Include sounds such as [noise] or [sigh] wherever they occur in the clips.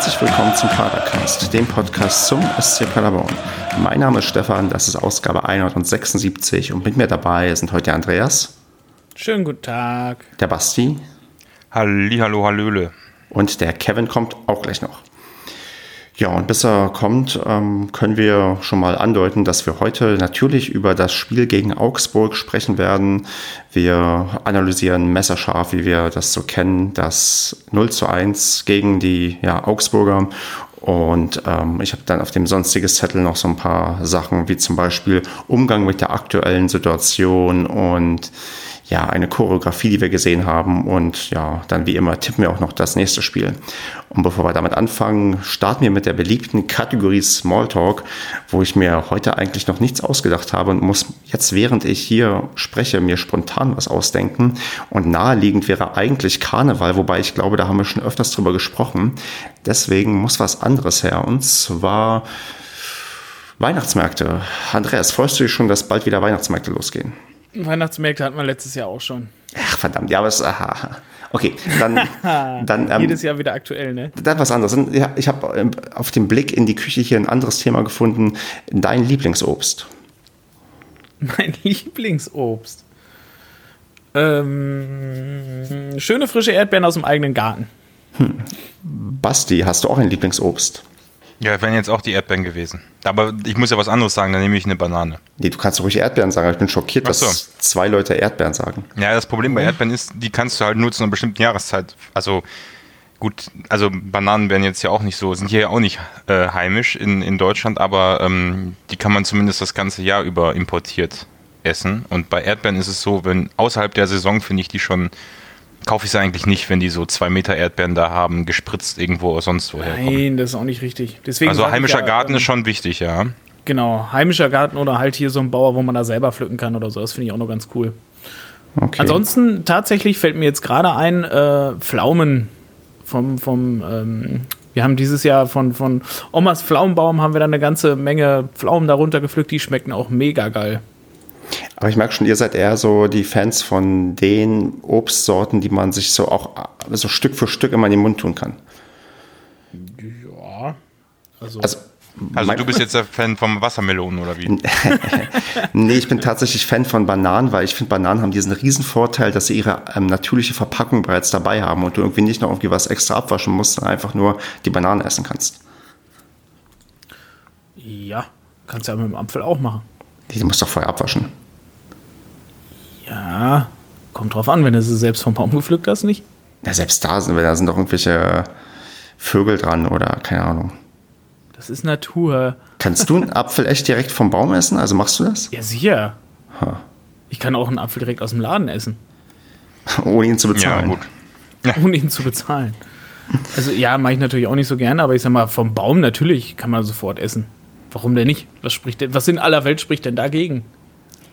Herzlich willkommen zum Padercast, dem Podcast zum SC Paderborn. Mein Name ist Stefan, das ist Ausgabe 176 und mit mir dabei sind heute der Andreas. Schönen guten Tag. Der Basti. Halli, hallo, hallöle. Und der Kevin kommt auch gleich noch. Ja, und bis er kommt, ähm, können wir schon mal andeuten, dass wir heute natürlich über das Spiel gegen Augsburg sprechen werden. Wir analysieren messerscharf, wie wir das so kennen, das 0 zu 1 gegen die ja, Augsburger. Und ähm, ich habe dann auf dem sonstiges Zettel noch so ein paar Sachen, wie zum Beispiel Umgang mit der aktuellen Situation und ja, eine Choreografie, die wir gesehen haben. Und ja, dann wie immer tippen wir auch noch das nächste Spiel. Und bevor wir damit anfangen, starten wir mit der beliebten Kategorie Smalltalk, wo ich mir heute eigentlich noch nichts ausgedacht habe und muss jetzt, während ich hier spreche, mir spontan was ausdenken. Und naheliegend wäre eigentlich Karneval, wobei ich glaube, da haben wir schon öfters drüber gesprochen. Deswegen muss was anderes her. Und zwar Weihnachtsmärkte. Andreas, freust du dich schon, dass bald wieder Weihnachtsmärkte losgehen? Weihnachtsmärkte hatten wir letztes Jahr auch schon. Ach, verdammt, ja, aber es, aha. Okay, dann, [laughs] dann ähm, jedes Jahr wieder aktuell, ne? Dann was anderes. Ja, ich habe ähm, auf dem Blick in die Küche hier ein anderes Thema gefunden. Dein Lieblingsobst. Mein Lieblingsobst. Ähm, schöne frische Erdbeeren aus dem eigenen Garten. Hm. Basti, hast du auch ein Lieblingsobst? Ja, wären jetzt auch die Erdbeeren gewesen. Aber ich muss ja was anderes sagen, dann nehme ich eine Banane. Nee, du kannst ruhig Erdbeeren sagen. Ich bin schockiert, so. dass zwei Leute Erdbeeren sagen. Ja, das Problem bei Erdbeeren ist, die kannst du halt nur zu einer bestimmten Jahreszeit. Also gut, also Bananen werden jetzt ja auch nicht so, sind hier ja auch nicht äh, heimisch in, in Deutschland, aber ähm, die kann man zumindest das ganze Jahr über importiert essen. Und bei Erdbeeren ist es so, wenn außerhalb der Saison finde ich die schon kaufe ich es eigentlich nicht, wenn die so zwei Meter Erdbeeren da haben, gespritzt irgendwo sonst woher. Nein, kommen. das ist auch nicht richtig. Deswegen also heimischer ja, Garten ähm, ist schon wichtig, ja. Genau, heimischer Garten oder halt hier so ein Bauer, wo man da selber pflücken kann oder so. Das finde ich auch noch ganz cool. Okay. Ansonsten tatsächlich fällt mir jetzt gerade ein, äh, Pflaumen vom, vom ähm, wir haben dieses Jahr von, von Omas Pflaumenbaum haben wir dann eine ganze Menge Pflaumen darunter gepflückt, die schmecken auch mega geil. Aber ich merke schon, ihr seid eher so die Fans von den Obstsorten, die man sich so auch so Stück für Stück immer in den Mund tun kann. Ja. Also, also, also du bist jetzt der Fan von Wassermelonen oder wie? [laughs] nee, ich bin tatsächlich Fan von Bananen, weil ich finde, Bananen haben diesen riesen Vorteil, dass sie ihre ähm, natürliche Verpackung bereits dabei haben und du irgendwie nicht noch irgendwie was extra abwaschen musst, sondern einfach nur die Bananen essen kannst. Ja, kannst du ja mit dem Apfel auch machen. Die musst du doch vorher abwaschen. Ja, kommt drauf an, wenn du sie selbst vom Baum gepflückt hast, nicht? Ja, selbst da sind, da sind doch irgendwelche Vögel dran oder keine Ahnung. Das ist Natur. Kannst du einen [laughs] Apfel echt direkt vom Baum essen? Also machst du das? Ja, sicher. Huh. Ich kann auch einen Apfel direkt aus dem Laden essen. [laughs] Ohne ihn zu bezahlen. Ja, gut. Ja. [laughs] Ohne ihn zu bezahlen. Also ja, mache ich natürlich auch nicht so gerne, aber ich sag mal, vom Baum natürlich kann man sofort essen. Warum denn nicht? Was spricht denn, was in aller Welt spricht denn dagegen?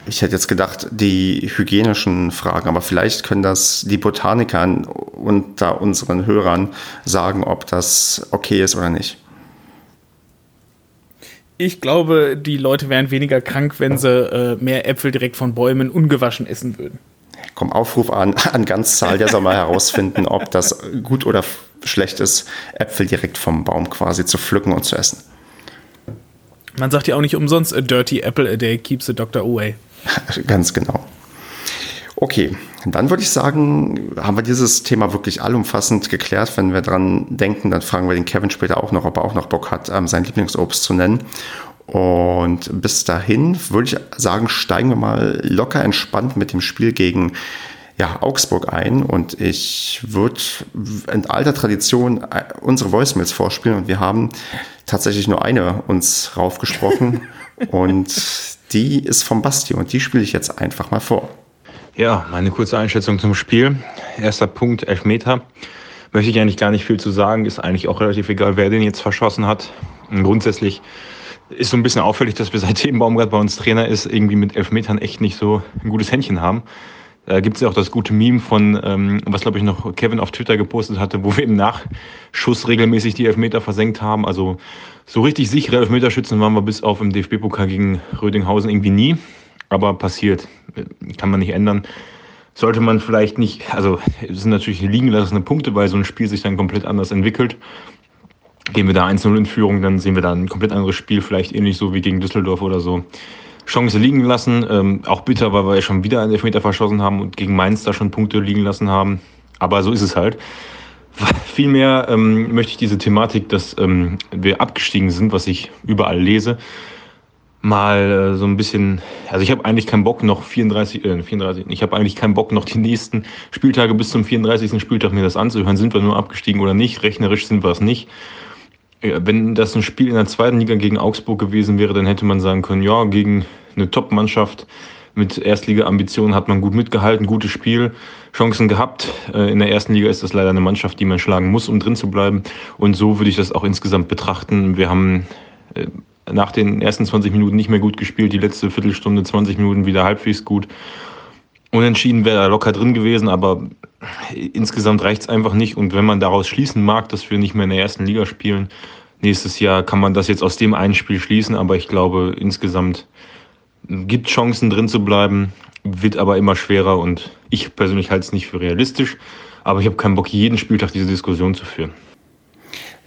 Ich hätte jetzt gedacht, die hygienischen Fragen, aber vielleicht können das die Botaniker unter unseren Hörern sagen, ob das okay ist oder nicht. Ich glaube, die Leute wären weniger krank, wenn sie äh, mehr Äpfel direkt von Bäumen ungewaschen essen würden. Komm, Aufruf an, an Ganzzahl, der soll mal herausfinden, ob das gut oder schlecht ist, Äpfel direkt vom Baum quasi zu pflücken und zu essen. Man sagt ja auch nicht umsonst, a dirty apple a day keeps the doctor away. [laughs] Ganz genau. Okay, dann würde ich sagen, haben wir dieses Thema wirklich allumfassend geklärt. Wenn wir dran denken, dann fragen wir den Kevin später auch noch, ob er auch noch Bock hat, ähm, sein Lieblingsobst zu nennen. Und bis dahin würde ich sagen, steigen wir mal locker entspannt mit dem Spiel gegen ja, Augsburg ein. Und ich würde in alter Tradition äh, unsere Voicemails vorspielen. Und wir haben tatsächlich nur eine uns raufgesprochen. [laughs] und die ist vom Basti und die spiele ich jetzt einfach mal vor. Ja, meine kurze Einschätzung zum Spiel. Erster Punkt, Elfmeter. Möchte ich eigentlich gar nicht viel zu sagen. Ist eigentlich auch relativ egal, wer den jetzt verschossen hat. Und grundsätzlich ist so ein bisschen auffällig, dass wir seitdem Baumgart bei uns Trainer ist, irgendwie mit Elfmetern echt nicht so ein gutes Händchen haben. Da gibt es ja auch das gute Meme von, ähm, was glaube ich noch Kevin auf Twitter gepostet hatte, wo wir im Nachschuss regelmäßig die Elfmeter versenkt haben. Also so richtig sichere Elfmeterschützen waren wir bis auf im DFB-Pokal gegen Rödinghausen irgendwie nie. Aber passiert, kann man nicht ändern. Sollte man vielleicht nicht, also es sind natürlich liegen gelassene Punkte, weil so ein Spiel sich dann komplett anders entwickelt. gehen wir da 1-0 in Führung, dann sehen wir da ein komplett anderes Spiel, vielleicht ähnlich so wie gegen Düsseldorf oder so. Chance liegen lassen, ähm, auch bitter, weil wir ja schon wieder einen Elfmeter verschossen haben und gegen Mainz da schon Punkte liegen lassen haben. Aber so ist es halt. [laughs] Vielmehr ähm, möchte ich diese Thematik, dass ähm, wir abgestiegen sind, was ich überall lese, mal äh, so ein bisschen, also ich habe eigentlich keinen Bock noch 34, äh, 34, ich habe eigentlich keinen Bock noch die nächsten Spieltage bis zum 34. Spieltag mir das anzuhören, sind wir nur abgestiegen oder nicht, rechnerisch sind wir es nicht. Wenn das ein Spiel in der zweiten Liga gegen Augsburg gewesen wäre, dann hätte man sagen können, ja, gegen eine Top-Mannschaft mit Erstliga-Ambitionen hat man gut mitgehalten, gutes Spiel, Chancen gehabt. Äh, in der ersten Liga ist das leider eine Mannschaft, die man schlagen muss, um drin zu bleiben. Und so würde ich das auch insgesamt betrachten. Wir haben äh, nach den ersten 20 Minuten nicht mehr gut gespielt, die letzte Viertelstunde, 20 Minuten wieder halbwegs gut. Unentschieden wäre er locker drin gewesen, aber insgesamt reicht es einfach nicht. Und wenn man daraus schließen mag, dass wir nicht mehr in der ersten Liga spielen, nächstes Jahr kann man das jetzt aus dem einen Spiel schließen. Aber ich glaube, insgesamt gibt Chancen drin zu bleiben, wird aber immer schwerer. Und ich persönlich halte es nicht für realistisch. Aber ich habe keinen Bock, jeden Spieltag diese Diskussion zu führen.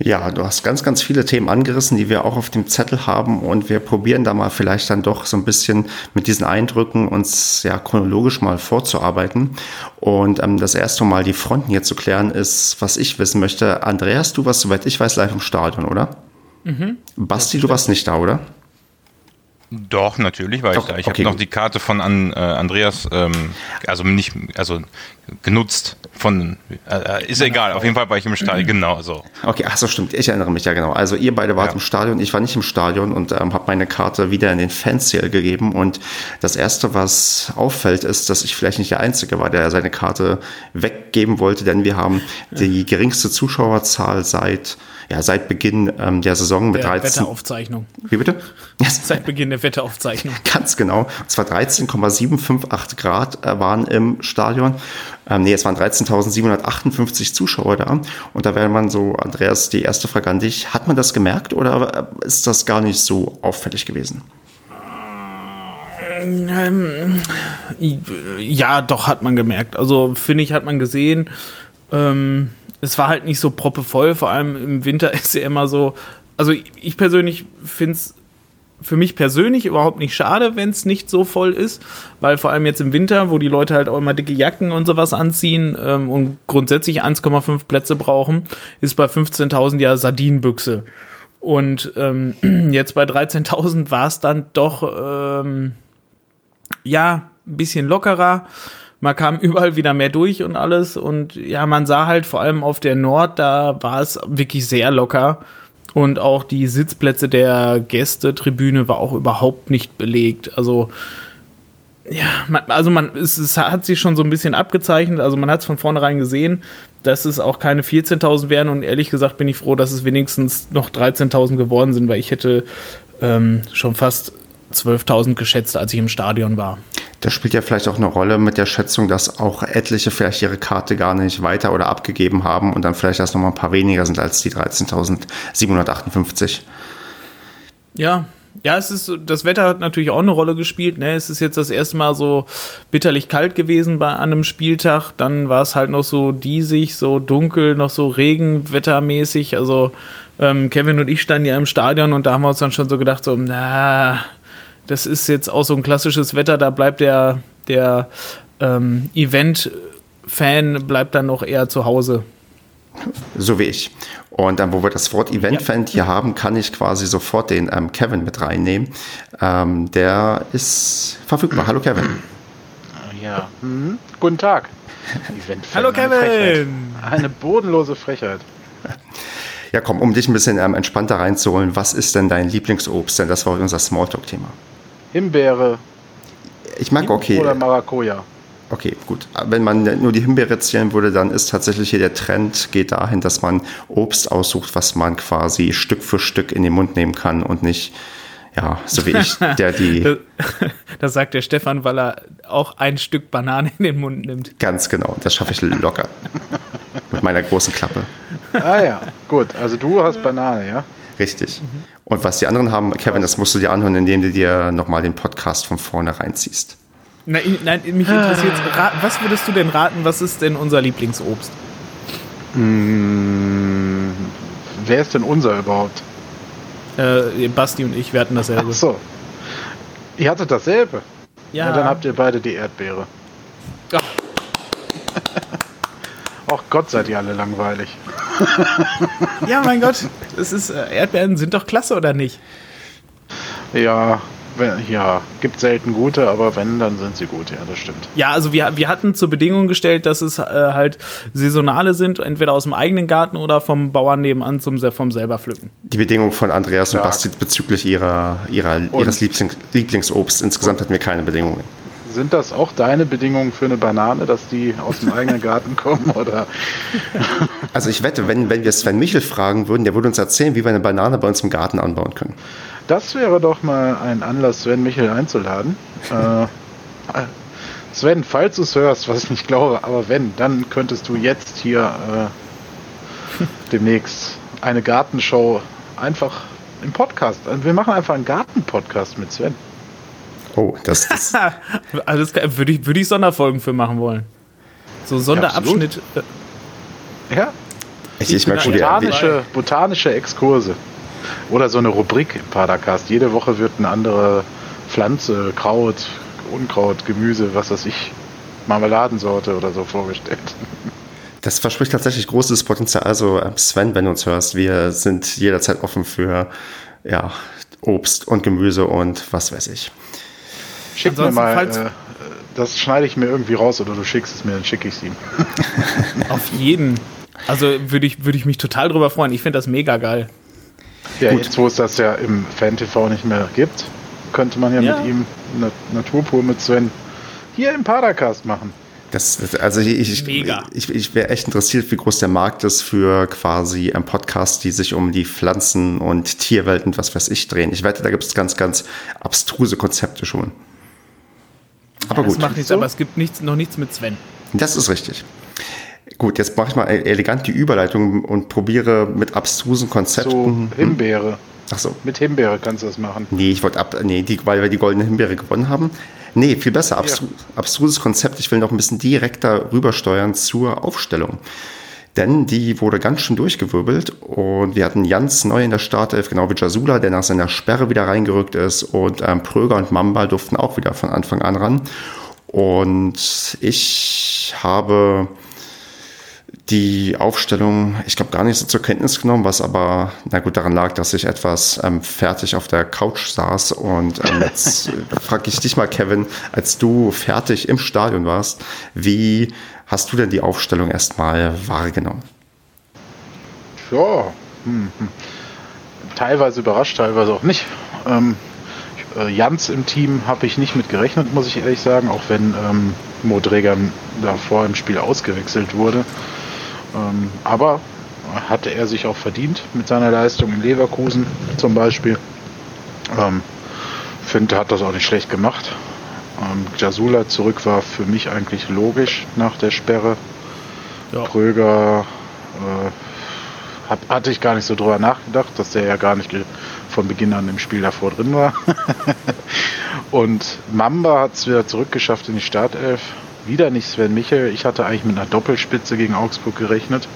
Ja, du hast ganz, ganz viele Themen angerissen, die wir auch auf dem Zettel haben und wir probieren da mal vielleicht dann doch so ein bisschen mit diesen Eindrücken uns ja chronologisch mal vorzuarbeiten. Und ähm, das erste Mal die Fronten hier zu klären ist, was ich wissen möchte. Andreas, du warst, soweit ich weiß, live im Stadion, oder? Mhm. Basti, du warst nicht da, oder? Doch, natürlich war Doch, ich da. Ich okay, habe noch die Karte von an, äh, Andreas, ähm, also nicht, also genutzt von, äh, äh ist egal, auf jeden Fall war ich im Stadion, [clears throat] genau so. Okay, ach so, stimmt, ich erinnere mich ja genau. Also ihr beide wart ja. im Stadion, ich war nicht im Stadion und ähm, habe meine Karte wieder in den Fansale gegeben und das Erste, was auffällt, ist, dass ich vielleicht nicht der Einzige war, der seine Karte weggeben wollte, denn wir haben die geringste Zuschauerzahl seit ja, seit Beginn ähm, der Saison mit der 13. Wetteraufzeichnung. Wie bitte? [laughs] seit Beginn der Wetteraufzeichnung. [laughs] Ganz genau. Und zwar 13,758 Grad äh, waren im Stadion. Ähm, nee, es waren 13.758 Zuschauer da. Und da wäre man so, Andreas, die erste Frage an dich. Hat man das gemerkt oder äh, ist das gar nicht so auffällig gewesen? Ähm, ja, doch, hat man gemerkt. Also, finde ich, hat man gesehen. Ähm, es war halt nicht so proppevoll, vor allem im Winter [laughs] ist ja immer so. Also ich persönlich finde es für mich persönlich überhaupt nicht schade, wenn es nicht so voll ist, weil vor allem jetzt im Winter, wo die Leute halt auch immer dicke Jacken und sowas anziehen ähm, und grundsätzlich 1,5 Plätze brauchen, ist bei 15.000 ja Sardinenbüchse. Und ähm, [clears throat] jetzt bei 13.000 war es dann doch ähm, ja ein bisschen lockerer man kam überall wieder mehr durch und alles. Und ja, man sah halt vor allem auf der Nord, da war es wirklich sehr locker. Und auch die Sitzplätze der Gästetribüne war auch überhaupt nicht belegt. Also, ja, man, also man, es, es, hat sich schon so ein bisschen abgezeichnet. Also man hat es von vornherein gesehen, dass es auch keine 14.000 wären. Und ehrlich gesagt bin ich froh, dass es wenigstens noch 13.000 geworden sind, weil ich hätte ähm, schon fast 12.000 geschätzt, als ich im Stadion war. Das spielt ja vielleicht auch eine Rolle mit der Schätzung, dass auch etliche vielleicht ihre Karte gar nicht weiter oder abgegeben haben und dann vielleicht erst noch mal ein paar weniger sind als die 13.758. Ja, ja, es ist, das Wetter hat natürlich auch eine Rolle gespielt. Ne? Es ist jetzt das erste Mal so bitterlich kalt gewesen bei einem Spieltag. Dann war es halt noch so diesig, so dunkel, noch so regenwettermäßig. Also ähm, Kevin und ich standen ja im Stadion und da haben wir uns dann schon so gedacht, so, na, das ist jetzt auch so ein klassisches Wetter, da bleibt der, der ähm, Event-Fan bleibt dann noch eher zu Hause. So wie ich. Und dann, wo wir das Wort Event-Fan ja. hier haben, kann ich quasi sofort den ähm, Kevin mit reinnehmen. Ähm, der ist verfügbar. Hallo Kevin. Ja, mhm. guten Tag. Hallo Kevin. Eine, eine bodenlose Frechheit. Ja, komm, um dich ein bisschen ähm, entspannter reinzuholen, was ist denn dein Lieblingsobst? Denn das war unser Smalltalk-Thema. Himbeere. Ich mag okay. Oder Maracuja. Okay, gut. Wenn man nur die Himbeere zählen würde, dann ist tatsächlich hier der Trend, geht dahin, dass man Obst aussucht, was man quasi Stück für Stück in den Mund nehmen kann und nicht, ja, so wie ich, [laughs] der die. das sagt der Stefan, weil er auch ein Stück Banane in den Mund nimmt. Ganz genau, das schaffe ich locker. Mit meiner großen Klappe. Ah ja, gut. Also du hast Banane, ja? Richtig. Mhm. Und was die anderen haben, Kevin, das musst du dir anhören, indem du dir nochmal den Podcast von vorne reinziehst. Nein, nein mich interessiert, was würdest du denn raten, was ist denn unser Lieblingsobst? Mmh, wer ist denn unser überhaupt? Äh, Basti und ich, wir hatten dasselbe. Ach so. Ihr hattet dasselbe? Ja. ja dann habt ihr beide die Erdbeere. Ach. Ach Gott, seid ihr alle langweilig. ja, mein Gott. Das ist, äh, Erdbeeren sind doch klasse, oder nicht? Ja, ja, gibt selten gute, aber wenn, dann sind sie gut, ja, das stimmt. Ja, also wir, wir hatten zur Bedingung gestellt, dass es äh, halt saisonale sind, entweder aus dem eigenen Garten oder vom Bauern nebenan zum, vom selber pflücken. Die Bedingung von Andreas und Basti bezüglich ihrer, ihrer, ihres Lieblings, Lieblingsobst. Insgesamt hatten wir keine Bedingungen. Sind das auch deine Bedingungen für eine Banane, dass die aus dem eigenen Garten kommen? Oder? [laughs] Also ich wette, wenn, wenn wir Sven Michel fragen würden, der würde uns erzählen, wie wir eine Banane bei uns im Garten anbauen können. Das wäre doch mal ein Anlass, Sven Michel einzuladen. [laughs] äh, Sven, falls du es hörst, was ich nicht glaube, aber wenn, dann könntest du jetzt hier äh, demnächst eine Gartenshow einfach im Podcast. Also wir machen einfach einen Garten-Podcast mit Sven. Oh, das, ist. [laughs] also das würde ich, würd ich Sonderfolgen für machen wollen. So Sonderabschnitt. Ja. ja. Ich, ich merke schon botanische, botanische Exkurse. Oder so eine Rubrik im Padercast. Jede Woche wird eine andere Pflanze, Kraut, Unkraut, Gemüse, was weiß ich, Marmeladensorte oder so vorgestellt. Das verspricht tatsächlich großes Potenzial. Also ähm, Sven, wenn du uns hörst, wir sind jederzeit offen für ja, Obst und Gemüse und was weiß ich. Schick mir mal, äh, das schneide ich mir irgendwie raus oder du schickst es mir, dann schicke ich es ihm. [laughs] Auf jeden. Also würde ich, würd ich mich total drüber freuen. Ich finde das mega geil. Ja, Gut. jetzt wo es das ja im Fan-TV nicht mehr gibt, könnte man ja, ja. mit ihm eine Naturpur mit Sven hier im Padercast machen. Das, also ich, ich, ich, ich wäre echt interessiert, wie groß der Markt ist für quasi ein Podcast, die sich um die Pflanzen- und Tierwelt und was weiß ich drehen. Ich wette, da gibt es ganz, ganz abstruse Konzepte schon. Aber ja, gut. Das macht nichts, so? aber es gibt nichts, noch nichts mit Sven. Das ist richtig. Gut, jetzt mache ich mal elegant die Überleitung und probiere mit abstrusen Konzepten. So, Himbeere. Ach so. Mit Himbeere kannst du das machen. Nee, ich wollte ab, nee, die, weil wir die goldene Himbeere gewonnen haben. Nee, viel besser. Abstru ja. Abstruses Konzept. Ich will noch ein bisschen direkter rübersteuern zur Aufstellung. Denn die wurde ganz schön durchgewirbelt und wir hatten Jans neu in der Startelf, genau wie Jasula, der nach seiner Sperre wieder reingerückt ist und ähm, Pröger und Mamba durften auch wieder von Anfang an ran. Und ich habe die Aufstellung, ich glaube, gar nicht so zur Kenntnis genommen, was aber, na gut, daran lag, dass ich etwas ähm, fertig auf der Couch saß. Und ähm, jetzt [laughs] frage ich dich mal, Kevin, als du fertig im Stadion warst, wie hast du denn die Aufstellung erstmal wahrgenommen? Ja, hm, hm. teilweise überrascht, teilweise auch nicht. Ähm, äh, Jans im Team habe ich nicht mit gerechnet, muss ich ehrlich sagen, auch wenn ähm, Mo Dräger davor im Spiel ausgewechselt wurde. Ähm, aber hatte er sich auch verdient mit seiner Leistung in Leverkusen zum Beispiel. Ähm, finde, hat das auch nicht schlecht gemacht. Ähm, Jasula zurück war für mich eigentlich logisch nach der Sperre. Ja. Kröger äh, hat, hatte ich gar nicht so drüber nachgedacht, dass der ja gar nicht von Beginn an im Spiel davor drin war. [laughs] Und Mamba hat es wieder zurückgeschafft in die Startelf wieder nicht Sven Michel. Ich hatte eigentlich mit einer Doppelspitze gegen Augsburg gerechnet.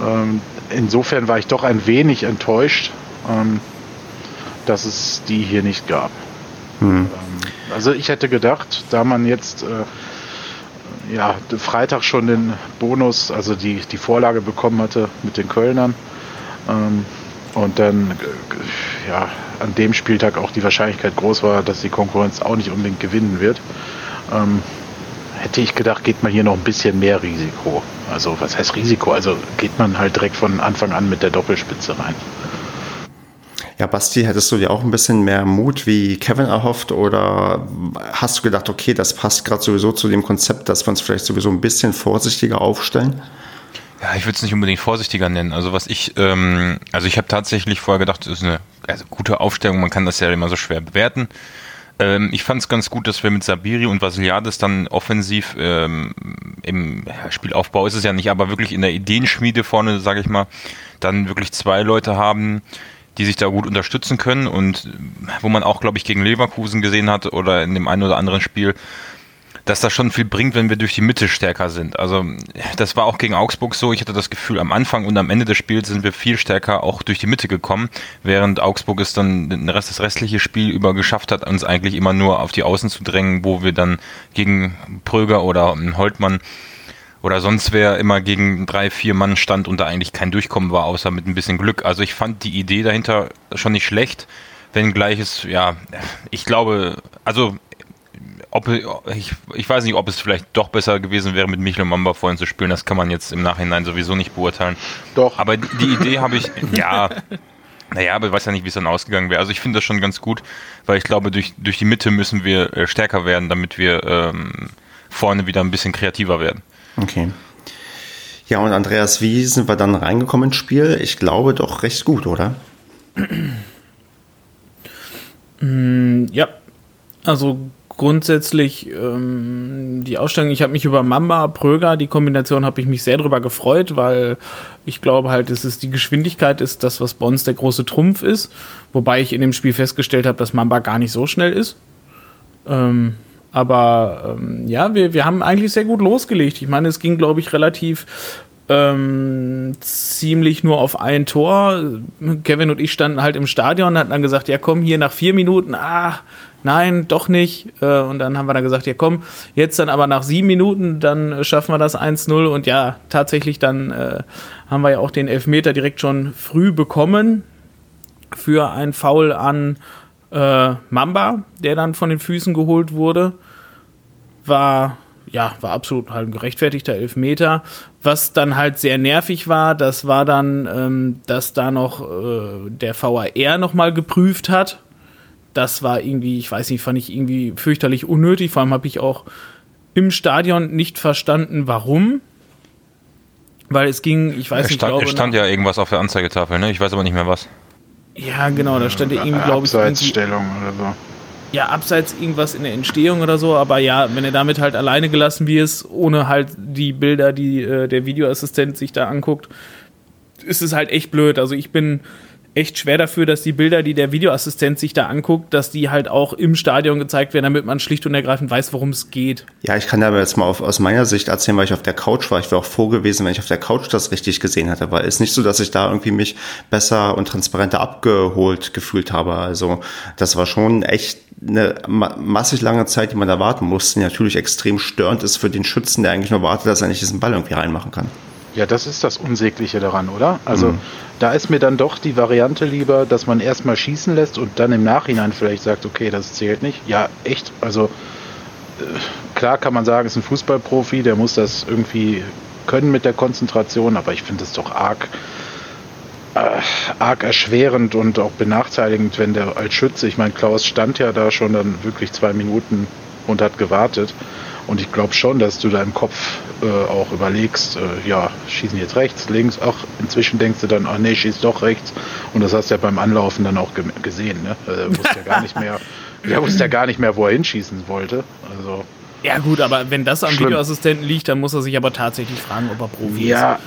Ähm, insofern war ich doch ein wenig enttäuscht, ähm, dass es die hier nicht gab. Hm. Also ich hätte gedacht, da man jetzt äh, ja, Freitag schon den Bonus, also die, die Vorlage bekommen hatte mit den Kölnern ähm, und dann äh, ja, an dem Spieltag auch die Wahrscheinlichkeit groß war, dass die Konkurrenz auch nicht unbedingt gewinnen wird, ähm, hätte ich gedacht, geht man hier noch ein bisschen mehr Risiko. Also was heißt Risiko? Also geht man halt direkt von Anfang an mit der Doppelspitze rein. Ja, Basti, hättest du dir auch ein bisschen mehr Mut wie Kevin erhofft oder hast du gedacht, okay, das passt gerade sowieso zu dem Konzept, dass wir uns vielleicht sowieso ein bisschen vorsichtiger aufstellen? Ja, ich würde es nicht unbedingt vorsichtiger nennen. Also was ich, ähm, also ich habe tatsächlich vorher gedacht, das ist eine also gute Aufstellung, man kann das ja immer so schwer bewerten. Ähm, ich fand es ganz gut, dass wir mit Sabiri und Vasiliades dann offensiv ähm, im Spielaufbau ist es ja nicht, aber wirklich in der Ideenschmiede vorne, sage ich mal, dann wirklich zwei Leute haben, die sich da gut unterstützen können und wo man auch, glaube ich, gegen Leverkusen gesehen hat oder in dem einen oder anderen Spiel, dass das schon viel bringt, wenn wir durch die Mitte stärker sind. Also das war auch gegen Augsburg so. Ich hatte das Gefühl, am Anfang und am Ende des Spiels sind wir viel stärker auch durch die Mitte gekommen, während Augsburg es dann den Rest, das restliche Spiel über geschafft hat, uns eigentlich immer nur auf die Außen zu drängen, wo wir dann gegen Pröger oder Holtmann oder sonst wer immer gegen drei, vier Mann stand und da eigentlich kein Durchkommen war, außer mit ein bisschen Glück. Also ich fand die Idee dahinter schon nicht schlecht, wenngleich es, ja, ich glaube, also ob, ich, ich weiß nicht, ob es vielleicht doch besser gewesen wäre, mit Michel Mamba vorhin zu spielen. Das kann man jetzt im Nachhinein sowieso nicht beurteilen. Doch. Aber die, Idee habe ich, ja, naja, aber ich weiß ja nicht, wie es dann ausgegangen wäre. Also ich finde das schon ganz gut, weil ich glaube, durch, durch die Mitte müssen wir äh, stärker werden, damit wir ähm, vorne wieder ein bisschen kreativer werden. Okay. Ja, und Andreas, wie sind wir dann reingekommen ins Spiel? Ich glaube doch recht gut, oder? [clears throat] Mm, ja, also grundsätzlich ähm, die Ausstellung, ich habe mich über Mamba, Pröger, die Kombination habe ich mich sehr drüber gefreut, weil ich glaube halt, es ist die Geschwindigkeit ist das, was bei uns der große Trumpf ist. Wobei ich in dem Spiel festgestellt habe, dass Mamba gar nicht so schnell ist. Ähm, aber ähm, ja, wir, wir haben eigentlich sehr gut losgelegt. Ich meine, es ging, glaube ich, relativ ähm, ziemlich nur auf ein Tor. Kevin und ich standen halt im Stadion und hatten dann gesagt, ja komm, hier nach vier Minuten, ah, nein, doch nicht. Äh, und dann haben wir dann gesagt, ja komm, jetzt dann aber nach sieben Minuten, dann schaffen wir das 1-0. Und ja, tatsächlich dann äh, haben wir ja auch den Elfmeter direkt schon früh bekommen für ein Foul an äh, Mamba, der dann von den Füßen geholt wurde. War ja, war absolut halt ein gerechtfertigter Elfmeter. Was dann halt sehr nervig war, das war dann, ähm, dass da noch äh, der VAR nochmal geprüft hat das war irgendwie, ich weiß nicht, fand ich irgendwie fürchterlich unnötig. Vor allem habe ich auch im Stadion nicht verstanden, warum. Weil es ging, ich weiß es nicht, stand, glaube, Es stand ja irgendwas auf der Anzeigetafel, ne? Ich weiß aber nicht mehr was. Ja, genau, da stand ja irgendwie, glaube ich. Abseitsstellung oder so. Ja, abseits irgendwas in der Entstehung oder so, aber ja, wenn er damit halt alleine gelassen wird, ohne halt die Bilder, die äh, der Videoassistent sich da anguckt, ist es halt echt blöd. Also ich bin echt schwer dafür, dass die Bilder, die der Videoassistent sich da anguckt, dass die halt auch im Stadion gezeigt werden, damit man schlicht und ergreifend weiß, worum es geht. Ja, ich kann aber jetzt mal auf, aus meiner Sicht erzählen, weil ich auf der Couch war. Ich wäre auch froh gewesen, wenn ich auf der Couch das richtig gesehen hätte, weil es ist nicht so, dass ich da irgendwie mich besser und transparenter abgeholt gefühlt habe. Also das war schon echt eine massig lange Zeit, die man da warten musste, die natürlich extrem störend ist für den Schützen, der eigentlich nur wartet, dass er nicht diesen Ball irgendwie reinmachen kann. Ja, das ist das Unsägliche daran, oder? Also mhm. da ist mir dann doch die Variante lieber, dass man erstmal schießen lässt und dann im Nachhinein vielleicht sagt, okay, das zählt nicht. Ja, echt. Also äh, klar kann man sagen, ist ein Fußballprofi, der muss das irgendwie können mit der Konzentration, aber ich finde es doch arg, äh, arg erschwerend und auch benachteiligend, wenn der als Schütze, ich meine, Klaus stand ja da schon dann wirklich zwei Minuten und hat gewartet. Und ich glaube schon, dass du da im Kopf äh, auch überlegst, äh, ja, schießen jetzt rechts, links, ach, inzwischen denkst du dann, ach nee, schieß doch rechts. Und das hast du ja beim Anlaufen dann auch ge gesehen, ne? Äh, wusste ja gar nicht mehr, [laughs] ja, wusste ja gar nicht mehr, wo er hinschießen wollte. Also ja gut, aber wenn das am Schlimm. Videoassistenten liegt, dann muss er sich aber tatsächlich fragen, ob er Profi ja, ist.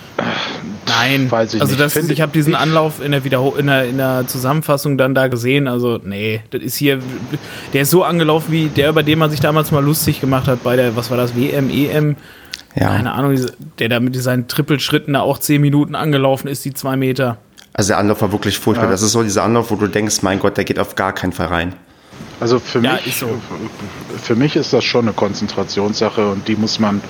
Nein, weiß ich also das, nicht. ich habe diesen Anlauf in der, Wiederhol in, der, in der Zusammenfassung dann da gesehen. Also nee, das ist hier, der ist so angelaufen wie der, über den man sich damals mal lustig gemacht hat bei der, was war das, WM, EM. Ja. Keine Ahnung, der da mit seinen Trippelschritten da auch zehn Minuten angelaufen ist, die zwei Meter. Also der Anlauf war wirklich furchtbar. Ja. Das ist so dieser Anlauf, wo du denkst, mein Gott, der geht auf gar keinen Fall rein. Also für, ja, mich, so. für mich ist das schon eine Konzentrationssache und die muss man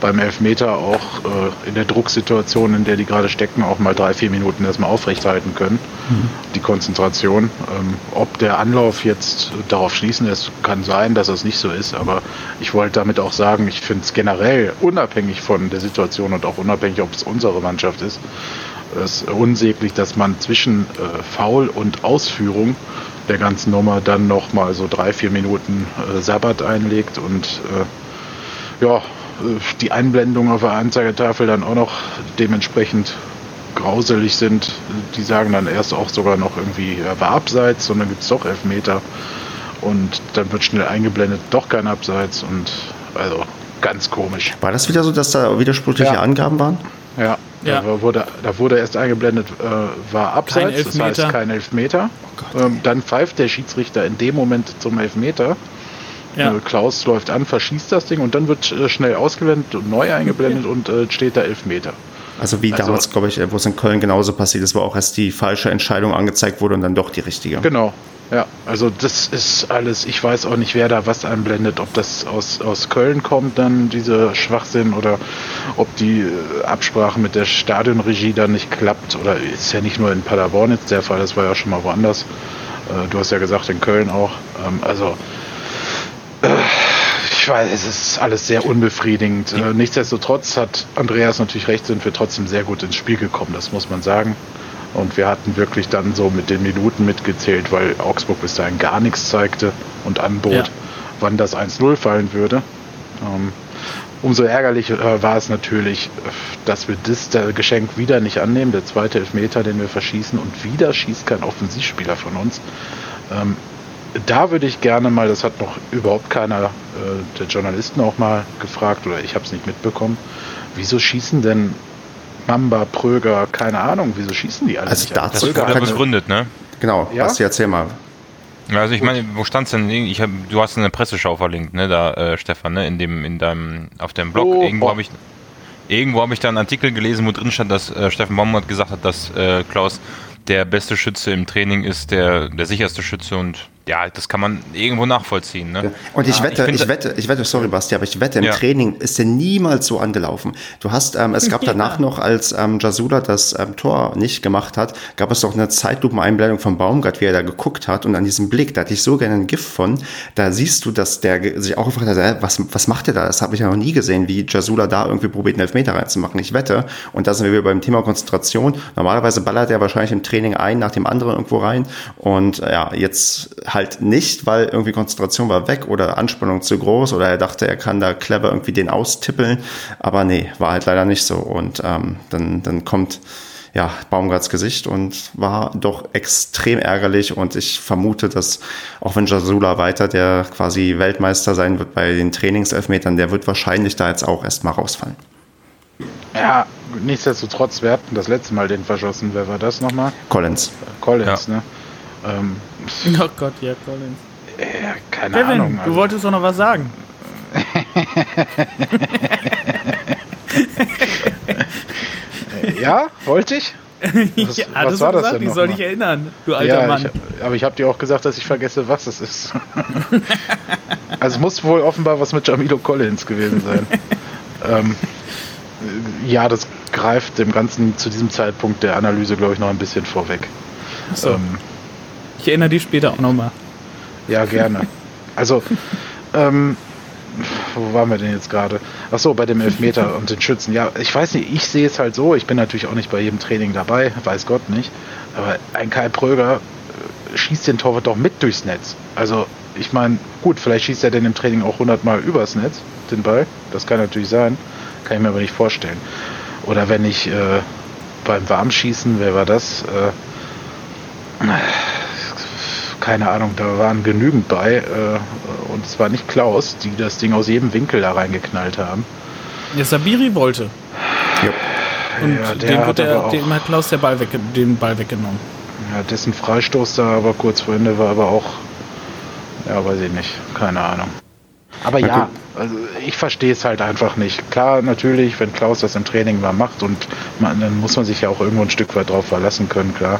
beim Elfmeter auch äh, in der Drucksituation, in der die gerade stecken, auch mal drei, vier Minuten erstmal aufrechthalten können. Mhm. Die Konzentration. Ähm, ob der Anlauf jetzt darauf schließen lässt, kann sein, dass es nicht so ist, aber ich wollte damit auch sagen, ich finde es generell unabhängig von der Situation und auch unabhängig, ob es unsere Mannschaft ist, es ist unsäglich, dass man zwischen äh, Foul und Ausführung der ganzen Nummer dann noch mal so drei, vier Minuten äh, Sabbat einlegt und äh, ja, die Einblendungen auf der Anzeigetafel dann auch noch dementsprechend grauselig sind. Die sagen dann erst auch sogar noch irgendwie, er war abseits, und dann gibt es doch Elfmeter und dann wird schnell eingeblendet, doch kein Abseits und also ganz komisch. War das wieder so, dass da widersprüchliche ja. Angaben waren? Ja, ja. Da, wurde, da wurde erst eingeblendet, äh, war abseits, das heißt kein Elfmeter. Oh ähm, dann pfeift der Schiedsrichter in dem Moment zum Elfmeter. Ja. Äh, Klaus läuft an, verschießt das Ding und dann wird äh, schnell ausgeblendet und neu eingeblendet ja. und äh, steht da elf Meter. Also wie also, damals, glaube ich, wo es in Köln genauso passiert ist, wo auch erst die falsche Entscheidung angezeigt wurde und dann doch die richtige. Genau, ja, also das ist alles, ich weiß auch nicht, wer da was einblendet, ob das aus, aus Köln kommt, dann diese Schwachsinn oder ob die äh, Absprache mit der Stadionregie dann nicht klappt oder ist ja nicht nur in Paderborn jetzt der Fall, das war ja schon mal woanders. Äh, du hast ja gesagt, in Köln auch. Ähm, also äh, ich weiß, es ist alles sehr unbefriedigend. Nichtsdestotrotz hat Andreas natürlich recht, sind wir trotzdem sehr gut ins Spiel gekommen, das muss man sagen. Und wir hatten wirklich dann so mit den Minuten mitgezählt, weil Augsburg bis dahin gar nichts zeigte und anbot, ja. wann das 1-0 fallen würde. Ähm, umso ärgerlicher war es natürlich, dass wir das der Geschenk wieder nicht annehmen. Der zweite Elfmeter, den wir verschießen und wieder schießt kein Offensivspieler von uns. Da würde ich gerne mal, das hat noch überhaupt keiner äh, der Journalisten auch mal gefragt oder ich habe es nicht mitbekommen, wieso schießen denn Mamba, Pröger, keine Ahnung, wieso schießen die alle also nicht? Dazu das wurde begründet, ne? Genau, ja? Basti, erzähl mal. Also ich meine, wo stand's denn? Ich hab, du hast eine Presseschau verlinkt, ne, da, äh, Stefan, ne, in dem, in deinem, auf deinem Blog. Oh, irgendwo oh. habe ich, irgendwo habe ich da einen Artikel gelesen, wo drin stand, dass äh, Steffen Baumgart gesagt hat, dass äh, Klaus der beste Schütze im Training ist, der der sicherste Schütze und ja, das kann man irgendwo nachvollziehen. Ne? Und ich wette, ich, ich, wette, ich wette, sorry Basti, aber ich wette, im ja. Training ist er niemals so angelaufen. Du hast, ähm, es gab [laughs] ja. danach noch, als ähm, Jasula das ähm, Tor nicht gemacht hat, gab es doch eine Zeitlupeneinblendung von Baumgart, wie er da geguckt hat und an diesem Blick, da hatte ich so gerne ein Gift von, da siehst du, dass der sich auch gefragt hat, äh, was, was macht der da? Das habe ich ja noch nie gesehen, wie Jasula da irgendwie probiert, einen Elfmeter reinzumachen. Ich wette, und da sind wir wieder beim Thema Konzentration, normalerweise ballert er wahrscheinlich im Training ein nach dem anderen irgendwo rein und äh, ja, jetzt halt nicht, weil irgendwie Konzentration war weg oder Anspannung zu groß oder er dachte, er kann da clever irgendwie den austippeln. Aber nee, war halt leider nicht so. Und ähm, dann, dann kommt ja, Baumgarts Gesicht und war doch extrem ärgerlich und ich vermute, dass auch wenn Jasula weiter der quasi Weltmeister sein wird bei den Trainingselfmetern, der wird wahrscheinlich da jetzt auch erstmal rausfallen. Ja, nichtsdestotrotz, wir hatten das letzte Mal den verschossen. Wer war das nochmal? Collins. Collins, ja. ne? Ähm, [laughs] oh Gott, ja, Collins. Ja, keine Kevin, Ahnung. Also. du wolltest doch noch was sagen. [laughs] ja, wollte ich? [laughs] Was, ja, was war das gesagt, denn? Ich soll dich erinnern, du alter ja, Mann. Ich, aber ich habe dir auch gesagt, dass ich vergesse, was es ist. also es muss wohl offenbar was mit Jamilo Collins gewesen sein. ähm, ja, das greift dem Ganzen zu diesem Zeitpunkt der Analyse, glaube ich, noch ein bisschen vorweg. So. Ähm, ich erinnere dich später auch nochmal. Ja, gerne. Also, ähm, wo waren wir denn jetzt gerade? Ach so, bei dem Elfmeter und den Schützen. Ja, ich weiß nicht, ich sehe es halt so. Ich bin natürlich auch nicht bei jedem Training dabei, weiß Gott nicht. Aber ein Kai Pröger äh, schießt den Torwart doch mit durchs Netz. Also, ich meine, gut, vielleicht schießt er denn im Training auch 100 Mal übers Netz, den Ball. Das kann natürlich sein. Kann ich mir aber nicht vorstellen. Oder wenn ich äh, beim Warmschießen, wer war das? Äh, keine Ahnung, da waren genügend bei. Äh, und es war nicht Klaus, die das Ding aus jedem Winkel da reingeknallt haben. Ja, Sabiri wollte. Ja. Und ja, dem, hat der, dem hat Klaus der Ball weg, den Ball weggenommen. Ja, dessen Freistoß da aber kurz vor Ende war aber auch, ja, weiß ich nicht, keine Ahnung. Aber ja, also ich verstehe es halt einfach nicht. Klar, natürlich, wenn Klaus das im Training mal macht und man, dann muss man sich ja auch irgendwo ein Stück weit drauf verlassen können, klar.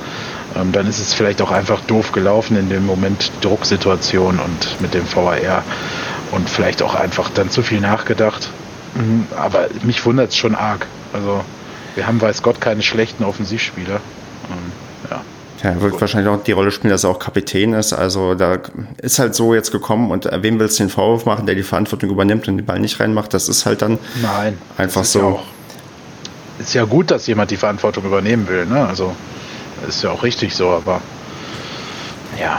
Ähm, dann ist es vielleicht auch einfach doof gelaufen in dem Moment Drucksituation und mit dem VAR und vielleicht auch einfach dann zu viel nachgedacht. Mhm, aber mich wundert es schon arg. Also wir haben, weiß Gott, keine schlechten Offensivspieler. Ähm, ja. Ja, er wird wahrscheinlich auch die Rolle spielen, dass er auch Kapitän ist. Also da ist halt so jetzt gekommen und wem willst du den Vorwurf machen, der die Verantwortung übernimmt und den Ball nicht reinmacht? Das ist halt dann Nein, einfach so. Ja auch, ist ja gut, dass jemand die Verantwortung übernehmen will. Ne? Also ist ja auch richtig so, aber ja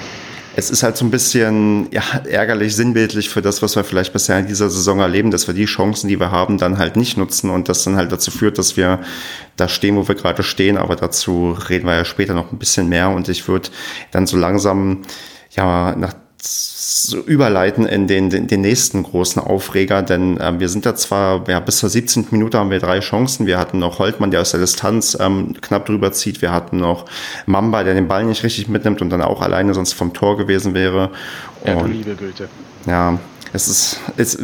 es ist halt so ein bisschen ja, ärgerlich, sinnbildlich für das, was wir vielleicht bisher in dieser Saison erleben, dass wir die Chancen, die wir haben, dann halt nicht nutzen und das dann halt dazu führt, dass wir da stehen, wo wir gerade stehen. Aber dazu reden wir ja später noch ein bisschen mehr und ich würde dann so langsam ja nach so überleiten in den, den, den nächsten großen Aufreger, denn äh, wir sind da zwar, ja, bis zur 17. Minute haben wir drei Chancen. Wir hatten noch Holtmann, der aus der Distanz ähm, knapp drüber zieht. Wir hatten noch Mamba, der den Ball nicht richtig mitnimmt und dann auch alleine sonst vom Tor gewesen wäre. Ja, und, liebe Güte. Ja, es ist, ist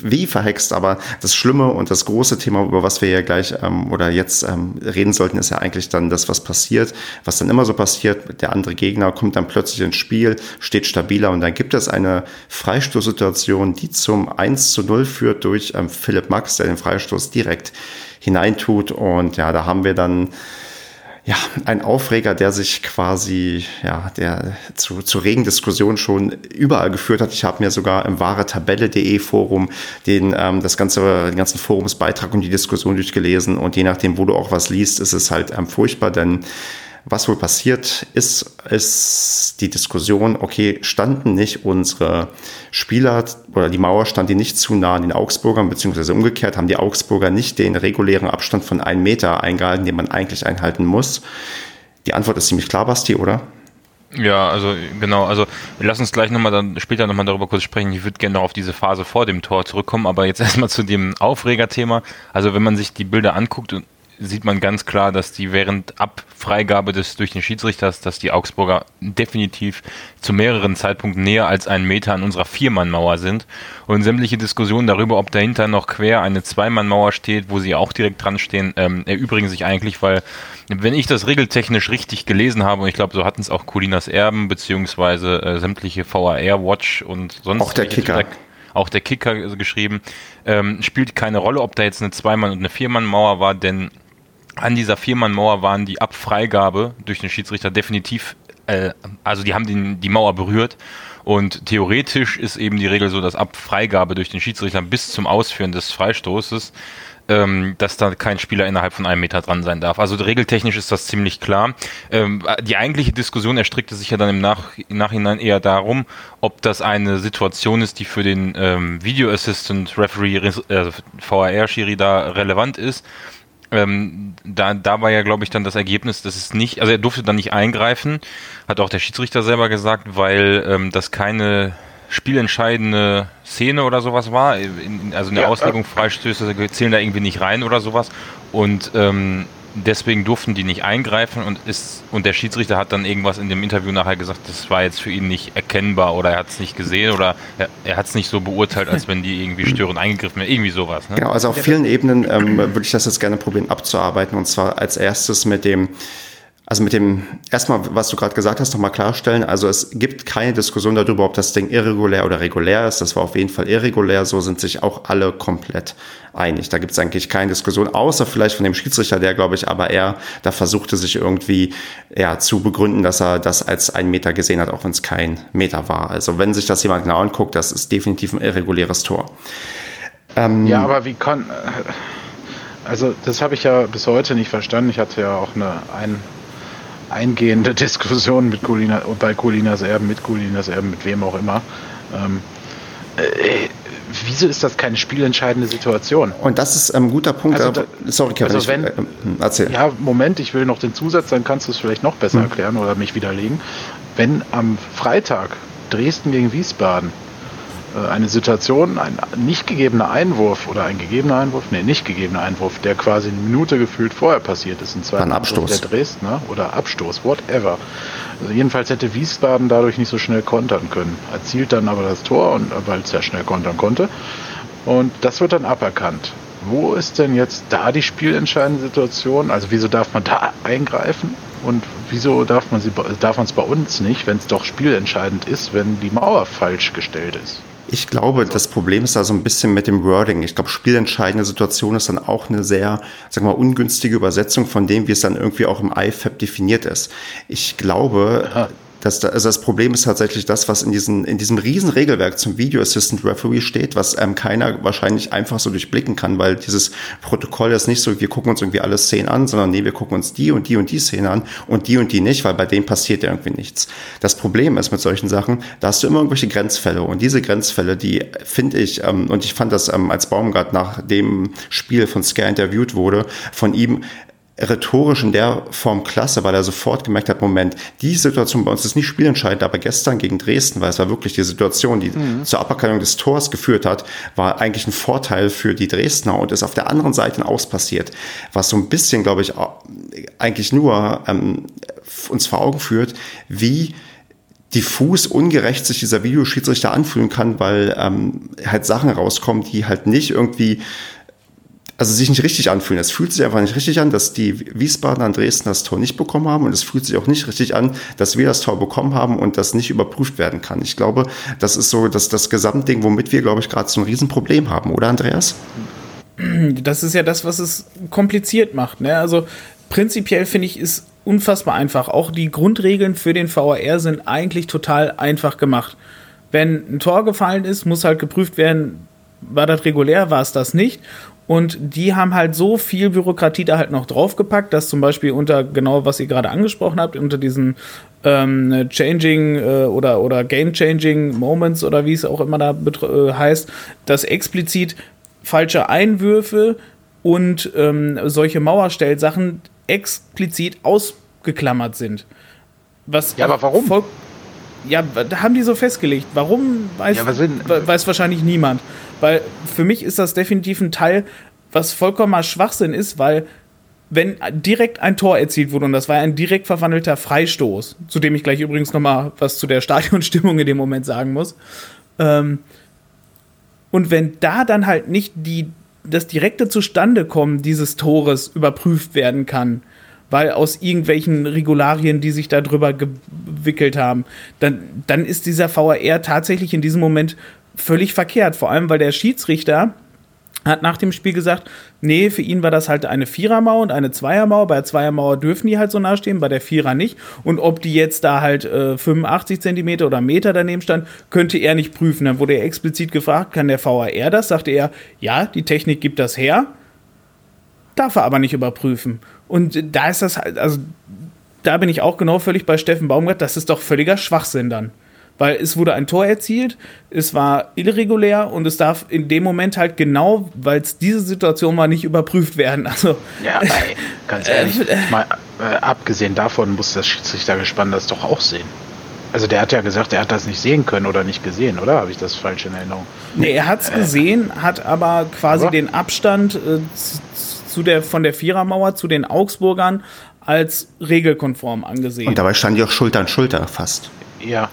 wie verhext, aber das Schlimme und das große Thema, über was wir ja gleich ähm, oder jetzt ähm, reden sollten, ist ja eigentlich dann das, was passiert, was dann immer so passiert. Der andere Gegner kommt dann plötzlich ins Spiel, steht stabiler und dann gibt es eine Freistoßsituation, die zum 1 zu 0 führt durch ähm, Philipp Max, der den Freistoß direkt hineintut und ja, da haben wir dann ja, ein Aufreger, der sich quasi, ja, der zu, zu regen Diskussionen schon überall geführt hat. Ich habe mir sogar im wahretabelle.de Forum den, ähm, das ganze, den ganzen Forumsbeitrag und die Diskussion durchgelesen und je nachdem, wo du auch was liest, ist es halt ähm, furchtbar, denn was wohl passiert ist, ist die Diskussion, okay, standen nicht unsere Spieler oder die Mauer stand die nicht zu nah an den Augsburgern, beziehungsweise umgekehrt haben die Augsburger nicht den regulären Abstand von einem Meter eingehalten, den man eigentlich einhalten muss. Die Antwort ist ziemlich klar, Basti, oder? Ja, also genau, also lassen uns gleich nochmal dann später nochmal darüber kurz sprechen. Ich würde gerne noch auf diese Phase vor dem Tor zurückkommen, aber jetzt [laughs] erstmal zu dem Aufregerthema. Also wenn man sich die Bilder anguckt und sieht man ganz klar, dass die während Abfreigabe des durch den Schiedsrichter, dass die Augsburger definitiv zu mehreren Zeitpunkten näher als einen Meter an unserer Viermannmauer sind. Und sämtliche Diskussionen darüber, ob dahinter noch quer eine Zweimannmauer steht, wo sie auch direkt dran stehen, ähm, erübrigen sich eigentlich, weil wenn ich das regeltechnisch richtig gelesen habe, und ich glaube, so hatten es auch Colinas Erben, beziehungsweise äh, sämtliche VAR Watch und sonst. Auch der Kicker. auch der Kicker geschrieben, ähm, spielt keine Rolle, ob da jetzt eine Zweimann- und eine Viermann-Mauer war, denn an dieser Viermann-Mauer waren die Abfreigabe durch den Schiedsrichter definitiv, äh, also die haben den, die Mauer berührt. Und theoretisch ist eben die Regel so, dass Abfreigabe durch den Schiedsrichter bis zum Ausführen des Freistoßes, ähm, dass da kein Spieler innerhalb von einem Meter dran sein darf. Also regeltechnisch ist das ziemlich klar. Ähm, die eigentliche Diskussion erstrickte sich ja dann im, Nach Nachhinein eher darum, ob das eine Situation ist, die für den ähm, Video Assistant Referee äh, VAR-Schiri da relevant ist ähm, da, da war ja, glaube ich, dann das Ergebnis, dass es nicht, also er durfte dann nicht eingreifen, hat auch der Schiedsrichter selber gesagt, weil ähm, das keine spielentscheidende Szene oder sowas war. In, also in der ja, Auslegung Freistöße zählen da irgendwie nicht rein oder sowas. Und ähm, deswegen durften die nicht eingreifen und ist und der Schiedsrichter hat dann irgendwas in dem Interview nachher gesagt, das war jetzt für ihn nicht erkennbar oder er hat es nicht gesehen oder er, er hat es nicht so beurteilt, als wenn die irgendwie störend eingegriffen wären, irgendwie sowas. Ne? Genau, also auf vielen Ebenen ähm, würde ich das jetzt gerne probieren abzuarbeiten und zwar als erstes mit dem also mit dem, erstmal, was du gerade gesagt hast, nochmal klarstellen. Also es gibt keine Diskussion darüber, ob das Ding irregulär oder regulär ist. Das war auf jeden Fall irregulär. So sind sich auch alle komplett einig. Da gibt es eigentlich keine Diskussion, außer vielleicht von dem Schiedsrichter, der, glaube ich, aber er da versuchte sich irgendwie ja, zu begründen, dass er das als ein Meter gesehen hat, auch wenn es kein Meter war. Also wenn sich das jemand genau anguckt, das ist definitiv ein irreguläres Tor. Ähm, ja, aber wie kann... Also das habe ich ja bis heute nicht verstanden. Ich hatte ja auch eine ein eingehende [laughs] Diskussion mit Colina, bei Colinas Erben, mit Colinas Erben, mit wem auch immer. Ähm, äh, wieso ist das keine spielentscheidende Situation? Und das ist ein guter Punkt. Also da, sorry, Kevin, also wenn, ich, äh, erzähl. Ja, Moment, ich will noch den Zusatz, dann kannst du es vielleicht noch besser hm. erklären oder mich widerlegen. Wenn am Freitag Dresden gegen Wiesbaden eine Situation, ein nicht gegebener Einwurf oder ein gegebener Einwurf, nee, nicht gegebener Einwurf, der quasi eine Minute gefühlt vorher passiert ist, ein zweiter Abstoß der Dresdner oder Abstoß, whatever. Also jedenfalls hätte Wiesbaden dadurch nicht so schnell kontern können. Erzielt dann aber das Tor und weil es ja schnell kontern konnte. Und das wird dann aberkannt. Wo ist denn jetzt da die spielentscheidende Situation? Also wieso darf man da eingreifen? Und wieso darf man es bei uns nicht, wenn es doch spielentscheidend ist, wenn die Mauer falsch gestellt ist? Ich glaube, das Problem ist da so ein bisschen mit dem Wording. Ich glaube, spielentscheidende Situation ist dann auch eine sehr, sagen wir mal, ungünstige Übersetzung von dem, wie es dann irgendwie auch im IFAB definiert ist. Ich glaube, Aha. Das, also das Problem ist tatsächlich das, was in, diesen, in diesem riesen Regelwerk zum Video Assistant Referee steht, was ähm, keiner wahrscheinlich einfach so durchblicken kann, weil dieses Protokoll ist nicht so, wir gucken uns irgendwie alle Szenen an, sondern nee, wir gucken uns die und die und die Szene an und die und die nicht, weil bei denen passiert ja irgendwie nichts. Das Problem ist mit solchen Sachen, da hast du immer irgendwelche Grenzfälle und diese Grenzfälle, die finde ich, ähm, und ich fand das ähm, als Baumgart nach dem Spiel von Scare interviewt wurde, von ihm rhetorisch in der Form klasse, weil er sofort gemerkt hat, Moment, die Situation bei uns ist nicht spielentscheidend, aber gestern gegen Dresden, weil es war wirklich die Situation, die mhm. zur Aberkennung des Tors geführt hat, war eigentlich ein Vorteil für die Dresdner und ist auf der anderen Seite Aus passiert, was so ein bisschen, glaube ich, eigentlich nur ähm, uns vor Augen führt, wie diffus ungerecht sich dieser Videoschiedsrichter anfühlen kann, weil ähm, halt Sachen rauskommen, die halt nicht irgendwie also sich nicht richtig anfühlen. Es fühlt sich einfach nicht richtig an, dass die Wiesbadener und Dresden das Tor nicht bekommen haben und es fühlt sich auch nicht richtig an, dass wir das Tor bekommen haben und das nicht überprüft werden kann. Ich glaube, das ist so das, das Gesamtding, womit wir, glaube ich, gerade so ein Riesenproblem haben, oder Andreas? Das ist ja das, was es kompliziert macht. Ne? Also prinzipiell finde ich, ist unfassbar einfach. Auch die Grundregeln für den VAR sind eigentlich total einfach gemacht. Wenn ein Tor gefallen ist, muss halt geprüft werden, war das regulär, war es das nicht. Und die haben halt so viel Bürokratie da halt noch draufgepackt, dass zum Beispiel unter genau, was ihr gerade angesprochen habt, unter diesen ähm, Changing äh, oder, oder Game Changing Moments oder wie es auch immer da äh, heißt, dass explizit falsche Einwürfe und ähm, solche Mauerstellsachen explizit ausgeklammert sind. Was ja, aber warum? Ja, da haben die so festgelegt. Warum, weiß, ja, weiß wahrscheinlich niemand. Weil für mich ist das definitiv ein Teil, was vollkommener Schwachsinn ist, weil wenn direkt ein Tor erzielt wurde, und das war ein direkt verwandelter Freistoß, zu dem ich gleich übrigens nochmal was zu der Stadionstimmung in dem Moment sagen muss, ähm, und wenn da dann halt nicht die, das direkte Zustandekommen dieses Tores überprüft werden kann, weil aus irgendwelchen Regularien, die sich da drüber gewickelt haben, dann, dann ist dieser VAR tatsächlich in diesem Moment völlig verkehrt. Vor allem, weil der Schiedsrichter hat nach dem Spiel gesagt, nee, für ihn war das halt eine Vierermauer und eine Zweiermauer. Bei der Zweiermauer dürfen die halt so nah stehen, bei der Vierer nicht. Und ob die jetzt da halt äh, 85 Zentimeter oder Meter daneben stand, könnte er nicht prüfen. Dann wurde er explizit gefragt, kann der VAR das? Sagte er, ja, die Technik gibt das her, darf er aber nicht überprüfen. Und da ist das halt, also da bin ich auch genau völlig bei Steffen Baumgart, das ist doch völliger Schwachsinn dann. Weil es wurde ein Tor erzielt, es war irregulär und es darf in dem Moment halt genau, weil es diese Situation war, nicht überprüft werden. Also, ja, ey, ganz [laughs] ehrlich, äh, mal äh, abgesehen davon muss das Schiedsrichtergespann das doch auch sehen. Also der hat ja gesagt, er hat das nicht sehen können oder nicht gesehen, oder? Habe ich das falsch in Erinnerung? Nee, er hat es äh, gesehen, hat aber quasi aber? den Abstand äh, zu der, von der Vierermauer zu den Augsburgern als regelkonform angesehen. Und dabei standen die auch Schulter an Schulter fast. Ja.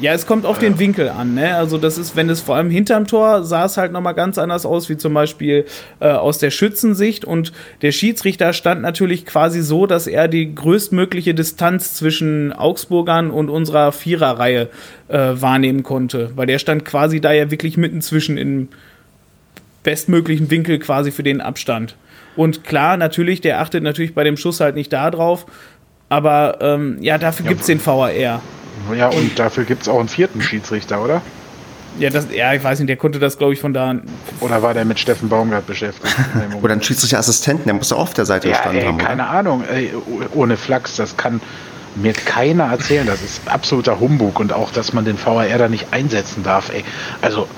Ja, es kommt auf den Winkel an, ne? Also das ist, wenn es vor allem hinterm Tor sah es halt nochmal ganz anders aus, wie zum Beispiel äh, aus der Schützensicht. Und der Schiedsrichter stand natürlich quasi so, dass er die größtmögliche Distanz zwischen Augsburgern und unserer Viererreihe äh, wahrnehmen konnte. Weil der stand quasi da ja wirklich mitten zwischen im bestmöglichen Winkel quasi für den Abstand. Und klar, natürlich, der achtet natürlich bei dem Schuss halt nicht da drauf. Aber ähm, ja, dafür ja, gibt es den VAR. Ja, und dafür gibt es auch einen vierten Schiedsrichter, oder? Ja, das, ja, ich weiß nicht, der konnte das, glaube ich, von da. Oder war der mit Steffen Baumgart beschäftigt? [laughs] oder ein Schiedsrichterassistenten, der muss auch auf der Seite ja, gestanden ey, haben. Keine oder? Ahnung, ey, ohne Flachs, das kann mir keiner erzählen. Das ist absoluter Humbug und auch, dass man den VAR da nicht einsetzen darf. Ey. Also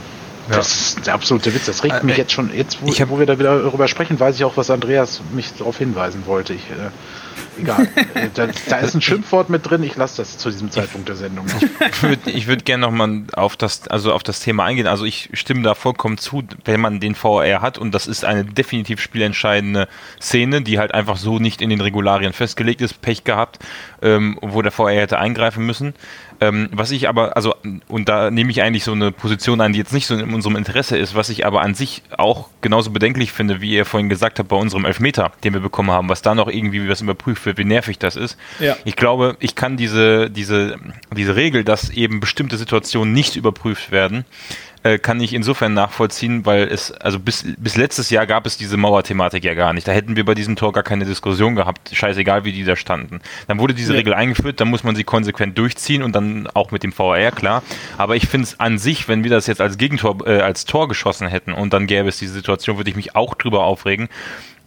ja. Das ist der absolute Witz. Das regt äh, mich jetzt schon, jetzt wo, hab, wo, wir da wieder darüber sprechen, weiß ich auch, was Andreas mich darauf hinweisen wollte. Ich, äh, egal. [laughs] Äh, da, da, ist ein Schimpfwort mit drin, ich lasse das zu diesem Zeitpunkt der Sendung noch. [laughs] Ich würde ich würd gerne nochmal auf das, also auf das Thema eingehen. Also ich stimme da vollkommen zu, wenn man den VR hat und das ist eine definitiv spielentscheidende Szene, die halt einfach so nicht in den Regularien festgelegt ist, Pech gehabt, ähm, wo der VR hätte eingreifen müssen. Ähm, was ich aber, also, und da nehme ich eigentlich so eine Position ein, die jetzt nicht so in unserem Interesse ist, was ich aber an sich auch genauso bedenklich finde, wie ihr vorhin gesagt habt, bei unserem Elfmeter, den wir bekommen haben, was da noch irgendwie was überprüft wird, wie nervig das ist. Ja. Ich glaube, ich kann diese, diese, diese Regel, dass eben bestimmte Situationen nicht überprüft werden, äh, kann ich insofern nachvollziehen, weil es, also bis, bis letztes Jahr gab es diese Mauerthematik ja gar nicht. Da hätten wir bei diesem Tor gar keine Diskussion gehabt, scheißegal wie die da standen. Dann wurde diese ja. Regel eingeführt, dann muss man sie konsequent durchziehen und dann auch mit dem VR, klar. Aber ich finde es an sich, wenn wir das jetzt als Gegentor, äh, als Tor geschossen hätten und dann gäbe es diese Situation, würde ich mich auch drüber aufregen.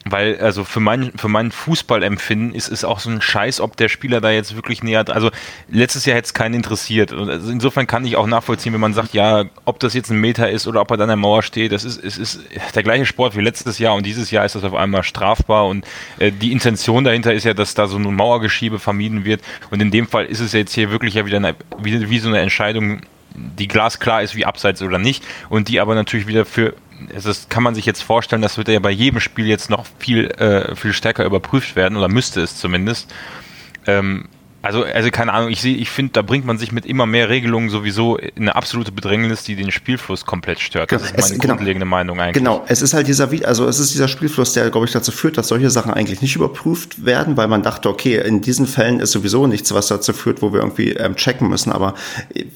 Weil, also für mein, für mein Fußballempfinden ist es auch so ein Scheiß, ob der Spieler da jetzt wirklich näher, also letztes Jahr hätte es keinen interessiert. Also insofern kann ich auch nachvollziehen, wenn man sagt, ja, ob das jetzt ein Meter ist oder ob er dann an der Mauer steht, das ist, es ist der gleiche Sport wie letztes Jahr und dieses Jahr ist das auf einmal strafbar. Und äh, die Intention dahinter ist ja, dass da so ein Mauergeschiebe vermieden wird. Und in dem Fall ist es jetzt hier wirklich ja wieder eine, wie, wie so eine Entscheidung, die glasklar ist, wie abseits oder nicht. Und die aber natürlich wieder für das kann man sich jetzt vorstellen, das wird ja bei jedem Spiel jetzt noch viel, äh, viel stärker überprüft werden, oder müsste es zumindest. Ähm, Also, also keine Ahnung, ich sehe, ich finde, da bringt man sich mit immer mehr Regelungen sowieso in eine absolute Bedrängnis, die den Spielfluss komplett stört. Das ist meine es, genau, grundlegende Meinung eigentlich. Genau, es ist halt dieser, also es ist dieser Spielfluss, der, glaube ich, dazu führt, dass solche Sachen eigentlich nicht überprüft werden, weil man dachte, okay, in diesen Fällen ist sowieso nichts, was dazu führt, wo wir irgendwie ähm, checken müssen. Aber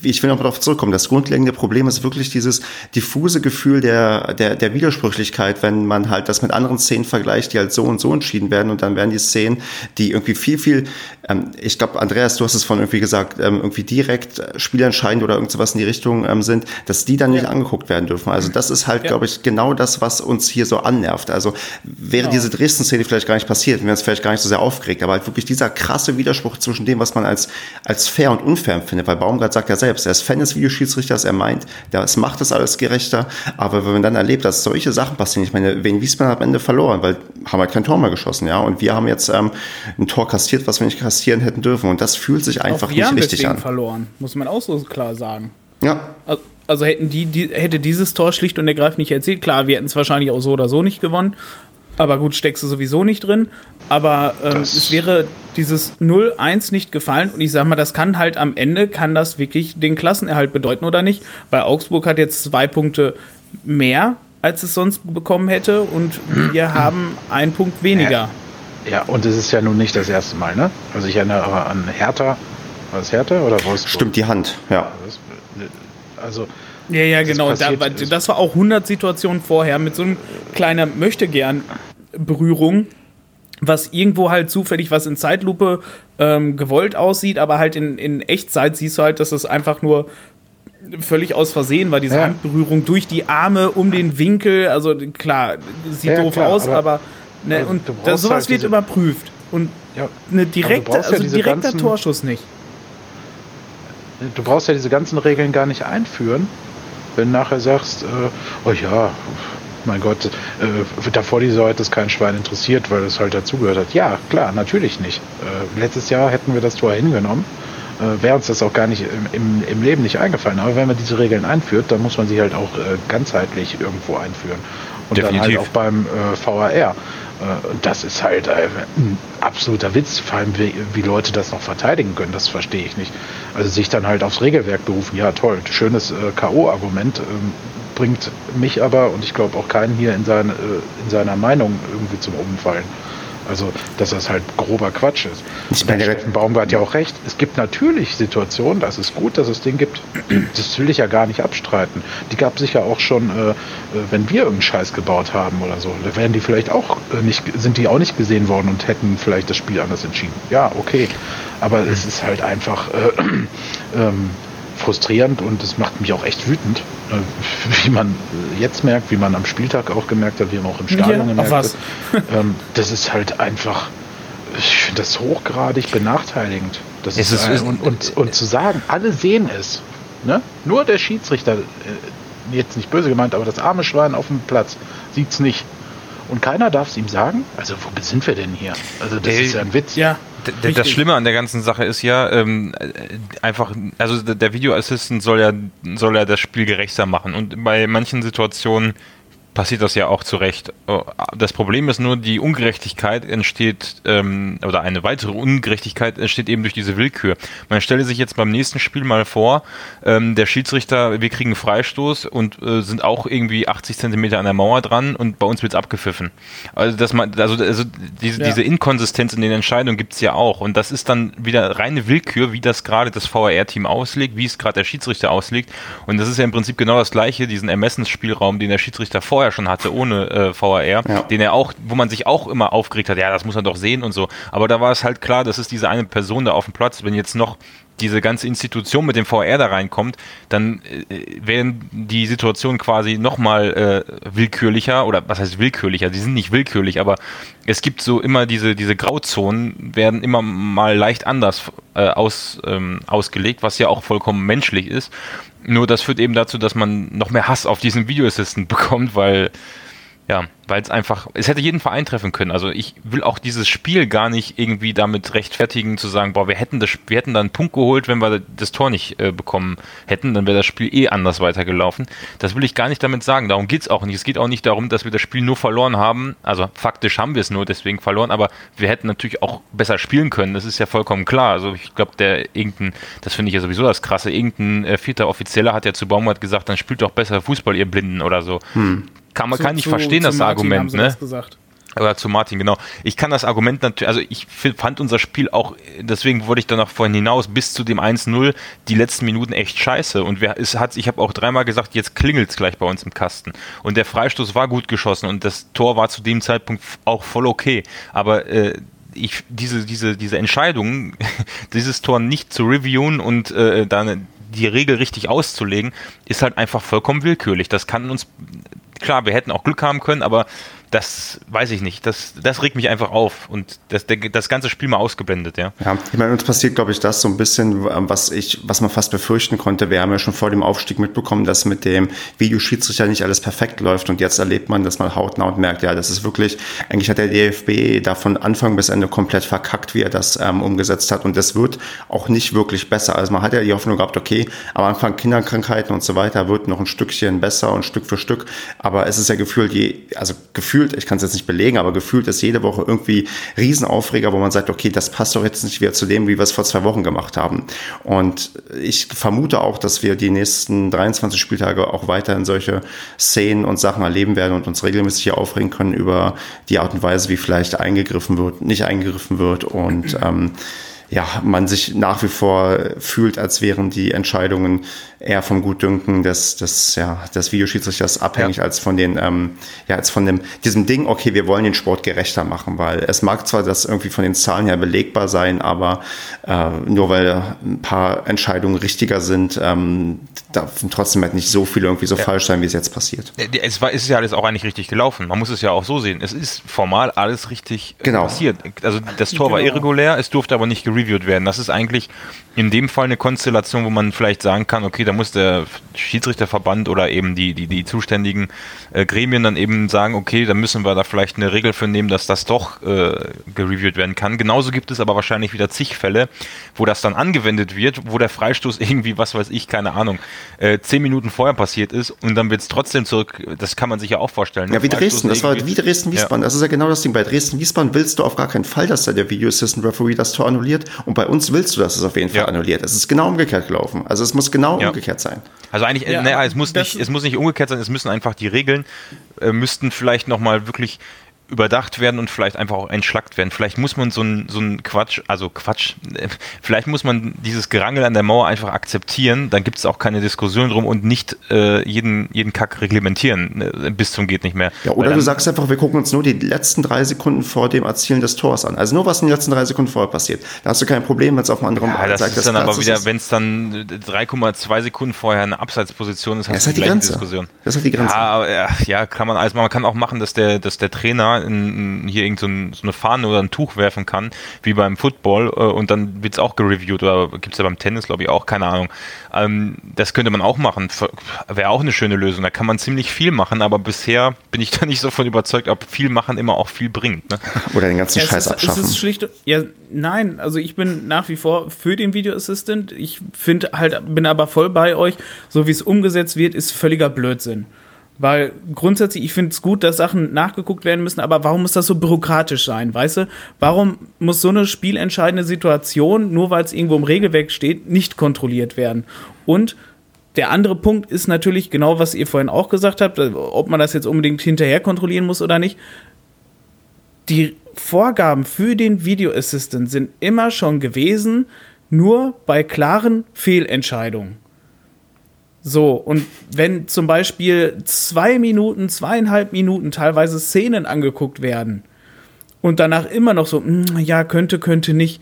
ich will noch mal darauf zurückkommen. Das grundlegende Problem ist wirklich dieses diffuse Gefühl der, der, der Widersprüchlichkeit, wenn man halt das mit anderen Szenen vergleicht, die halt so und so entschieden werden und dann werden die Szenen, die irgendwie viel, viel, ähm, ich glaube, Andreas, du hast es von irgendwie gesagt, ähm, irgendwie direkt spielentscheidend oder irgendwas in die Richtung ähm, sind, dass die dann nicht ja. angeguckt werden dürfen. Also das ist halt, ja. glaube ich, genau das, was uns hier so annervt. Also wäre genau. diese Dresden-Szene vielleicht gar nicht passiert, wäre es vielleicht gar nicht so sehr aufgeregt, aber halt wirklich dieser krasse Widerspruch zwischen dem, was man als, als fair und unfair empfindet, weil Baumgart sagt ja selbst, er ist Fan des Videoschiedsrichters, er meint, das macht es alles gerechter, aber wenn man dann erlebt, dass solche Sachen passieren, ich meine, wen Wiesbaden am Ende verloren, weil haben halt kein Tor mehr geschossen, ja, und wir haben jetzt ähm, ein Tor kassiert, was wir nicht kassieren hätten dürfen und das fühlt sich einfach nicht richtig an. verloren, muss man auch so klar sagen. Ja. Also, also hätten die, die, hätte dieses Tor schlicht und ergreifend nicht erzielt. Klar, wir hätten es wahrscheinlich auch so oder so nicht gewonnen. Aber gut, steckst du sowieso nicht drin. Aber ähm, es wäre dieses 0-1 nicht gefallen. Und ich sag mal, das kann halt am Ende, kann das wirklich den Klassenerhalt bedeuten oder nicht. Weil Augsburg hat jetzt zwei Punkte mehr, als es sonst bekommen hätte. Und wir haben einen Punkt weniger. Ja. Und es ist ja nun nicht das erste Mal, ne? Also ich erinnere an Hertha. War es Hertha oder Wolfsburg? Stimmt, die Hand, ja. Also. Ja, ja, genau. Da, das war auch 100 Situationen vorher mit so einem kleinen Möchtegern-Berührung, was irgendwo halt zufällig was in Zeitlupe ähm, gewollt aussieht, aber halt in, in Echtzeit siehst du halt, dass es einfach nur völlig aus Versehen war, diese ja. Handberührung durch die Arme um den Winkel. Also klar, sieht ja, doof klar, aus, aber, aber Ne, also, und das, sowas halt wird überprüft. Und ja, eine direkte, also ja direkter ganzen, Torschuss nicht. Du brauchst ja diese ganzen Regeln gar nicht einführen, wenn nachher sagst, äh, oh ja, mein Gott, äh, davor die Saison hat das kein Schwein interessiert, weil es halt dazugehört hat. Ja, klar, natürlich nicht. Äh, letztes Jahr hätten wir das Tor hingenommen. Äh, Wäre uns das auch gar nicht im, im, im, Leben nicht eingefallen. Aber wenn man diese Regeln einführt, dann muss man sie halt auch äh, ganzheitlich irgendwo einführen. Und Definitiv. dann halt auch beim äh, VAR. Äh, das ist halt äh, ein absoluter Witz, vor allem wie, wie, Leute das noch verteidigen können, das verstehe ich nicht. Also sich dann halt aufs Regelwerk berufen, ja toll, schönes äh, K.O.-Argument, ähm, bringt mich aber und ich glaube auch keinen hier in, seine, in seiner Meinung irgendwie zum Umfallen. Also, dass das halt grober Quatsch ist. Ich meine, Steffen Baumgart hat ja auch recht. Es gibt natürlich Situationen, das ist gut, dass es den gibt. Das will ich ja gar nicht abstreiten. Die gab es sicher auch schon, äh, äh, wenn wir irgendeinen Scheiß gebaut haben oder so. Da wären die vielleicht auch äh, nicht, sind die auch nicht gesehen worden und hätten vielleicht das Spiel anders entschieden. Ja, okay. Aber es ist halt einfach, äh, [clears throat] ähm, frustrierend und es macht mich auch echt wütend, äh, [laughs] wie man jetzt merkt, wie man am Spieltag auch gemerkt hat, wie man auch im Stadion ja, gemerkt hat. Ähm, das ist halt einfach, ich finde das hochgradig benachteiligend. Das ist, ist, und, und, und zu sagen, alle sehen es. Ne? Nur der Schiedsrichter, äh, jetzt nicht böse gemeint, aber das arme Schwein auf dem Platz sieht es nicht. Und keiner darf es ihm sagen? Also, wo sind wir denn hier? Also, das Ey, ist ja ein Witz. Ja, das Schlimme an der ganzen Sache ist ja ähm, einfach, also der Video Assistant soll ja, soll ja das Spiel gerechter machen und bei manchen Situationen passiert das ja auch zu Recht. Oh, das Problem ist nur, die Ungerechtigkeit entsteht, ähm, oder eine weitere Ungerechtigkeit entsteht eben durch diese Willkür. Man stelle sich jetzt beim nächsten Spiel mal vor, ähm, der Schiedsrichter, wir kriegen einen Freistoß und äh, sind auch irgendwie 80 Zentimeter an der Mauer dran und bei uns wird es abgepfiffen. Also, dass man, also, also diese, ja. diese Inkonsistenz in den Entscheidungen gibt es ja auch. Und das ist dann wieder reine Willkür, wie das gerade das VAR-Team auslegt, wie es gerade der Schiedsrichter auslegt. Und das ist ja im Prinzip genau das Gleiche, diesen Ermessensspielraum, den der Schiedsrichter vorher vorher schon hatte, ohne äh, VAR, ja. den er auch, wo man sich auch immer aufgeregt hat, ja, das muss man doch sehen und so. Aber da war es halt klar, das ist diese eine Person da auf dem Platz. Wenn jetzt noch diese ganze Institution mit dem VR da reinkommt, dann äh, werden die Situationen quasi nochmal äh, willkürlicher oder was heißt willkürlicher? Die sind nicht willkürlich, aber es gibt so immer diese, diese Grauzonen werden immer mal leicht anders äh, aus, ähm, ausgelegt, was ja auch vollkommen menschlich ist. Nur das führt eben dazu, dass man noch mehr Hass auf diesen Videoassistent [laughs] bekommt, weil Ja, weil es einfach, es hätte jeden Verein treffen können. Also ich will auch dieses Spiel gar nicht irgendwie damit rechtfertigen, zu sagen, boah, wir hätten das, wir hätten da einen Punkt geholt, wenn wir das Tor nicht äh, bekommen hätten, dann wäre das Spiel eh anders weitergelaufen. Das will ich gar nicht damit sagen. Darum geht's auch nicht. Es geht auch nicht darum, dass wir das Spiel nur verloren haben. Also faktisch haben wir es nur deswegen verloren, aber wir hätten natürlich auch besser spielen können. Das ist ja vollkommen klar. Also ich glaube, der irgendein, das finde ich ja sowieso das Krasse, irgendein äh, vierter Offizieller hat ja zu Baumgart gesagt, dann spielt doch besser Fußball, ihr Blinden oder so. Hm kann man zu, kann ich zu, verstehen zu das Martin Argument, ne? Das Oder zu Martin, genau. Ich kann das Argument natürlich, also ich fand unser Spiel auch, deswegen wollte ich dann noch vorhin hinaus, bis zu dem 1-0 die letzten Minuten echt scheiße. Und wer, es hat, ich habe auch dreimal gesagt, jetzt klingelt es gleich bei uns im Kasten. Und der Freistoß war gut geschossen und das Tor war zu dem Zeitpunkt auch voll okay. Aber äh, ich, diese, diese, diese Entscheidung, [laughs] dieses Tor nicht zu reviewen und äh, dann die Regel richtig auszulegen, ist halt einfach vollkommen willkürlich. Das kann uns klar, wir hätten auch Glück haben können, aber das weiß ich nicht. Das, das regt mich einfach auf und das, das ganze Spiel mal ausgeblendet, ja. Ja, ich meine, uns passiert, glaube ich, das so ein bisschen, was ich, was man fast befürchten konnte. Wir haben ja schon vor dem Aufstieg mitbekommen, dass mit dem Videoschiedsrichter nicht alles perfekt läuft und jetzt erlebt man das mal hautnah und merkt, ja, das ist wirklich, eigentlich hat der DFB da von Anfang bis Ende komplett verkackt, wie er das ähm, umgesetzt hat und das wird auch nicht wirklich besser. Also man hat ja die Hoffnung gehabt, okay, am Anfang Kinderkrankheiten und so weiter wird noch ein Stückchen besser und Stück für Stück, aber es ist ja gefühlt je, also gefühlt gefühlt, ich kann es jetzt nicht belegen, aber gefühlt ist jede Woche irgendwie Riesenaufreger, wo man sagt, okay, das passt doch jetzt nicht wieder zu dem, wie wir es vor zwei Wochen gemacht haben. Und ich vermute auch, dass wir die nächsten 23 Spieltage auch weiterhin solche Szenen und Sachen erleben werden und uns regelmäßig hier aufregen können über die Art und Weise, wie vielleicht eingegriffen wird, nicht eingegriffen wird und ähm, ja, man sich nach wie vor fühlt, als wären die Entscheidungen eher vom Gutdünken des, des, ja, des Videoschiedsrichters abhängig ja. als von den, ähm, ja, als von dem, diesem Ding, okay, wir wollen den Sport gerechter machen, weil es mag zwar das irgendwie von den Zahlen her belegbar sein, aber äh, nur weil ein paar Entscheidungen richtiger sind, ähm, darf trotzdem halt nicht so viel irgendwie so ja. falsch sein, wie es jetzt passiert. Es war, ist ja alles auch eigentlich richtig gelaufen. Man muss es ja auch so sehen. Es ist formal alles richtig genau. passiert. Also das Tor war genau. irregulär, es durfte aber nicht gereviewt werden. Das ist eigentlich in dem Fall eine Konstellation, wo man vielleicht sagen kann, okay, da muss der Schiedsrichterverband oder eben die, die, die zuständigen äh, Gremien dann eben sagen, okay, da müssen wir da vielleicht eine Regel für nehmen, dass das doch äh, gereviewt werden kann. Genauso gibt es aber wahrscheinlich wieder zig Fälle, wo das dann angewendet wird, wo der Freistoß [laughs] irgendwie, was weiß ich, keine Ahnung, äh, zehn Minuten vorher passiert ist und dann wird es trotzdem zurück, das kann man sich ja auch vorstellen. Ja, wie Dresden, das war wie Dresden-Wiesbaden, ja. das ist ja genau das Ding. Bei Dresden-Wiesbaden willst du auf gar keinen Fall, dass da der Video Assistant Referee das Tor annulliert und bei uns willst du, dass es auf jeden Fall ja. annulliert. Es ist genau umgekehrt gelaufen. Also es muss genau ja. Umgekehrt sein. Also eigentlich, ja, naja, es muss nicht, es muss nicht umgekehrt sein, es müssen einfach die Regeln, äh, müssten vielleicht nochmal wirklich überdacht werden und vielleicht einfach auch entschlackt werden. Vielleicht muss man so ein, so ein Quatsch, also Quatsch, [laughs] vielleicht muss man dieses Gerangel an der Mauer einfach akzeptieren, dann gibt es auch keine Diskussion drum und nicht äh, jeden, jeden Kack reglementieren äh, bis zum geht nicht mehr. Ja, oder du sagst einfach, wir gucken uns nur die letzten drei Sekunden vor dem Erzielen des Tors an. Also nur was in den letzten drei Sekunden vorher passiert. Da hast du kein Problem, wenn es auf einem anderen ja, das sagt, ist dann aber wieder, wenn es dann 3,2 Sekunden vorher eine Abseitsposition ist, hast ja, du die Grenze. Diskussion. Das ist halt die Grenze. Ja, ja, kann man, also man kann auch machen, dass der, dass der Trainer in, in hier irgend so, ein, so, eine Fahne oder ein Tuch werfen kann, wie beim Football, äh, und dann wird es auch gereviewt oder gibt es ja beim Tennis, glaube ich, auch, keine Ahnung. Ähm, das könnte man auch machen. Wäre auch eine schöne Lösung. Da kann man ziemlich viel machen, aber bisher bin ich [laughs] da nicht so von überzeugt, ob viel machen immer auch viel bringt. Ne? [laughs] Oder den ganzen ja, Scheiß ist, abschaffen. Es ist schlicht, ja, nein, also ich bin nach wie vor für den Video Assistant. Ich finde halt, bin aber voll bei euch. So wie es umgesetzt wird, ist völliger Blödsinn. Weil grundsätzlich, ich finde es gut, dass Sachen nachgeguckt werden müssen, aber warum muss das so bürokratisch sein, weißt du? Warum muss so eine spielentscheidende Situation, nur weil es irgendwo im Regelwerk steht, nicht kontrolliert werden? Und der andere Punkt ist natürlich genau, was ihr vorhin auch gesagt habt, ob man das jetzt unbedingt hinterher kontrollieren muss oder nicht. Die Vorgaben für den Video Assistant sind immer schon gewesen, nur bei klaren Fehlentscheidungen. So, und wenn zum Beispiel zwei Minuten, zweieinhalb Minuten teilweise Szenen angeguckt werden und danach immer noch so, hm, ja, könnte, könnte nicht,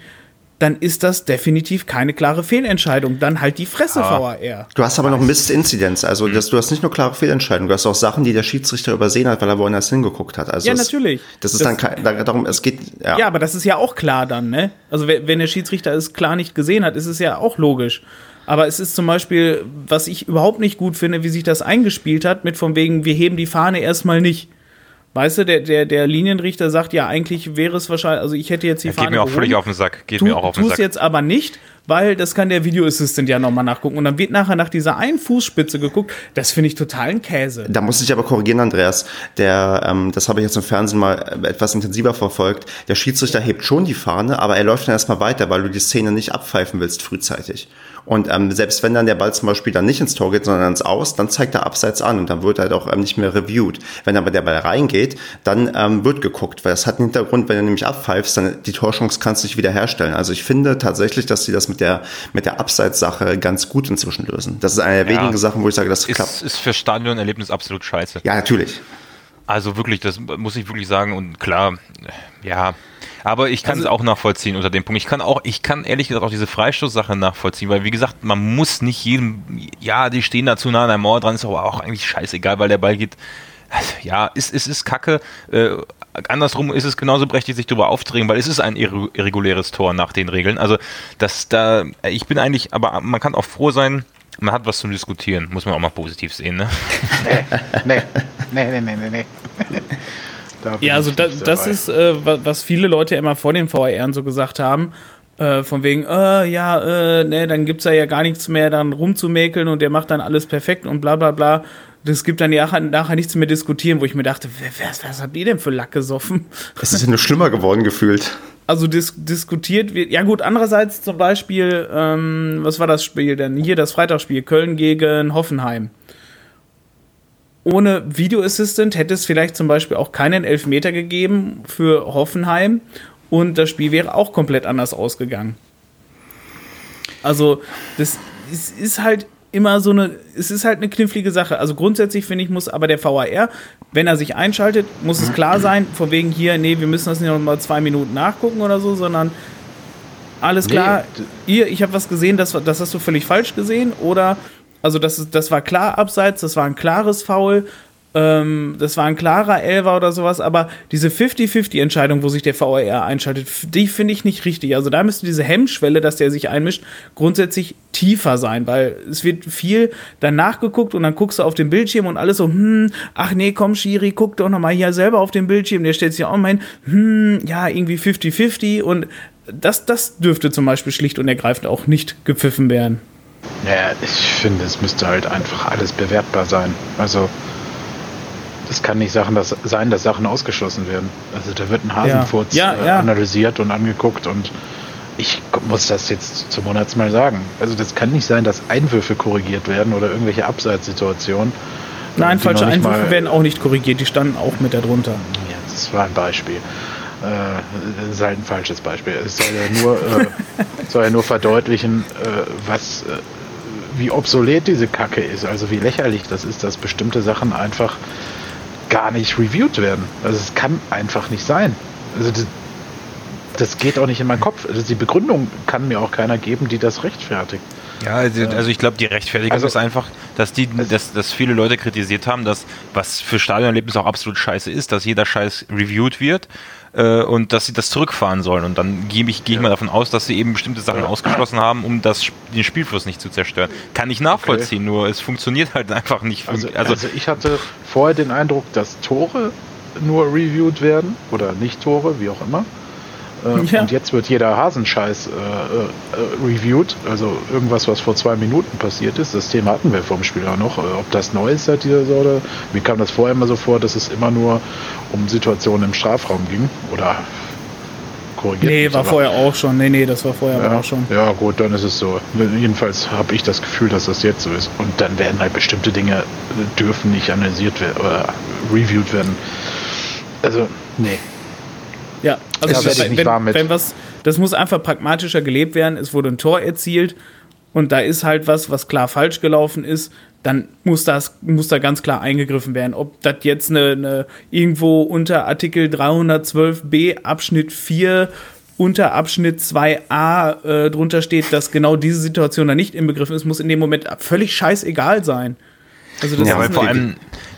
dann ist das definitiv keine klare Fehlentscheidung. Dann halt die Fresse ah. VAR. Du hast aber noch Mist-Inzidenz. Also mhm. das, du hast nicht nur klare Fehlentscheidungen, du hast auch Sachen, die der Schiedsrichter übersehen hat, weil er woanders hingeguckt hat. Also ja, es, natürlich. Das ist das, dann darum, es geht. Ja. ja, aber das ist ja auch klar dann, ne? Also wenn der Schiedsrichter es klar nicht gesehen hat, ist es ja auch logisch. Aber es ist zum Beispiel, was ich überhaupt nicht gut finde, wie sich das eingespielt hat, mit von wegen, wir heben die Fahne erstmal nicht. Weißt du, der, der, der Linienrichter sagt, ja, eigentlich wäre es wahrscheinlich, also ich hätte jetzt die ja, Fahne. Geht mir auch völlig auf den Sack. Geht tu, mir auch auf den Sack. jetzt aber nicht, weil das kann der Video Assistant ja nochmal nachgucken. Und dann wird nachher nach dieser einen Fußspitze geguckt. Das finde ich total ein Käse. Da muss ich aber korrigieren, Andreas. Der, ähm, das habe ich jetzt im Fernsehen mal etwas intensiver verfolgt. Der Schiedsrichter hebt schon die Fahne, aber er läuft dann erstmal weiter, weil du die Szene nicht abpfeifen willst frühzeitig. Und ähm, selbst wenn dann der Ball zum Beispiel dann nicht ins Tor geht, sondern ins Aus, dann zeigt er abseits an und dann wird halt auch ähm, nicht mehr reviewed. Wenn aber der Ball reingeht, dann ähm, wird geguckt, weil das hat einen Hintergrund, wenn du nämlich abpfeifst, dann die Torchance kannst du nicht wiederherstellen. Also ich finde tatsächlich, dass sie das mit der, mit der Abseitssache ganz gut inzwischen lösen. Das ist eine der ja, wenigen Sachen, wo ich sage, das ist, klappt. Ist für Stadionerlebnis absolut scheiße. Ja, natürlich. Also wirklich, das muss ich wirklich sagen. Und klar, ja, aber ich kann also, es auch nachvollziehen unter dem Punkt. Ich kann auch, ich kann ehrlich gesagt auch diese Freistoßsache nachvollziehen, weil wie gesagt, man muss nicht jedem, ja, die stehen da zu nah an der Mauer dran, ist aber auch eigentlich scheißegal, weil der Ball geht. Also, ja, es, es ist kacke. Äh, andersrum ist es genauso berechtigt, sich darüber aufzuregen, weil es ist ein irreguläres Tor nach den Regeln. Also, das da, ich bin eigentlich, aber man kann auch froh sein, man hat was zum Diskutieren, muss man auch mal positiv sehen, ne? Nee, nee, nee, nee, nee, nee. Ja, also da, das ist, äh, was viele Leute immer vor den VRN so gesagt haben. Äh, von wegen, äh, ja, äh, ne, dann gibt's ja gar nichts mehr, dann rumzumäkeln und der macht dann alles perfekt und bla bla bla. Das gibt dann nachher, nachher nichts mehr diskutieren, wo ich mir dachte, was, was habt ihr denn für Lack gesoffen? [laughs] Es ist ja nur schlimmer geworden gefühlt. Also dis diskutiert wird, ja gut, andererseits zum Beispiel, ähm, was war das Spiel denn? Hier das Freitagsspiel, Köln gegen Hoffenheim ohne Video Assistant hätte es vielleicht zum Beispiel auch keinen Elfmeter gegeben für Hoffenheim und das Spiel wäre auch komplett anders ausgegangen. Also, das ist, ist halt immer so eine, es ist halt eine knifflige Sache. Also grundsätzlich finde ich, muss aber der VAR, wenn er sich einschaltet, muss es klar sein, von wegen hier, nee, wir müssen das nicht noch mal zwei Minuten nachgucken oder so, sondern alles klar, nee. ihr, ich habe was gesehen, das, das hast du völlig falsch gesehen oder also das, das war klar abseits, das war ein klares Foul, ähm, das war ein klarer Elver oder sowas, aber diese 50-50-Entscheidung, wo sich der VAR einschaltet, die finde ich nicht richtig. Also da müsste diese Hemmschwelle, dass der sich einmischt, grundsätzlich tiefer sein, weil es wird viel danach geguckt und dann guckst du auf den Bildschirm und alles so, hm, ach nee, komm, Schiri, guck doch nochmal hier selber auf den Bildschirm, der stellt sich auch mein, hm, ja, irgendwie 50-50 und das, das dürfte zum Beispiel schlicht und ergreifend auch nicht gepfiffen werden. Ja, ich finde, es müsste halt einfach alles bewertbar sein. Also, es kann nicht Sachen, dass, sein, dass Sachen ausgeschlossen werden. Also, da wird ein Hasenfurz ja. Ja, ja. Äh, analysiert und angeguckt und ich muss das jetzt zum Monatsmal sagen. Also, das kann nicht sein, dass Einwürfe korrigiert werden oder irgendwelche Abseitssituationen. Nein, falsche Einwürfe werden auch nicht korrigiert, die standen auch mit darunter. Ja, das war ein Beispiel. Äh, das ist halt ein falsches Beispiel. Es soll ja nur, äh, [laughs] soll ja nur verdeutlichen, äh, was, äh, wie obsolet diese Kacke ist, also wie lächerlich das ist, dass bestimmte Sachen einfach gar nicht reviewed werden. Also es kann einfach nicht sein. Also das, das geht auch nicht in meinen Kopf. Also die Begründung kann mir auch keiner geben, die das rechtfertigt. Ja, also, also ich glaube, die Rechtfertigung also, ist einfach, dass die, dass, dass viele Leute kritisiert haben, dass was für Stadionerlebnis auch absolut scheiße ist, dass jeder Scheiß reviewed wird äh, und dass sie das zurückfahren sollen. Und dann gehe ich, geh ich mal davon aus, dass sie eben bestimmte Sachen ausgeschlossen haben, um das, den Spielfluss nicht zu zerstören. Kann ich nachvollziehen, okay. nur es funktioniert halt einfach nicht. Also, also, also ich hatte vorher den Eindruck, dass Tore nur reviewed werden oder nicht Tore, wie auch immer. Äh, ja. Und jetzt wird jeder Hasenscheiß äh, äh, reviewed. Also irgendwas, was vor zwei Minuten passiert ist. Das Thema hatten wir vor dem Spiel auch noch. Äh, ob das neu ist seit dieser Sorte. Mir kam das vorher immer so vor, dass es immer nur um Situationen im Strafraum ging. Oder korrigiert. Nee, war vorher auch schon. Nee, nee, das war vorher ja, auch schon. Ja, gut, dann ist es so. Jedenfalls habe ich das Gefühl, dass das jetzt so ist. Und dann werden halt bestimmte Dinge äh, dürfen nicht analysiert werden oder reviewed werden. Also, nee, ja, also das, wenn, wenn, wenn was, das muss einfach pragmatischer gelebt werden. Es wurde ein Tor erzielt und da ist halt was, was klar falsch gelaufen ist, dann muss das muss da ganz klar eingegriffen werden. Ob das jetzt eine, eine irgendwo unter Artikel 312b Abschnitt 4 unter Abschnitt 2a äh, drunter steht, dass genau diese Situation da nicht inbegriffen ist, muss in dem Moment völlig scheißegal sein. Also das ja, ist vor allem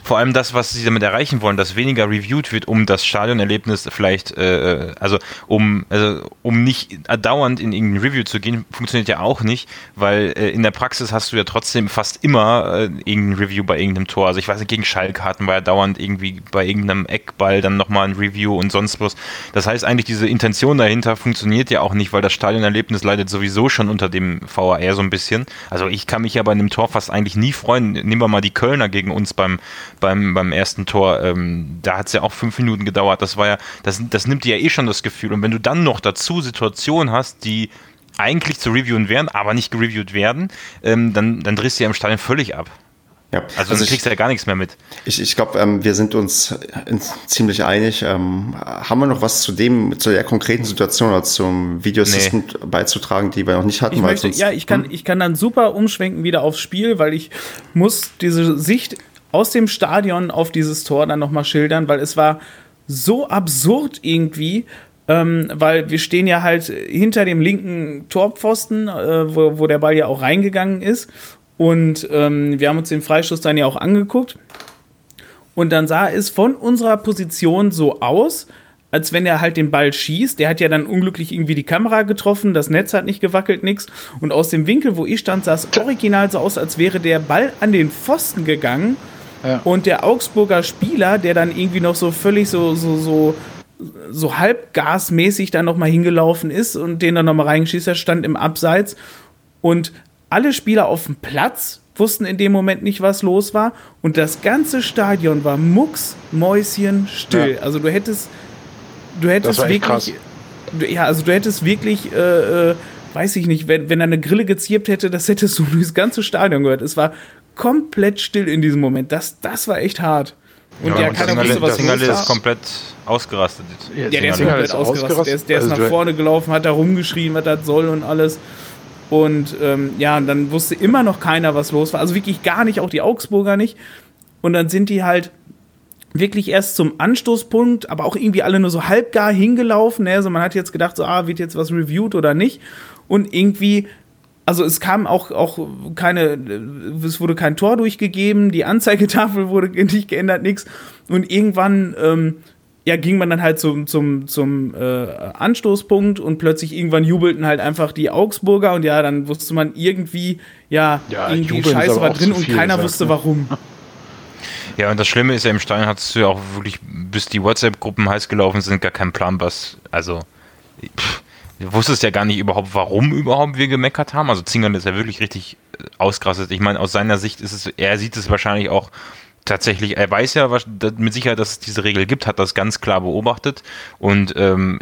vor allem das, was sie damit erreichen wollen, dass weniger reviewed wird, um das Stadionerlebnis vielleicht, äh, also um, also um nicht dauernd in irgendein Review zu gehen, funktioniert ja auch nicht, weil äh, in der Praxis hast du ja trotzdem fast immer äh, irgendein Review bei irgendeinem Tor. Also ich weiß nicht, gegen Schallkarten war ja dauernd irgendwie bei irgendeinem Eckball dann nochmal ein Review und sonst was. Das heißt eigentlich, diese Intention dahinter funktioniert ja auch nicht, weil das Stadionerlebnis leidet sowieso schon unter dem VAR so ein bisschen. Also ich kann mich ja bei einem Tor fast eigentlich nie freuen. Nehmen wir mal die Kölner gegen uns beim, beim, beim ersten Tor. Ähm, da hat es ja auch fünf Minuten gedauert. Das war ja, das, das nimmt dir ja eh schon das Gefühl. Und wenn du dann noch dazu Situationen hast, die eigentlich zu reviewen wären, aber nicht gereviewt werden, ähm, dann, dann drehst du ja im Stadion völlig ab. Ja, also, also du kriegst ja gar nichts mehr mit. Ich, ich glaube, ähm, wir sind uns ziemlich einig. Ähm, haben wir noch was zu dem, zu der konkreten Situation oder zum Videosystem nee. beizutragen, die wir noch nicht hatten? Ich möchte, sonst, ja, ich kann, hm? ich kann dann super umschwenken wieder aufs Spiel, weil ich muss diese Sicht aus dem Stadion auf dieses Tor dann nochmal schildern, weil es war so absurd irgendwie, ähm, weil wir stehen ja halt hinter dem linken Torpfosten, äh, wo, wo der Ball ja auch reingegangen ist. Und ähm, wir haben uns den Freistoß dann ja auch angeguckt. Und dann sah es von unserer Position so aus, als wenn er halt den Ball schießt. Der hat ja dann unglücklich irgendwie die Kamera getroffen, das Netz hat nicht gewackelt, nix. Und aus dem Winkel, wo ich stand, sah es original so aus, als wäre der Ball an den Pfosten gegangen. Ja. Und der Augsburger Spieler, der dann irgendwie noch so völlig so, so, so so halbgasmäßig da nochmal hingelaufen ist und den dann nochmal reingeschießt hat, stand im Abseits. Und alle Spieler auf dem Platz wussten in dem Moment nicht, was los war. Und das ganze Stadion war mucksmäuschen still. Ja. Also du hättest, du hättest wirklich, krass. ja, also du hättest wirklich, äh, äh, weiß ich nicht, wenn, wenn er eine Grille gezirpt hätte, das hättest du [laughs] das ganze Stadion gehört. Es war komplett still in diesem Moment. Das, das war echt hart. Und ja, der kann auch wusste, was Singerle ist komplett ausgerastet. Ja, der ist komplett ausgerastet. Der ist, der ist also nach vorne gelaufen, hat da rumgeschrien, was das soll und alles. Und ähm, ja, und dann wusste immer noch keiner, was los war. Also wirklich gar nicht, auch die Augsburger nicht. Und dann sind die halt wirklich erst zum Anstoßpunkt, aber auch irgendwie alle nur so halbgar hingelaufen. Ne? Also man hat jetzt gedacht, so, ah, wird jetzt was reviewed oder nicht. Und irgendwie also es kam auch, auch keine, es wurde kein Tor durchgegeben, die Anzeigetafel wurde nicht geändert, nichts. Und irgendwann ähm, ja, ging man dann halt zum, zum, zum äh, Anstoßpunkt und plötzlich irgendwann jubelten halt einfach die Augsburger und ja, dann wusste man irgendwie, ja, ja irgendwie Scheiße war drin und keiner gesagt, wusste ne? warum. Ja, und das Schlimme ist ja, im Stein hattest du ja auch wirklich, bis die WhatsApp-Gruppen heiß gelaufen sind, gar keinen Plan, was, also, pff, Du wusstest ja gar nicht überhaupt, warum überhaupt wir gemeckert haben. Also Zingern ist ja wirklich richtig äh, ausgerastet. Ich meine, aus seiner Sicht ist es, er sieht es wahrscheinlich auch tatsächlich, er weiß ja mit Sicherheit, dass es diese Regel gibt, hat das ganz klar beobachtet und ähm,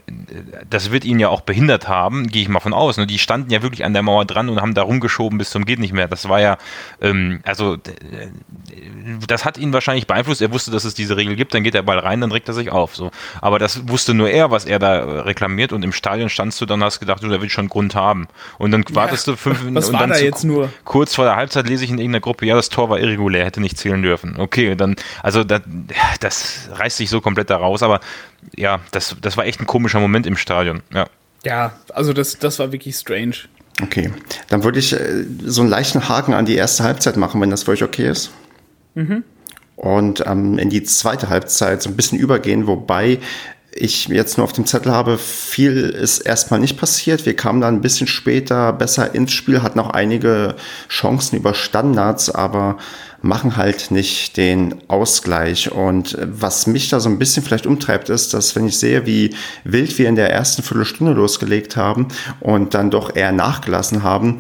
das wird ihn ja auch behindert haben, gehe ich mal von aus. Ne? Die standen ja wirklich an der Mauer dran und haben da rumgeschoben bis zum geht nicht mehr. Das war ja, ähm, also das hat ihn wahrscheinlich beeinflusst. Er wusste, dass es diese Regel gibt, dann geht der Ball rein, dann regt er sich auf. So. Aber das wusste nur er, was er da reklamiert und im Stadion standst du dann hast gedacht, du, der will schon Grund haben. Und dann wartest ja, du fünf Minuten. Was war da jetzt nur? Kurz vor der Halbzeit lese ich in irgendeiner Gruppe, ja, das Tor war irregulär, hätte nicht zählen dürfen. Okay okay, dann, also das, das reißt sich so komplett da raus, aber ja, das, das war echt ein komischer Moment im Stadion, ja. Ja, also das, das war wirklich strange. Okay, dann würde ich äh, so einen leichten Haken an die erste Halbzeit machen, wenn das für euch okay ist. Mhm. Und ähm, in die zweite Halbzeit so ein bisschen übergehen, wobei ich jetzt nur auf dem Zettel habe, viel ist erstmal nicht passiert. Wir kamen dann ein bisschen später besser ins Spiel, hatten auch einige Chancen über Standards, aber machen halt nicht den Ausgleich. Und was mich da so ein bisschen vielleicht umtreibt, ist, dass wenn ich sehe, wie wild wir in der ersten Viertelstunde losgelegt haben und dann doch eher nachgelassen haben,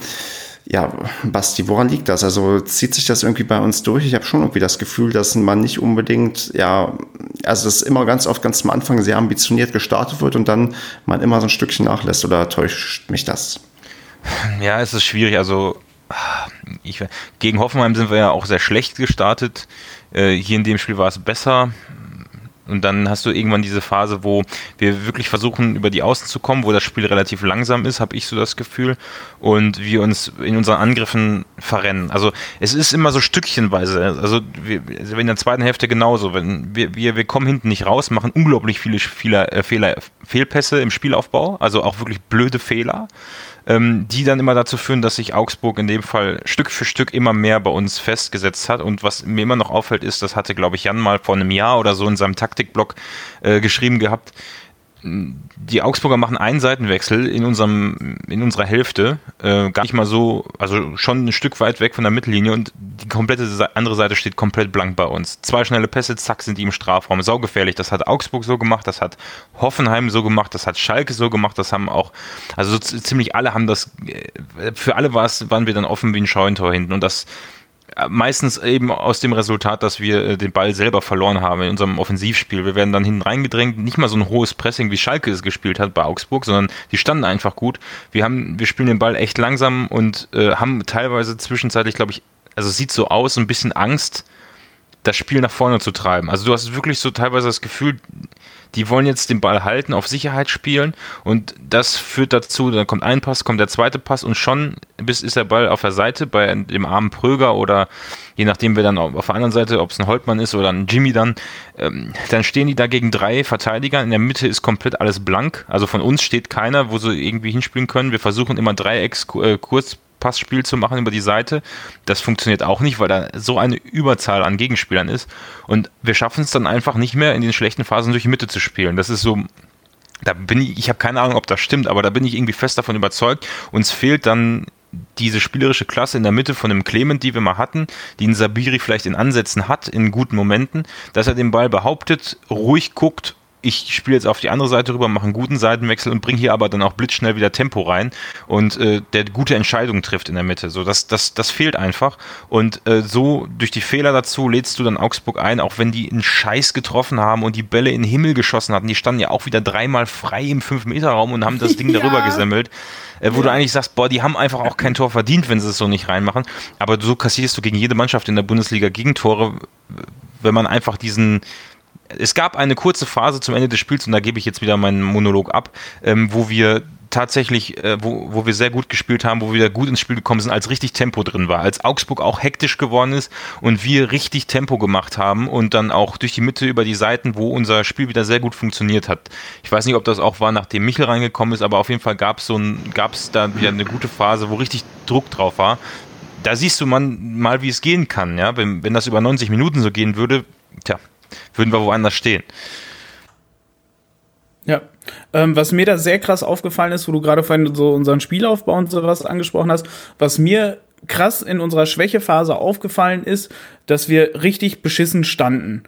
ja, Basti, woran liegt das? Also zieht sich das irgendwie bei uns durch? Ich habe schon irgendwie das Gefühl, dass man nicht unbedingt, ja, also dass immer ganz oft ganz am Anfang sehr ambitioniert gestartet wird und dann man immer so ein Stückchen nachlässt oder täuscht mich das? Ja, es ist schwierig. Also ich, gegen Hoffenheim sind wir ja auch sehr schlecht gestartet. Äh, hier in dem Spiel war es besser. Und dann hast du irgendwann diese Phase, wo wir wirklich versuchen, über die Außen zu kommen, wo das Spiel relativ langsam ist, habe ich so das Gefühl. Und wir uns in unseren Angriffen verrennen. Also es ist immer so stückchenweise. Also, wir, also in der zweiten Hälfte genauso. Wenn wir, wir, wir kommen hinten nicht raus, machen unglaublich viele Fehler, äh, Fehler, Fehlpässe im Spielaufbau, also auch wirklich blöde Fehler. Ähm, die dann immer dazu führen, dass sich Augsburg in dem Fall Stück für Stück immer mehr bei uns festgesetzt hat. Und was mir immer noch auffällt, ist, das hatte, glaube ich, Jan mal vor einem Jahr oder so in seinem Taktikblog äh, geschrieben gehabt, die Augsburger machen einen Seitenwechsel in unserem in unserer Hälfte, äh, gar nicht mal so, also schon ein Stück weit weg von der Mittellinie und die komplette andere Seite steht komplett blank bei uns. Zwei schnelle Pässe, zack, sind die im Strafraum. Saugefährlich. Das hat Augsburg so gemacht, das hat Hoffenheim so gemacht, das hat Schalke so gemacht, das haben auch, also so ziemlich alle haben das, äh, für alle waren wir dann offen wie ein Scheuntor hinten und das meistens eben aus dem Resultat, dass wir äh, den Ball selber verloren haben in unserem Offensivspiel. Wir werden dann hinten reingedrängt, nicht mal so ein hohes Pressing, wie Schalke es gespielt hat bei Augsburg, sondern die standen einfach gut. Wir haben, wir spielen den Ball echt langsam und äh, haben teilweise zwischenzeitlich, glaube ich, also sieht so aus, ein bisschen Angst, das Spiel nach vorne zu treiben. Also du hast wirklich so teilweise das Gefühl, die wollen jetzt den Ball halten, auf Sicherheit spielen und das führt dazu, dann kommt ein Pass, kommt der zweite Pass und schon bis ist der Ball auf der Seite bei dem armen Pröger oder je nachdem wer dann auf der anderen Seite, ob es ein Holtmann ist oder ein Jimmy dann, ähm, dann stehen die da gegen drei Verteidiger, in der Mitte ist komplett alles blank, also von uns steht keiner, wo sie irgendwie hinspielen können, wir versuchen immer Dreiecks äh, kurz Passspiel zu machen über die Seite. Das funktioniert auch nicht, weil da so eine Überzahl an Gegenspielern ist. Und wir schaffen es dann einfach nicht mehr, in den schlechten Phasen durch die Mitte zu spielen. Das ist so, da bin ich, ich habe keine Ahnung, ob das stimmt, aber da bin ich irgendwie fest davon überzeugt. Uns fehlt dann diese spielerische Klasse in der Mitte von dem Clement, die wir mal hatten, die ein Sabiri vielleicht in Ansätzen hat, in guten Momenten, dass er den Ball behauptet, ruhig guckt ich spiele jetzt auf die andere Seite rüber, mache einen guten Seitenwechsel und bringe hier aber dann auch blitzschnell wieder Tempo rein und äh, der gute Entscheidungen trifft in der Mitte. So, das, das, das fehlt einfach. Und äh, so durch die Fehler dazu lädst du dann Augsburg ein, auch wenn die einen Scheiß getroffen haben und die Bälle in den Himmel geschossen hatten. Die standen ja auch wieder dreimal frei im 5-Meter-Raum und haben das Ding [laughs] ja. darüber gesemmelt. Äh, wo ja. du eigentlich sagst, boah, die haben einfach auch kein Tor verdient, wenn sie es so nicht reinmachen. Aber so kassierst du gegen jede Mannschaft in der Bundesliga Gegentore, wenn man einfach diesen, es gab eine kurze Phase zum Ende des Spiels, und da gebe ich jetzt wieder meinen Monolog ab, ähm, wo wir tatsächlich, äh, wo, wo wir sehr gut gespielt haben, wo wir wieder gut ins Spiel gekommen sind, als richtig Tempo drin war, als Augsburg auch hektisch geworden ist und wir richtig Tempo gemacht haben und dann auch durch die Mitte über die Seiten, wo unser Spiel wieder sehr gut funktioniert hat. Ich weiß nicht, ob das auch war, nachdem Michel reingekommen ist, aber auf jeden Fall gab es so da wieder eine gute Phase, wo richtig Druck drauf war. Da siehst du man mal, wie es gehen kann, ja. Wenn, wenn das über 90 Minuten so gehen würde, tja, würden wir woanders stehen. Ja, ähm, was mir da sehr krass aufgefallen ist, wo du gerade vorhin so unseren Spielaufbau und sowas angesprochen hast, was mir krass in unserer Schwächephase aufgefallen ist, dass wir richtig beschissen standen.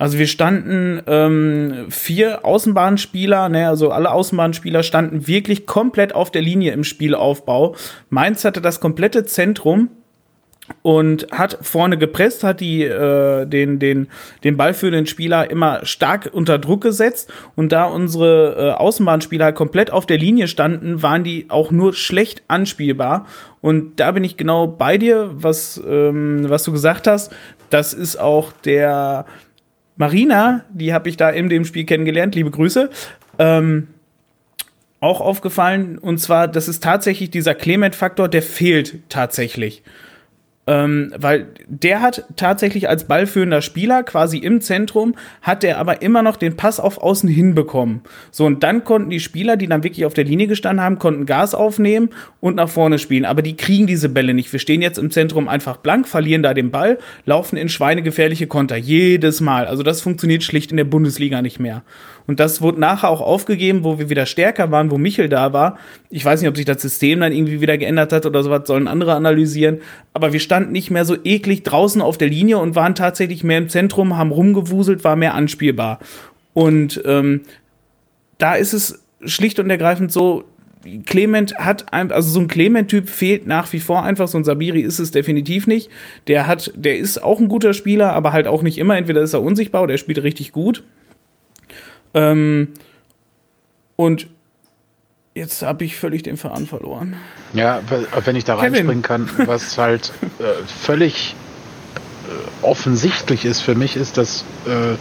Also wir standen ähm, vier Außenbahnspieler, ne, also alle Außenbahnspieler standen wirklich komplett auf der Linie im Spielaufbau. Mainz hatte das komplette Zentrum und hat vorne gepresst, hat die, äh, den, den, den ballführenden Spieler immer stark unter Druck gesetzt. Und da unsere äh, Außenbahnspieler halt komplett auf der Linie standen, waren die auch nur schlecht anspielbar. Und da bin ich genau bei dir, was, ähm, was du gesagt hast. Das ist auch der Marina, die habe ich da in dem Spiel kennengelernt. Liebe Grüße. Ähm, auch aufgefallen. Und zwar, das ist tatsächlich dieser Clement-Faktor, der fehlt tatsächlich. Ähm, weil der hat tatsächlich als ballführender Spieler quasi im Zentrum, hat der aber immer noch den Pass auf Außen hinbekommen. So, und dann konnten die Spieler, die dann wirklich auf der Linie gestanden haben, konnten Gas aufnehmen und nach vorne spielen. Aber die kriegen diese Bälle nicht. Wir stehen jetzt im Zentrum einfach blank, verlieren da den Ball, laufen in schweinegefährliche Konter. Jedes Mal. Also das funktioniert schlicht in der Bundesliga nicht mehr. Und das wurde nachher auch aufgegeben, wo wir wieder stärker waren, wo Michel da war. Ich weiß nicht, ob sich das System dann irgendwie wieder geändert hat oder sowas, sollen andere analysieren. Aber wir standen nicht mehr so eklig draußen auf der Linie und waren tatsächlich mehr im Zentrum, haben rumgewuselt, war mehr anspielbar. Und ähm, da ist es schlicht und ergreifend so, Clement hat ein, also so ein Clement-Typ fehlt nach wie vor einfach. So ein Sabiri ist es definitiv nicht. Der hat, der ist auch ein guter Spieler, aber halt auch nicht immer. Entweder ist er unsichtbar oder er spielt richtig gut. Ähm, und jetzt habe ich völlig den Faden verloren. Ja, wenn ich da reinspringen kann, was halt [laughs] äh, völlig äh, offensichtlich ist für mich, ist, dass, äh,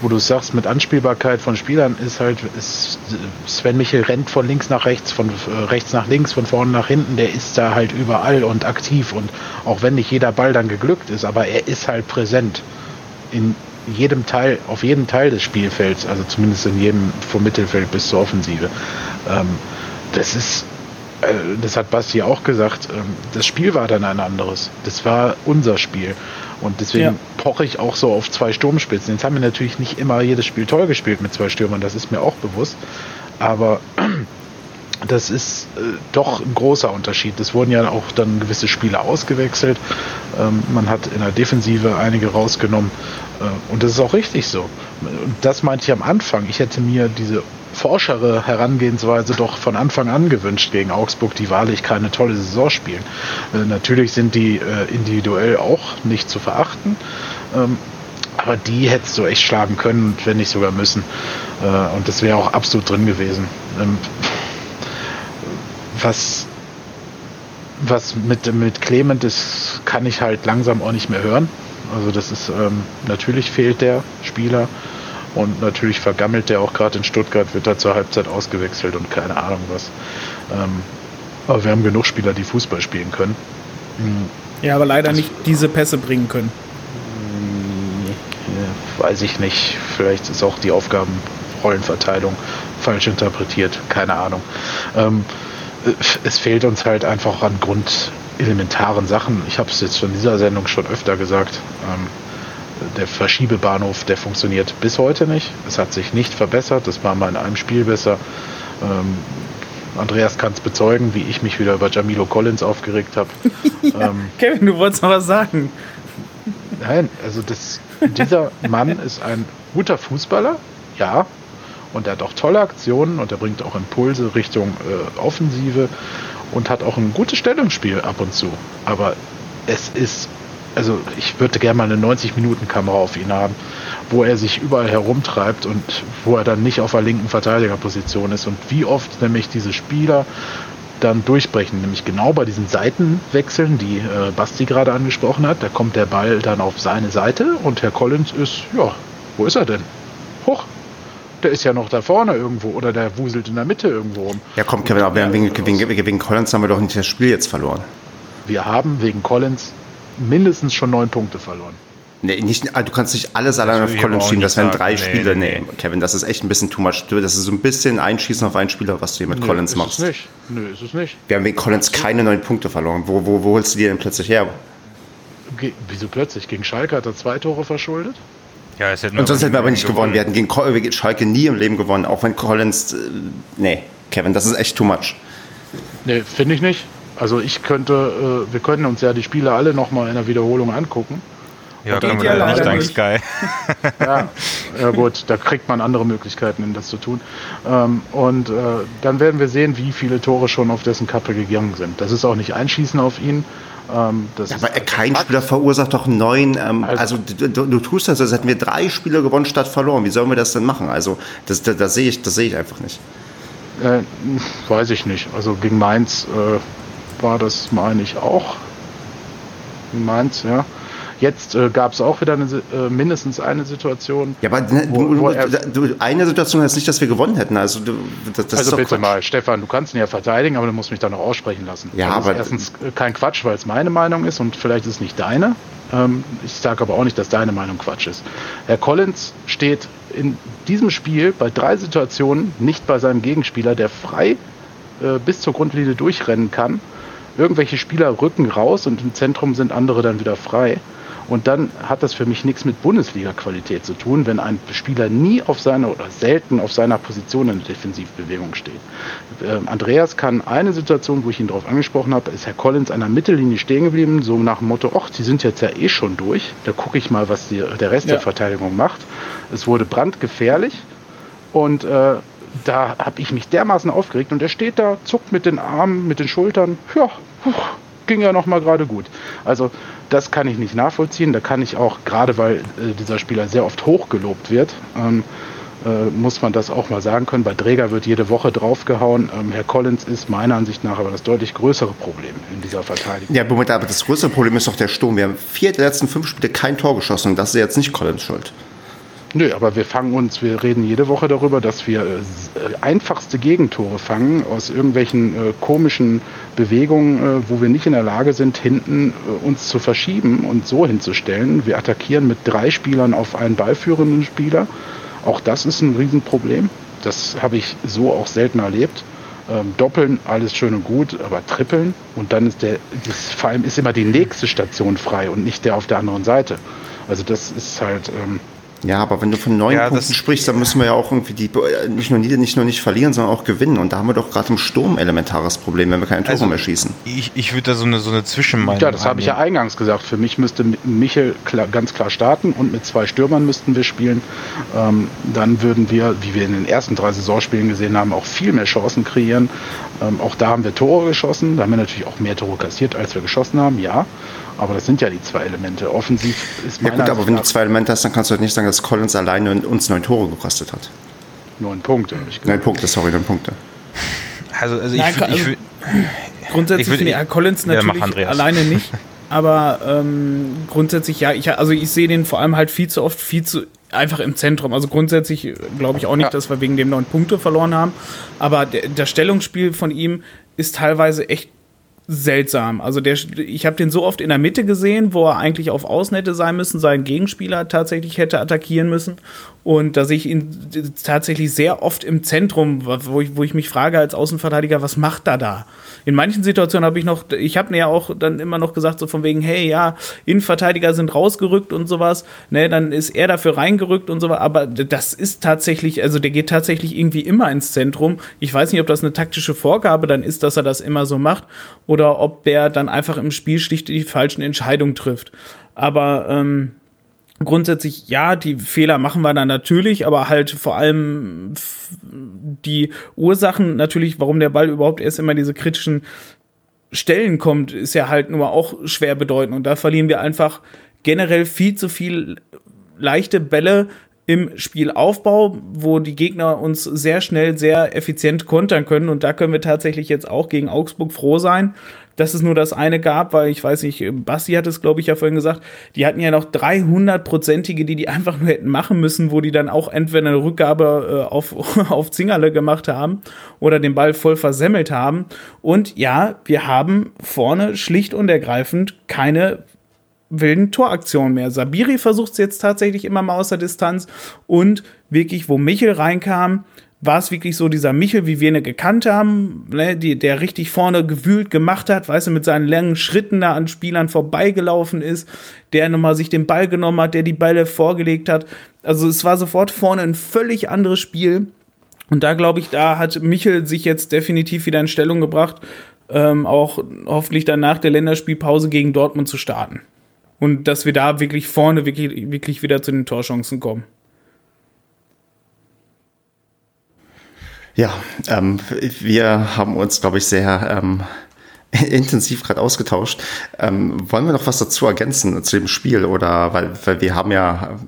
wo du sagst, mit Anspielbarkeit von Spielern ist halt, ist, Sven Michel rennt von links nach rechts, von äh, rechts nach links, von vorne nach hinten, der ist da halt überall und aktiv und auch wenn nicht jeder Ball dann geglückt ist, aber er ist halt präsent in jedem Teil, auf jedem Teil des Spielfelds, also zumindest in jedem vom Mittelfeld bis zur Offensive. Ähm, das ist äh, das hat Basti auch gesagt, ähm, das Spiel war dann ein anderes. Das war unser Spiel. Und deswegen ja. poche ich auch so auf zwei Sturmspitzen. Jetzt haben wir natürlich nicht immer jedes Spiel toll gespielt mit zwei Stürmern, das ist mir auch bewusst. Aber [clears throat] das ist äh, doch ein großer Unterschied. Es wurden ja auch dann gewisse Spieler ausgewechselt. Ähm, man hat in der Defensive einige rausgenommen. Äh, und das ist auch richtig so. Und das meinte ich am Anfang. Ich hätte mir diese forschere Herangehensweise doch von Anfang an gewünscht gegen Augsburg, die wahrlich keine tolle Saison spielen. Äh, natürlich sind die äh, individuell auch nicht zu verachten, ähm, aber die hättest du echt schlagen können, wenn nicht sogar müssen. Und das wäre auch absolut drin gewesen. Ähm, was was mit, mit Clement ist, kann ich halt langsam auch nicht mehr hören. Also das ist ähm, natürlich fehlt der Spieler. Und natürlich vergammelt der auch gerade in Stuttgart, wird da zur Halbzeit ausgewechselt und keine Ahnung was. Ähm, aber wir haben genug Spieler, die Fußball spielen können. Mhm. Ja, aber leider das nicht diese Pässe bringen können. Hm, weiß ich nicht. Vielleicht ist auch die Aufgabenrollenverteilung falsch interpretiert. Keine Ahnung. Ähm, es fehlt uns halt einfach an grundelementaren Sachen. Ich habe es jetzt von dieser Sendung schon öfter gesagt. Ähm, der Verschiebebahnhof, der funktioniert bis heute nicht. Es hat sich nicht verbessert. Das war mal in einem Spiel besser. Ähm, Andreas kann es bezeugen, wie ich mich wieder über Jamilo Collins aufgeregt habe. [laughs] ja, ähm, Kevin, du wolltest noch was sagen. Nein, also das, dieser Mann ist ein guter Fußballer, ja, und er hat auch tolle Aktionen und er bringt auch Impulse Richtung äh, Offensive und hat auch ein gutes Stellungsspiel ab und zu. Aber es ist also ich würde gerne mal eine 90-Minuten-Kamera auf ihn haben, wo er sich überall herumtreibt und wo er dann nicht auf der linken Verteidigerposition ist und wie oft nämlich diese Spieler dann durchbrechen, nämlich genau bei diesen Seitenwechseln, die äh, Basti gerade angesprochen hat. Da kommt der Ball dann auf seine Seite und Herr Collins ist, ja, wo ist er denn? Hoch, der ist ja noch da vorne irgendwo oder der wuselt in der Mitte irgendwo rum. Ja, komm, Kevin, aber wegen, wegen, wegen Collins haben wir doch nicht das Spiel jetzt verloren. Wir haben wegen Collins mindestens schon neun Punkte verloren. Nee, nicht, ah, du kannst nicht alles alleine auf Collins schieben, das wären drei nee, Spiele. Nee, nee, Kevin, das ist echt ein bisschen too much. Das ist so ein bisschen Einschießen auf einen Spieler, was du hier mit nee, Collins machst. Ist es nicht. Nö, ist es nicht. Wir haben wegen Collins keine neun Punkte verloren. Wo, wo, wo holst du die denn plötzlich her? Ge wieso plötzlich? Gegen Schalke hat er zwei Tore verschuldet? Ja, es hätten Und sonst hätten wir aber nicht gewonnen. gewonnen. Wir hätten gegen Schalke nie im Leben gewonnen, auch wenn Collins. Äh, nee, Kevin, das ist echt too much. Nee, finde ich nicht. Also ich könnte, äh, wir könnten uns ja die Spiele alle nochmal in der Wiederholung angucken. Ja, können wir ja nicht dank [laughs] Sky. ja, ja, gut, da kriegt man andere Möglichkeiten, das zu tun. Ähm, und äh, dann werden wir sehen, wie viele Tore schon auf dessen Kappe gegangen sind. Das ist auch nicht Einschießen auf ihn. Ähm, ja, aber kein Spieler verursacht doch neun. Ähm, also, also du, du, tust das, als hätten wir drei Spiele gewonnen statt verloren. Wie sollen wir das denn machen? Also das, das, das sehe ich, das ich einfach nicht. Äh, weiß ich nicht. Also gegen Mainz äh, war das, meine ich, auch. Mainz, ja. Jetzt äh, gab es auch wieder eine, äh, mindestens eine Situation. Ja, aber ne, wo, wo er, du, eine Situation heißt nicht, dass wir gewonnen hätten. Also, du, das, das also bitte Quatsch. mal, Stefan, du kannst ihn ja verteidigen, aber du musst mich da noch aussprechen lassen. Ja, das aber ist erstens kein Quatsch, weil es meine Meinung ist und vielleicht ist es nicht deine. Ähm, ich sage aber auch nicht, dass deine Meinung Quatsch ist. Herr Collins steht in diesem Spiel bei drei Situationen nicht bei seinem Gegenspieler, der frei äh, bis zur Grundlinie durchrennen kann irgendwelche Spieler rücken raus und im Zentrum sind andere dann wieder frei. Und dann hat das für mich nichts mit Bundesliga-Qualität zu tun, wenn ein Spieler nie auf seiner oder selten auf seiner Position in der Defensivbewegung steht. Äh, Andreas kann eine Situation, wo ich ihn darauf angesprochen habe, ist Herr Collins an der Mittellinie stehen geblieben, so nach dem Motto, ach, die sind jetzt ja eh schon durch, da gucke ich mal, was die, der Rest ja. der Verteidigung macht. Es wurde brandgefährlich und äh, da habe ich mich dermaßen aufgeregt und er steht da, zuckt mit den Armen, mit den Schultern. Ja, ging ja noch mal gerade gut. Also das kann ich nicht nachvollziehen. Da kann ich auch, gerade weil äh, dieser Spieler sehr oft hochgelobt wird, ähm, äh, muss man das auch mal sagen können. Bei Dräger wird jede Woche draufgehauen. Ähm, Herr Collins ist meiner Ansicht nach aber das deutlich größere Problem in dieser Verteidigung. Ja, Moment, aber das größere Problem ist doch der Sturm. Wir haben vier der letzten fünf Spiele kein Tor geschossen und das ist jetzt nicht Collins schuld. Nö, aber wir fangen uns, wir reden jede Woche darüber, dass wir äh, einfachste Gegentore fangen aus irgendwelchen äh, komischen Bewegungen, äh, wo wir nicht in der Lage sind, hinten äh, uns zu verschieben und so hinzustellen. Wir attackieren mit drei Spielern auf einen ballführenden Spieler. Auch das ist ein Riesenproblem. Das habe ich so auch selten erlebt. Ähm, doppeln, alles schön und gut, aber trippeln und dann ist der, das, vor allem ist immer die nächste Station frei und nicht der auf der anderen Seite. Also das ist halt, ähm, ja, aber wenn du von neun ja, Punkten sprichst, dann müssen wir ja auch irgendwie die äh, nicht nur, nicht nur nicht verlieren, sondern auch gewinnen. Und da haben wir doch gerade im Sturm elementares Problem, wenn wir keine Tore also, mehr schießen. Ich, ich würde da so eine, so eine Zwischenmeinung. Ja, das habe ich ja eingangs gesagt. Für mich müsste Michel klar, ganz klar starten und mit zwei Stürmern müssten wir spielen. Ähm, dann würden wir, wie wir in den ersten drei Saisonspielen gesehen haben, auch viel mehr Chancen kreieren. Ähm, auch da haben wir Tore geschossen. Da haben wir natürlich auch mehr Tore kassiert, als wir geschossen haben, ja. Aber das sind ja die zwei Elemente. Offensiv ist Ja gut, aber wenn du zwei Elemente hast, dann kannst du halt nicht sagen, dass Collins alleine uns neun Tore gekostet hat. Neun Punkte, habe ich gesagt. Neun Punkte, sorry, neun Punkte. Also, also ich, Nein, ich, ich, Grundsätzlich ich finde Collins natürlich ja, alleine nicht. [laughs] Aber ähm, grundsätzlich, ja, ich, also ich sehe den vor allem halt viel zu oft, viel zu einfach im Zentrum. Also grundsätzlich glaube ich auch nicht, ja. dass wir wegen dem neun Punkte verloren haben. Aber der, das Stellungsspiel von ihm ist teilweise echt seltsam. Also der, ich habe den so oft in der Mitte gesehen, wo er eigentlich auf Außen hätte sein müssen, seinen Gegenspieler tatsächlich hätte attackieren müssen. Und da sehe ich ihn tatsächlich sehr oft im Zentrum, wo ich, wo ich mich frage als Außenverteidiger, was macht er da? In manchen Situationen habe ich noch, ich habe mir ja auch dann immer noch gesagt, so von wegen, hey, ja, Innenverteidiger sind rausgerückt und sowas, ne, dann ist er dafür reingerückt und sowas, aber das ist tatsächlich, also der geht tatsächlich irgendwie immer ins Zentrum. Ich weiß nicht, ob das eine taktische Vorgabe dann ist, dass er das immer so macht oder ob der dann einfach im Spiel schlicht die falschen Entscheidungen trifft. Aber ähm, grundsätzlich, ja, die Fehler machen wir dann natürlich, aber halt vor allem die Ursachen natürlich, warum der Ball überhaupt erst immer diese kritischen Stellen kommt, ist ja halt nur auch schwer bedeutend. Und da verlieren wir einfach generell viel zu viel leichte Bälle im Spielaufbau, wo die Gegner uns sehr schnell, sehr effizient kontern können. Und da können wir tatsächlich jetzt auch gegen Augsburg froh sein, dass es nur das eine gab, weil ich weiß nicht, Basti hat es, glaube ich, ja vorhin gesagt, die hatten ja noch 300-prozentige, die die einfach nur hätten machen müssen, wo die dann auch entweder eine Rückgabe äh, auf, [laughs] auf Zingerle gemacht haben oder den Ball voll versemmelt haben. Und ja, wir haben vorne schlicht und ergreifend keine wilden Toraktionen mehr. Sabiri versucht es jetzt tatsächlich immer mal aus der Distanz und wirklich, wo Michel reinkam, war es wirklich so dieser Michel, wie wir ihn gekannt haben, ne, die, der richtig vorne gewühlt gemacht hat, weißt du, mit seinen langen Schritten da an Spielern vorbeigelaufen ist, der nochmal sich den Ball genommen hat, der die Bälle vorgelegt hat. Also es war sofort vorne ein völlig anderes Spiel. Und da glaube ich, da hat Michel sich jetzt definitiv wieder in Stellung gebracht, ähm, auch hoffentlich dann nach der Länderspielpause gegen Dortmund zu starten. Und dass wir da wirklich vorne wirklich, wirklich wieder zu den Torchancen kommen. Ja, ähm, wir haben uns, glaube ich, sehr ähm, [laughs] intensiv gerade ausgetauscht. Ähm, wollen wir noch was dazu ergänzen zu dem Spiel? Oder weil, weil wir haben ja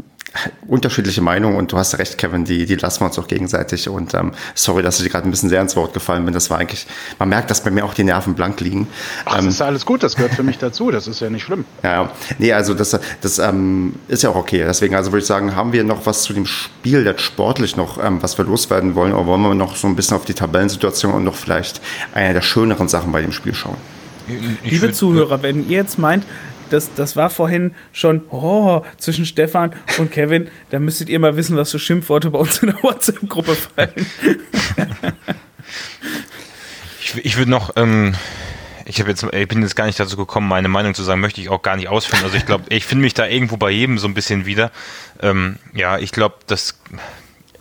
unterschiedliche Meinungen und du hast recht, Kevin, die, die lassen wir uns auch gegenseitig. Und ähm, sorry, dass ich gerade ein bisschen sehr ins Wort gefallen bin. Das war eigentlich, man merkt, dass bei mir auch die Nerven blank liegen. Ach, ähm, das ist alles gut, das gehört für mich dazu, das ist ja nicht schlimm. Ja, nee, also das, das ähm, ist ja auch okay. Deswegen, also würde ich sagen, haben wir noch was zu dem Spiel jetzt sportlich noch, ähm, was wir loswerden wollen, oder wollen wir noch so ein bisschen auf die Tabellensituation und noch vielleicht eine der schöneren Sachen bei dem Spiel schauen? Ich Liebe Zuhörer, wenn ihr jetzt meint, das, das war vorhin schon oh, zwischen Stefan und Kevin. Da müsstet ihr mal wissen, was für Schimpfworte bei uns in der WhatsApp-Gruppe fallen. ich, ich würde noch, ähm, ich jetzt, ich bin jetzt gar nicht dazu gekommen, meine Meinung zu sagen, möchte ich auch gar nicht ausführen. Also ich glaube, ich finde mich da irgendwo bei jedem so ein bisschen wieder. Ähm, ja, ich glaube, das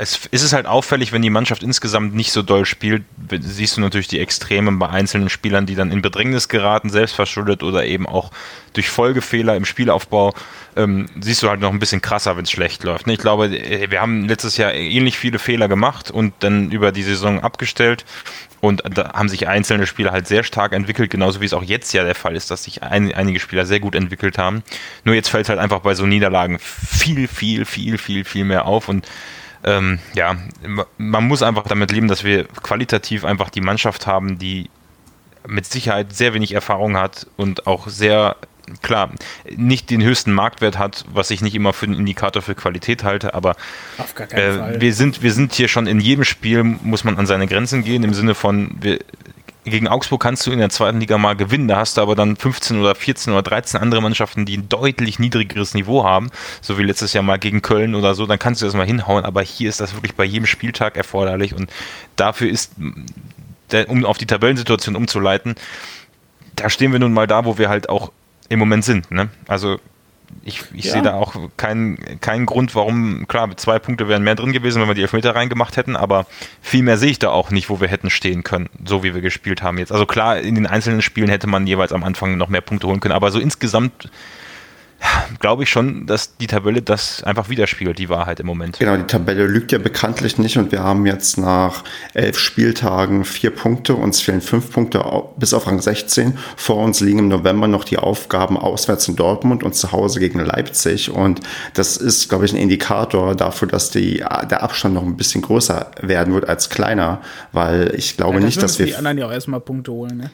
es ist es halt auffällig, wenn die Mannschaft insgesamt nicht so doll spielt, siehst du natürlich die Extremen bei einzelnen Spielern, die dann in Bedrängnis geraten, selbstverschuldet oder eben auch durch Folgefehler im Spielaufbau, ähm, siehst du halt noch ein bisschen krasser, wenn es schlecht läuft. Ich glaube, äh, wir haben letztes Jahr ähnlich viele Fehler gemacht und dann über die Saison abgestellt und da haben sich einzelne Spieler halt sehr stark entwickelt, genauso wie es auch jetzt ja der Fall ist, dass sich ein, einige Spieler sehr gut entwickelt haben. Nur jetzt fällt halt einfach bei so Niederlagen viel, viel, viel, viel, viel mehr auf und ähm, ja, man muss einfach damit leben, dass wir qualitativ einfach die Mannschaft haben, die mit Sicherheit sehr wenig Erfahrung hat und auch sehr klar nicht den höchsten Marktwert hat, was ich nicht immer für einen Indikator für Qualität halte, aber äh, wir sind wir sind hier schon in jedem Spiel muss man an seine Grenzen gehen im Sinne von wir, gegen Augsburg kannst du in der zweiten Liga mal gewinnen, da hast du aber dann 15 oder 14 oder 13 andere Mannschaften, die ein deutlich niedrigeres Niveau haben, so wie letztes Jahr mal gegen Köln oder so, dann kannst du das mal hinhauen, aber hier ist das wirklich bei jedem Spieltag erforderlich und dafür ist um auf die Tabellensituation umzuleiten, da stehen wir nun mal da, wo wir halt auch im Moment sind. Ne? Also ich, ich ja. sehe da auch keinen keinen Grund, warum, klar, zwei Punkte wären mehr drin gewesen, wenn wir die Elfmeter reingemacht hätten, aber viel mehr sehe ich da auch nicht, wo wir hätten stehen können, so wie wir gespielt haben jetzt. Also klar, in den einzelnen Spielen hätte man jeweils am Anfang noch mehr Punkte holen können, aber so insgesamt glaube ich schon, dass die Tabelle das einfach widerspiegelt, die Wahrheit im Moment. Genau, die Tabelle lügt ja bekanntlich nicht und wir haben jetzt nach elf Spieltagen vier Punkte, uns fehlen fünf Punkte bis auf Rang 16. Vor uns liegen im November noch die Aufgaben auswärts in Dortmund und zu Hause gegen Leipzig und das ist, glaube ich, ein Indikator dafür, dass die, der Abstand noch ein bisschen größer werden wird als kleiner, weil ich glaube ja, nicht, dass wir... die anderen ja auch erstmal Punkte holen, ne?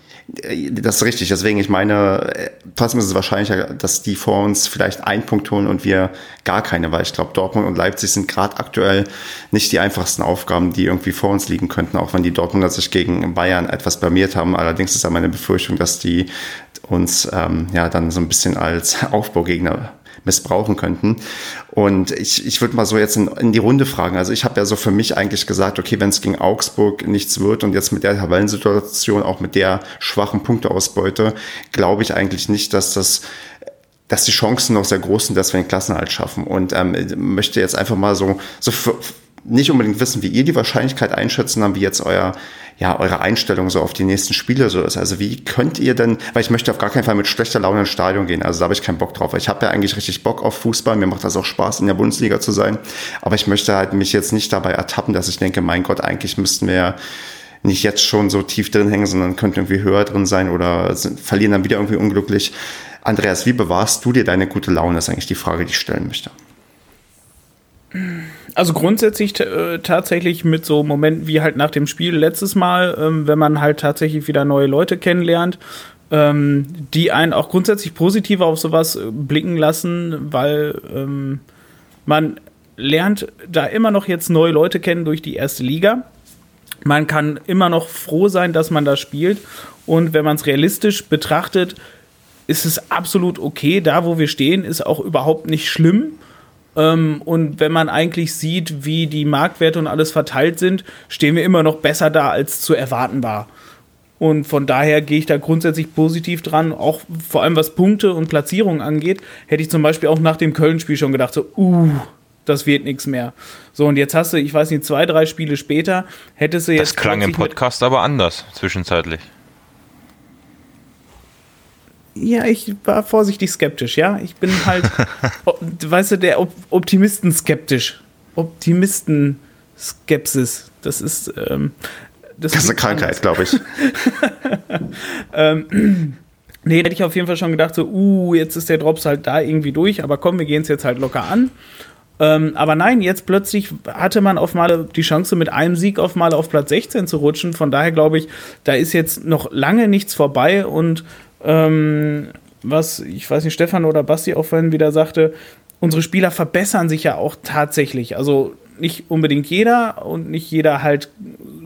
Das ist richtig, deswegen, ich meine, trotzdem ist es wahrscheinlicher, dass die vor uns uns vielleicht einen Punkt holen und wir gar keine, weil ich glaube, Dortmund und Leipzig sind gerade aktuell nicht die einfachsten Aufgaben, die irgendwie vor uns liegen könnten, auch wenn die Dortmunder sich gegen Bayern etwas blamiert haben. Allerdings ist ja meine Befürchtung, dass die uns ähm, ja dann so ein bisschen als [laughs] Aufbaugegner missbrauchen könnten. Und ich, ich würde mal so jetzt in, in die Runde fragen. Also ich habe ja so für mich eigentlich gesagt, okay, wenn es gegen Augsburg nichts wird und jetzt mit der Tabellensituation, auch mit der schwachen Punkteausbeute, glaube ich eigentlich nicht, dass das dass die Chancen noch sehr groß sind, dass wir den Klassenhalt schaffen. Und ähm, möchte jetzt einfach mal so, so für, nicht unbedingt wissen, wie ihr die Wahrscheinlichkeit einschätzen, dann wie jetzt euer, ja, eure Einstellung so auf die nächsten Spiele so ist. Also wie könnt ihr denn, weil ich möchte auf gar keinen Fall mit schlechter Laune ins Stadion gehen, also da habe ich keinen Bock drauf. Ich habe ja eigentlich richtig Bock auf Fußball, mir macht das auch Spaß, in der Bundesliga zu sein, aber ich möchte halt mich jetzt nicht dabei ertappen, dass ich denke, mein Gott, eigentlich müssten wir nicht jetzt schon so tief drin hängen, sondern könnten irgendwie höher drin sein oder sind, verlieren dann wieder irgendwie unglücklich. Andreas, wie bewahrst du dir deine gute Laune? Das ist eigentlich die Frage, die ich stellen möchte. Also grundsätzlich äh, tatsächlich mit so Momenten wie halt nach dem Spiel letztes Mal, ähm, wenn man halt tatsächlich wieder neue Leute kennenlernt, ähm, die einen auch grundsätzlich positiver auf sowas äh, blicken lassen, weil ähm, man lernt da immer noch jetzt neue Leute kennen durch die erste Liga. Man kann immer noch froh sein, dass man da spielt. Und wenn man es realistisch betrachtet, ist es absolut okay. Da, wo wir stehen, ist auch überhaupt nicht schlimm. Ähm, und wenn man eigentlich sieht, wie die Marktwerte und alles verteilt sind, stehen wir immer noch besser da, als zu erwarten war. Und von daher gehe ich da grundsätzlich positiv dran. Auch vor allem was Punkte und Platzierungen angeht, hätte ich zum Beispiel auch nach dem Köln-Spiel schon gedacht, so, uh, das wird nichts mehr. So, und jetzt hast du, ich weiß nicht, zwei, drei Spiele später, hättest du jetzt. Das klang im Podcast aber anders, zwischenzeitlich. Ja, ich war vorsichtig skeptisch, ja. Ich bin halt, [laughs] weißt du, der Op Optimisten skeptisch. Optimisten Skepsis. Das ist. Ähm, das, das ist eine Krankheit, glaube ich. [laughs] ähm, [clears throat] nee, hätte ich auf jeden Fall schon gedacht, so, uh, jetzt ist der Drops halt da irgendwie durch, aber komm, wir gehen es jetzt halt locker an. Ähm, aber nein, jetzt plötzlich hatte man auf Male die Chance, mit einem Sieg auf Male auf Platz 16 zu rutschen. Von daher glaube ich, da ist jetzt noch lange nichts vorbei und ähm, was, ich weiß nicht, Stefan oder Basti auch vorhin wieder sagte, unsere Spieler verbessern sich ja auch tatsächlich. Also nicht unbedingt jeder und nicht jeder halt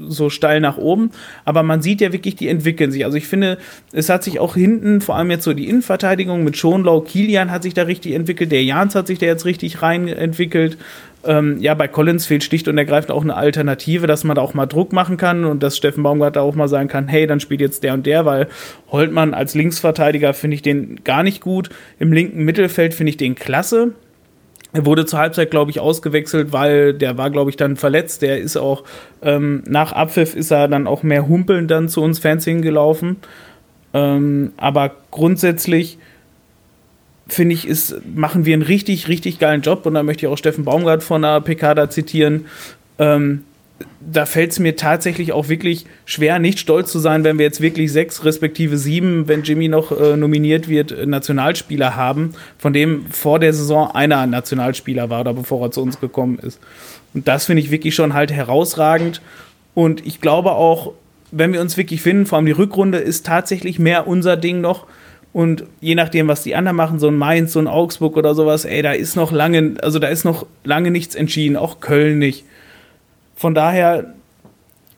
so steil nach oben, aber man sieht ja wirklich, die entwickeln sich. Also ich finde, es hat sich auch hinten, vor allem jetzt so die Innenverteidigung mit Schonlau, Kilian hat sich da richtig entwickelt, der Jans hat sich da jetzt richtig rein entwickelt. Ähm, ja, bei Collins fehlt schlicht und ergreifend auch eine Alternative, dass man da auch mal Druck machen kann und dass Steffen Baumgart da auch mal sagen kann, hey, dann spielt jetzt der und der, weil Holtmann als Linksverteidiger finde ich den gar nicht gut. Im linken Mittelfeld finde ich den klasse. Er wurde zur Halbzeit, glaube ich, ausgewechselt, weil der war, glaube ich, dann verletzt. Der ist auch ähm, nach Abpfiff ist er dann auch mehr humpelnd dann zu uns Fans hingelaufen. Ähm, aber grundsätzlich finde ich, ist, machen wir einen richtig, richtig geilen Job. Und da möchte ich auch Steffen Baumgart von der PK da zitieren. Ähm, da fällt es mir tatsächlich auch wirklich schwer, nicht stolz zu sein, wenn wir jetzt wirklich sechs respektive sieben, wenn Jimmy noch äh, nominiert wird, Nationalspieler haben, von dem vor der Saison einer Nationalspieler war oder bevor er zu uns gekommen ist. Und das finde ich wirklich schon halt herausragend. Und ich glaube auch, wenn wir uns wirklich finden, vor allem die Rückrunde ist tatsächlich mehr unser Ding noch. Und je nachdem, was die anderen machen, so ein Mainz, so ein Augsburg oder sowas, ey, da ist noch lange, also da ist noch lange nichts entschieden, auch Köln nicht. Von daher,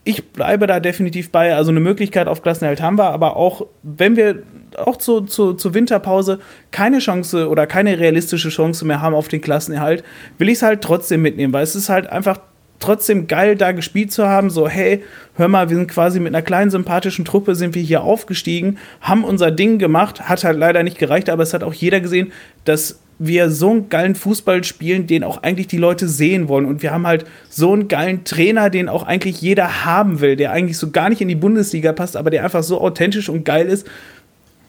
ich bleibe da definitiv bei. Also eine Möglichkeit auf Klassenerhalt haben wir, aber auch wenn wir auch zu, zu, zur Winterpause keine Chance oder keine realistische Chance mehr haben auf den Klassenerhalt, will ich es halt trotzdem mitnehmen, weil es ist halt einfach trotzdem geil, da gespielt zu haben. So, hey, hör mal, wir sind quasi mit einer kleinen sympathischen Truppe sind wir hier aufgestiegen, haben unser Ding gemacht, hat halt leider nicht gereicht, aber es hat auch jeder gesehen, dass wir so einen geilen Fußball spielen, den auch eigentlich die Leute sehen wollen. Und wir haben halt so einen geilen Trainer, den auch eigentlich jeder haben will, der eigentlich so gar nicht in die Bundesliga passt, aber der einfach so authentisch und geil ist.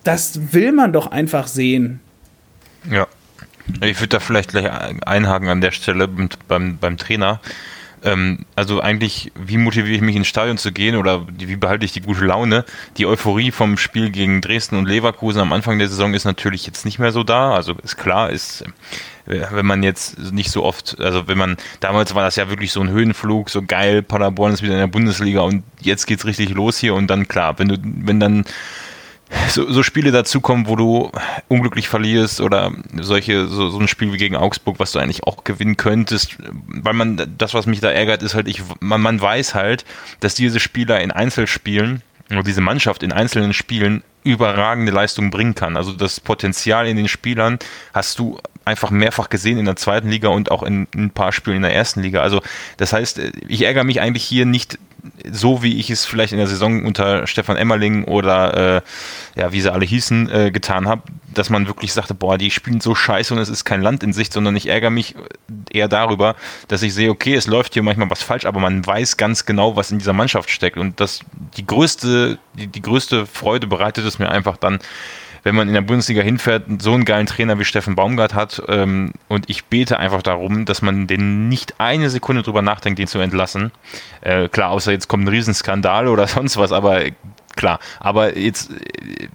Das will man doch einfach sehen. Ja. Ich würde da vielleicht gleich einhaken an der Stelle beim, beim Trainer. Ähm, also eigentlich, wie motiviere ich mich ins Stadion zu gehen oder wie behalte ich die gute Laune? Die Euphorie vom Spiel gegen Dresden und Leverkusen am Anfang der Saison ist natürlich jetzt nicht mehr so da. Also ist klar, ist äh, wenn man jetzt nicht so oft, also wenn man, damals war das ja wirklich so ein Höhenflug, so geil, Paderborn ist wieder in der Bundesliga und jetzt geht's richtig los hier und dann klar, wenn du, wenn dann so, so Spiele dazukommen, wo du unglücklich verlierst oder solche, so, so ein Spiel wie gegen Augsburg, was du eigentlich auch gewinnen könntest, weil man, das, was mich da ärgert, ist halt, ich, man, man weiß halt, dass diese Spieler in Einzelspielen oder diese Mannschaft in einzelnen Spielen überragende Leistungen bringen kann. Also das Potenzial in den Spielern hast du einfach mehrfach gesehen in der zweiten Liga und auch in, in ein paar Spielen in der ersten Liga. Also das heißt, ich ärgere mich eigentlich hier nicht so wie ich es vielleicht in der Saison unter Stefan Emmerling oder äh, ja, wie sie alle hießen, äh, getan habe, dass man wirklich sagte, boah, die spielen so scheiße und es ist kein Land in Sicht, sondern ich ärgere mich eher darüber, dass ich sehe, okay, es läuft hier manchmal was falsch, aber man weiß ganz genau, was in dieser Mannschaft steckt. Und das die größte, die, die größte Freude bereitet es mir einfach dann, wenn man in der Bundesliga hinfährt, so einen geilen Trainer wie Steffen Baumgart hat. Ähm, und ich bete einfach darum, dass man den nicht eine Sekunde drüber nachdenkt, den zu entlassen. Äh, klar, außer jetzt kommt ein Riesenskandal oder [laughs] sonst was, aber klar. Aber jetzt, äh,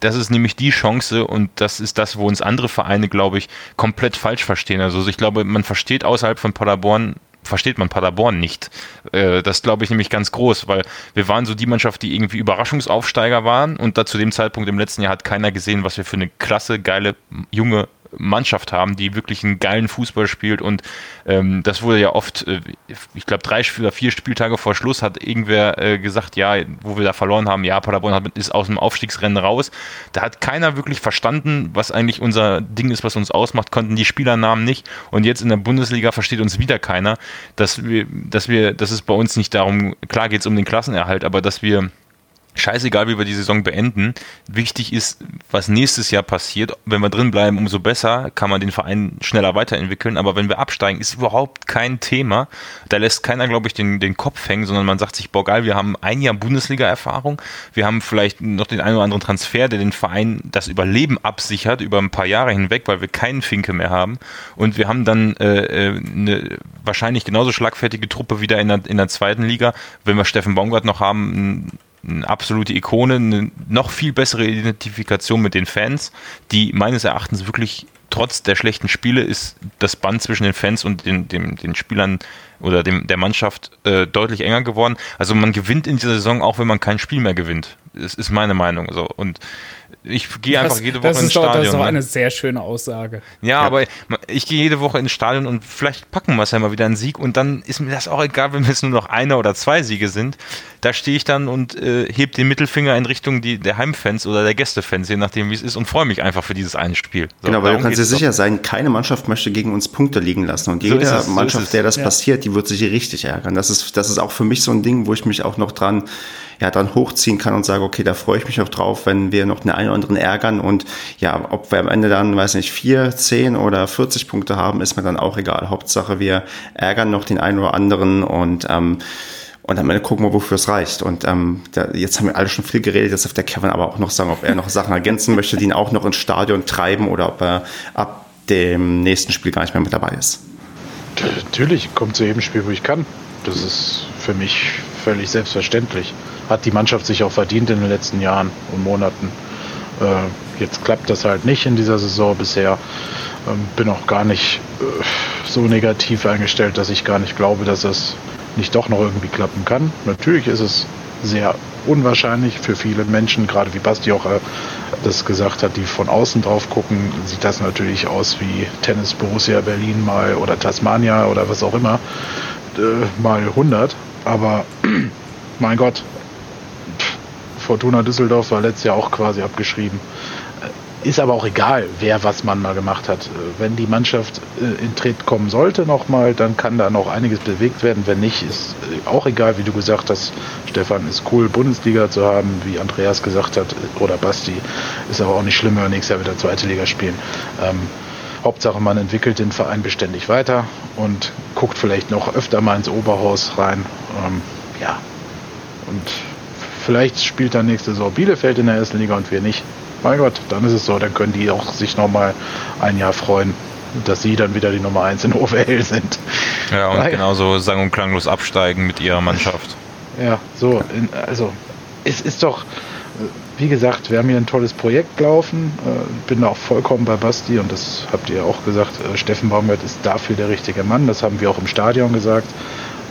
das ist nämlich die Chance und das ist das, wo uns andere Vereine, glaube ich, komplett falsch verstehen. Also ich glaube, man versteht außerhalb von Paderborn versteht man Paderborn nicht. Äh, das glaube ich nämlich ganz groß, weil wir waren so die Mannschaft, die irgendwie Überraschungsaufsteiger waren und da zu dem Zeitpunkt im letzten Jahr hat keiner gesehen, was wir für eine klasse, geile, junge Mannschaft haben, die wirklich einen geilen Fußball spielt und ähm, das wurde ja oft, äh, ich glaube drei oder vier Spieltage vor Schluss hat irgendwer äh, gesagt, ja, wo wir da verloren haben, ja, Paderborn hat, ist aus dem Aufstiegsrennen raus. Da hat keiner wirklich verstanden, was eigentlich unser Ding ist, was uns ausmacht, konnten die Spielernamen nicht und jetzt in der Bundesliga versteht uns wieder keiner, dass wir, dass wir, dass es bei uns nicht darum, klar geht es um den Klassenerhalt, aber dass wir scheißegal, wie wir die Saison beenden. Wichtig ist, was nächstes Jahr passiert. Wenn wir drin bleiben, umso besser kann man den Verein schneller weiterentwickeln. Aber wenn wir absteigen, ist überhaupt kein Thema. Da lässt keiner, glaube ich, den, den Kopf hängen, sondern man sagt sich, boah, geil, wir haben ein Jahr Bundesliga-Erfahrung. Wir haben vielleicht noch den einen oder anderen Transfer, der den Verein das Überleben absichert über ein paar Jahre hinweg, weil wir keinen Finke mehr haben. Und wir haben dann äh, äh eine wahrscheinlich genauso schlagfertige Truppe wieder in der, in der zweiten Liga. Wenn wir Steffen Baumgart noch haben, eine absolute Ikone, eine noch viel bessere Identifikation mit den Fans, die meines Erachtens wirklich trotz der schlechten Spiele ist das Band zwischen den Fans und den, den, den Spielern oder dem, der Mannschaft äh, deutlich enger geworden. Also man gewinnt in dieser Saison auch, wenn man kein Spiel mehr gewinnt. Das ist meine Meinung. So. Und ich gehe einfach das, jede Woche ins Stadion. Das ist doch ne? eine sehr schöne Aussage. Ja, ja, aber ich gehe jede Woche ins Stadion und vielleicht packen wir es ja mal wieder einen Sieg und dann ist mir das auch egal, wenn es nur noch einer oder zwei Siege sind. Da stehe ich dann und äh, heb den Mittelfinger in Richtung die, der Heimfans oder der Gästefans, je nachdem wie es ist und freue mich einfach für dieses eine Spiel. So, genau, weil du kannst dir sicher sein, keine Mannschaft möchte gegen uns Punkte liegen lassen und jede so Mannschaft, so der das ja. passiert, die wird sich richtig ärgern. Das ist, das ist auch für mich so ein Ding, wo ich mich auch noch dran ja, dann hochziehen kann und sage, okay, da freue ich mich auch drauf, wenn wir noch den einen oder anderen ärgern und ja, ob wir am Ende dann, weiß nicht, vier, zehn oder 40 Punkte haben, ist mir dann auch egal. Hauptsache, wir ärgern noch den einen oder anderen und ähm, und am Ende gucken wir, wofür es reicht. Und ähm, da, jetzt haben wir alle schon viel geredet, jetzt darf der Kevin aber auch noch sagen, ob er noch Sachen ergänzen möchte, die ihn auch noch ins Stadion treiben oder ob er ab dem nächsten Spiel gar nicht mehr mit dabei ist. Natürlich kommt zu jedem Spiel, wo ich kann. Das ist für mich völlig selbstverständlich hat die Mannschaft sich auch verdient in den letzten Jahren und Monaten. Äh, jetzt klappt das halt nicht in dieser Saison bisher. Ähm, bin auch gar nicht äh, so negativ eingestellt, dass ich gar nicht glaube, dass es nicht doch noch irgendwie klappen kann. Natürlich ist es sehr unwahrscheinlich für viele Menschen, gerade wie Basti auch äh, das gesagt hat, die von außen drauf gucken, sieht das natürlich aus wie Tennis Borussia Berlin mal oder Tasmania oder was auch immer, äh, mal 100. Aber [clears throat] mein Gott, Fortuna Düsseldorf war letztes Jahr auch quasi abgeschrieben. ist aber auch egal, wer was man mal gemacht hat. Äh, wenn die Mannschaft äh, in Tritt kommen sollte nochmal, dann kann da noch einiges bewegt werden. Wenn nicht, ist äh, auch egal, wie du gesagt hast, Stefan, ist cool, Bundesliga zu haben, wie Andreas gesagt hat, oder Basti. Ist aber auch nicht schlimm, wenn wir nächstes Jahr wieder zweite Liga spielen. Ähm, Hauptsache, man entwickelt den Verein beständig weiter und guckt vielleicht noch öfter mal ins Oberhaus rein. Ähm, ja. Und vielleicht spielt dann nächste Saison Bielefeld in der ersten Liga und wir nicht mein Gott, dann ist es so, dann können die auch sich nochmal ein Jahr freuen, dass sie dann wieder die Nummer 1 in [laughs] OWL sind. Ja, und Weil, genauso sang- und klanglos absteigen mit ihrer Mannschaft. [laughs] Ja, so, in, also es ist doch, wie gesagt, wir haben hier ein tolles Projekt laufen. Äh, bin auch vollkommen bei Basti und das habt ihr auch gesagt. Äh, Steffen Baumgart ist dafür der richtige Mann. Das haben wir auch im Stadion gesagt.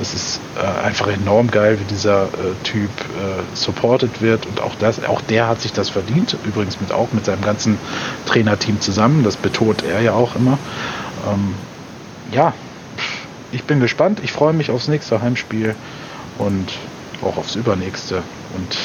Es ist äh, einfach enorm geil, wie dieser äh, Typ äh, supported wird und auch das, auch der hat sich das verdient. Übrigens mit auch mit seinem ganzen Trainerteam zusammen. Das betont er ja auch immer. Ähm, ja, ich bin gespannt. Ich freue mich aufs nächste Heimspiel und auch aufs übernächste und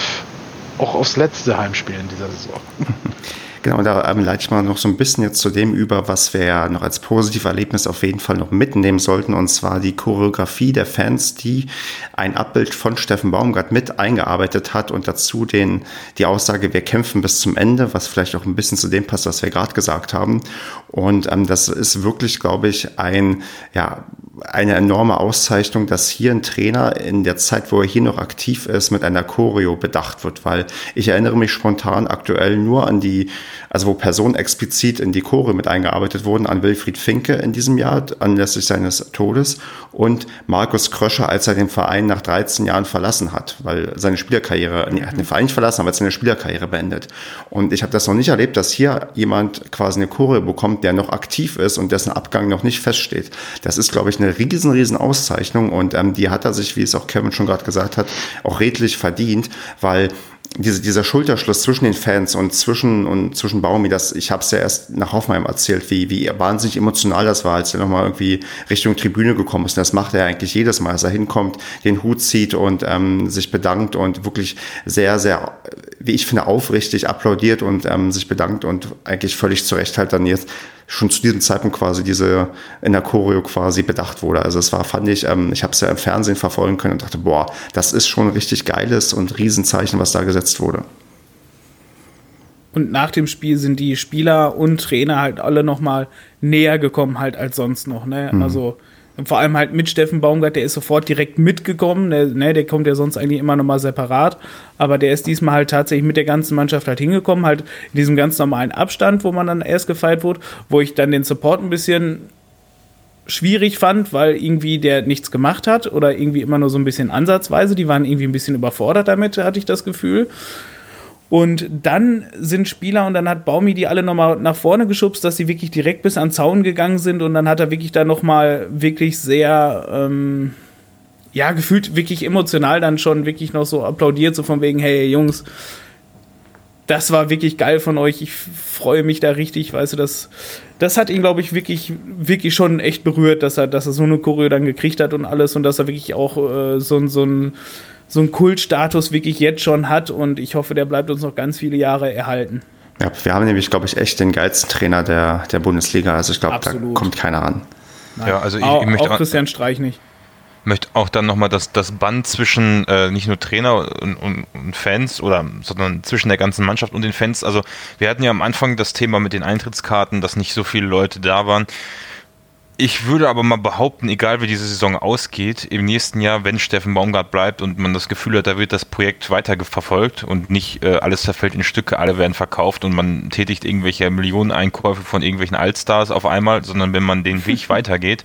auch aufs letzte Heimspiel in dieser Saison. [laughs] Genau, da ähm, leite ich mal noch so ein bisschen jetzt zu dem über, was wir ja noch als positives Erlebnis auf jeden Fall noch mitnehmen sollten, und zwar die Choreografie der Fans, die ein Abbild von Steffen Baumgart mit eingearbeitet hat und dazu den, die Aussage, wir kämpfen bis zum Ende, was vielleicht auch ein bisschen zu dem passt, was wir gerade gesagt haben. Und ähm, das ist wirklich, glaube ich, ein, ja, eine enorme Auszeichnung, dass hier ein Trainer in der Zeit, wo er hier noch aktiv ist, mit einer Choreo bedacht wird, weil ich erinnere mich spontan aktuell nur an die also wo Personen explizit in die Chore mit eingearbeitet wurden, an Wilfried Finke in diesem Jahr anlässlich seines Todes und Markus Kröscher, als er den Verein nach 13 Jahren verlassen hat, weil seine Spielerkarriere, nee, er hat den Verein nicht verlassen, aber seine Spielerkarriere beendet. Und ich habe das noch nicht erlebt, dass hier jemand quasi eine Chore bekommt, der noch aktiv ist und dessen Abgang noch nicht feststeht. Das ist, glaube ich, eine riesen, riesen Auszeichnung und ähm, die hat er sich, wie es auch Kevin schon gerade gesagt hat, auch redlich verdient, weil diese, dieser Schulterschluss zwischen den Fans und zwischen und zwischen Baumi, das ich habe es ja erst nach Hoffenheim erzählt, wie wie wahnsinnig emotional das war, als er nochmal irgendwie Richtung Tribüne gekommen ist. Und das macht er eigentlich jedes Mal, als er hinkommt, den Hut zieht und ähm, sich bedankt und wirklich sehr sehr, wie ich finde, aufrichtig applaudiert und ähm, sich bedankt und eigentlich völlig zu Recht halt dann jetzt schon zu diesem Zeitpunkt quasi diese in der Choreo quasi bedacht wurde. Also es war, fand ich, ähm, ich habe es ja im Fernsehen verfolgen können und dachte, boah, das ist schon richtig geiles und Riesenzeichen, was da gesetzt wurde. Und nach dem Spiel sind die Spieler und Trainer halt alle noch mal näher gekommen halt als sonst noch. Ne? Mhm. Also vor allem halt mit Steffen Baumgart, der ist sofort direkt mitgekommen. Der, ne, der kommt ja sonst eigentlich immer nochmal separat. Aber der ist diesmal halt tatsächlich mit der ganzen Mannschaft halt hingekommen, halt in diesem ganz normalen Abstand, wo man dann erst gefeiert wurde, wo ich dann den Support ein bisschen schwierig fand, weil irgendwie der nichts gemacht hat oder irgendwie immer nur so ein bisschen ansatzweise. Die waren irgendwie ein bisschen überfordert damit, hatte ich das Gefühl. Und dann sind Spieler und dann hat Baumi die alle nochmal nach vorne geschubst, dass sie wirklich direkt bis an den Zaun gegangen sind und dann hat er wirklich da nochmal wirklich sehr, ähm, ja, gefühlt wirklich emotional dann schon wirklich noch so applaudiert, so von wegen, hey Jungs, das war wirklich geil von euch. Ich freue mich da richtig, weißt du, das, das hat ihn, glaube ich, wirklich, wirklich schon echt berührt, dass er, dass er so eine Choreo dann gekriegt hat und alles und dass er wirklich auch äh, so, so ein so einen Kultstatus wirklich jetzt schon hat und ich hoffe, der bleibt uns noch ganz viele Jahre erhalten. Ja, wir haben nämlich, glaube ich, echt den geilsten Trainer der, der Bundesliga. Also ich glaube, da kommt keiner ran. Nein. Ja, also ich, auch, ich möchte auch Christian Streich nicht. Möchte auch dann nochmal das, das Band zwischen äh, nicht nur Trainer und, und, und, Fans oder sondern zwischen der ganzen Mannschaft und den Fans. Also wir hatten ja am Anfang das Thema mit den Eintrittskarten, dass nicht so viele Leute da waren. Ich würde aber mal behaupten, egal wie diese Saison ausgeht, im nächsten Jahr, wenn Steffen Baumgart bleibt und man das Gefühl hat, da wird das Projekt weiter verfolgt und nicht äh, alles zerfällt in Stücke, alle werden verkauft und man tätigt irgendwelche Millioneneinkäufe von irgendwelchen Allstars auf einmal, sondern wenn man den Weg [laughs] weitergeht,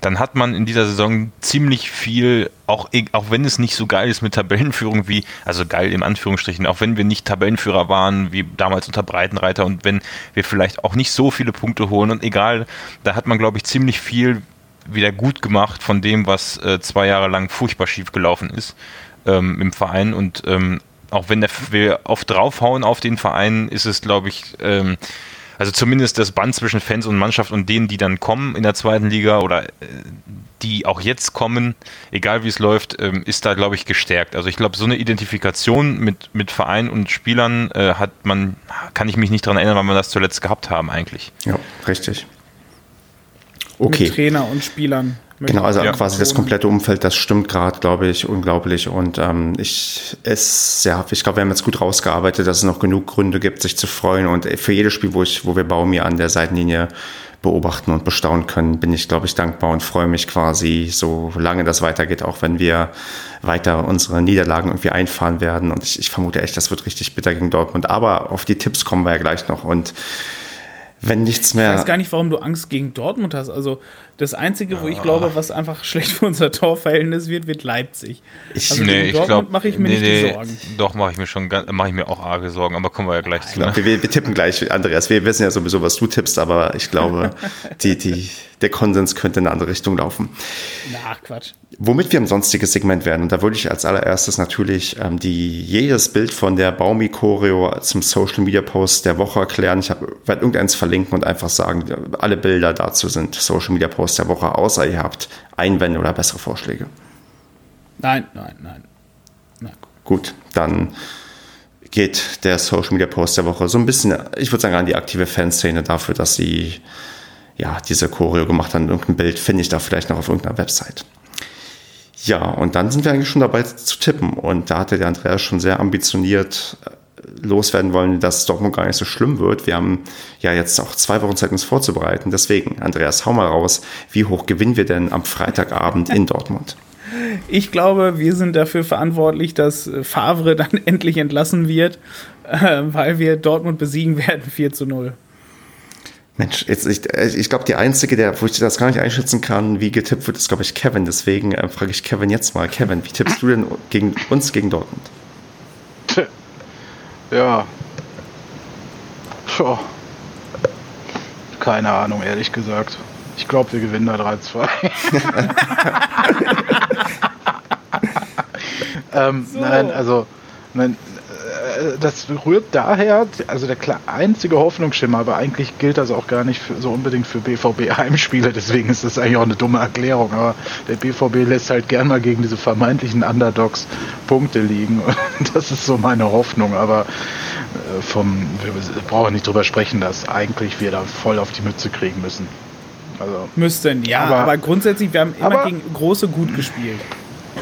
dann hat man in dieser Saison ziemlich viel auch, auch wenn es nicht so geil ist mit Tabellenführung wie, also geil im Anführungsstrichen, auch wenn wir nicht Tabellenführer waren wie damals unter Breitenreiter und wenn wir vielleicht auch nicht so viele Punkte holen und egal, da hat man, glaube ich, ziemlich viel wieder gut gemacht von dem, was äh, zwei Jahre lang furchtbar schief gelaufen ist ähm, im Verein und ähm, auch wenn der, wir oft draufhauen auf den Verein, ist es, glaube ich, ähm, also zumindest das Band zwischen Fans und Mannschaft und denen, die dann kommen in der zweiten Liga oder äh, die auch jetzt kommen, egal wie es läuft, ähm, ist da, glaube ich, gestärkt. Also ich glaube, so eine Identifikation mit, mit Verein und Spielern äh, hat man, kann ich mich nicht daran erinnern, wann wir das zuletzt gehabt haben eigentlich. Ja, richtig. Okay. Mit Trainer und Spielern. Genau, also ja. quasi das komplette Umfeld, das stimmt gerade, glaube ich, unglaublich. Und ähm, ich es, ja, ich glaube, wir haben jetzt gut rausgearbeitet, dass es noch genug Gründe gibt, sich zu freuen. Und für jedes Spiel, wo ich, wo wir Baumi an der Seitenlinie beobachten und bestaunen können, bin ich, glaube ich, dankbar und freue mich quasi, so lange das weitergeht, auch wenn wir weiter unsere Niederlagen irgendwie einfahren werden. Und ich, ich vermute echt, das wird richtig bitter gegen Dortmund. Aber auf die Tipps kommen wir ja gleich noch. Und wenn nichts mehr. Ich weiß gar nicht, warum du Angst gegen Dortmund hast. Also das Einzige, wo ich glaube, was einfach schlecht für unser Torverhältnis wird, wird Leipzig. Ich, also nee, ich glaube, mache ich mir nee, nicht nee, Sorgen. Doch, mache ich mir schon, mache ich mir auch arge Sorgen, aber kommen wir ja gleich zu. Glaub, ne? wir, wir, tippen gleich, Andreas. Wir wissen ja sowieso, was du tippst, aber ich glaube, [laughs] die, die, der Konsens könnte in eine andere Richtung laufen. Ach, Quatsch. Womit wir ein sonstiges Segment werden, und da würde ich als allererstes natürlich ähm, die, jedes Bild von der Baumi-Choreo zum Social Media Post der Woche erklären. Ich werde irgendeins verlinken und einfach sagen, alle Bilder dazu sind Social Media Post der Woche, außer ihr habt Einwände oder bessere Vorschläge. Nein, nein, nein. nein. Gut, dann geht der Social Media Post der Woche so ein bisschen, ich würde sagen, an die aktive Fanszene dafür, dass sie ja diese Choreo gemacht haben. Irgendein Bild finde ich da vielleicht noch auf irgendeiner Website. Ja, und dann sind wir eigentlich schon dabei zu tippen. Und da hatte der Andreas schon sehr ambitioniert loswerden wollen, dass Dortmund gar nicht so schlimm wird. Wir haben ja jetzt auch zwei Wochen Zeit, uns vorzubereiten. Deswegen, Andreas, hau mal raus. Wie hoch gewinnen wir denn am Freitagabend in Dortmund? [laughs] Ich glaube, wir sind dafür verantwortlich, dass Favre dann [laughs] endlich entlassen wird, äh, weil wir Dortmund besiegen werden [laughs] 4 zu 0. Mensch, jetzt, ich, ich glaube, die Einzige, der, wo ich das gar nicht einschätzen kann, wie getippt wird, ist, glaube ich, Kevin. Deswegen äh, frage ich Kevin jetzt mal. Kevin, wie tippst du denn gegen uns gegen Dortmund? Ja. Tja. Keine Ahnung, ehrlich gesagt. Ich glaube, wir gewinnen da 3-2. [laughs] [laughs] ähm, so. Nein, also, nein, das rührt daher, also der einzige Hoffnungsschimmer, aber eigentlich gilt das auch gar nicht für, so unbedingt für BVB-Heimspiele, [laughs] deswegen ist das eigentlich auch eine dumme Erklärung, aber der BVB lässt halt gern mal gegen diese vermeintlichen Underdogs Punkte liegen [laughs] das ist so meine Hoffnung, aber äh, vom, wir brauchen nicht drüber sprechen, dass eigentlich wir da voll auf die Mütze kriegen müssen. Also, Müssten, ja, aber, aber grundsätzlich, wir haben immer aber, gegen Große gut gespielt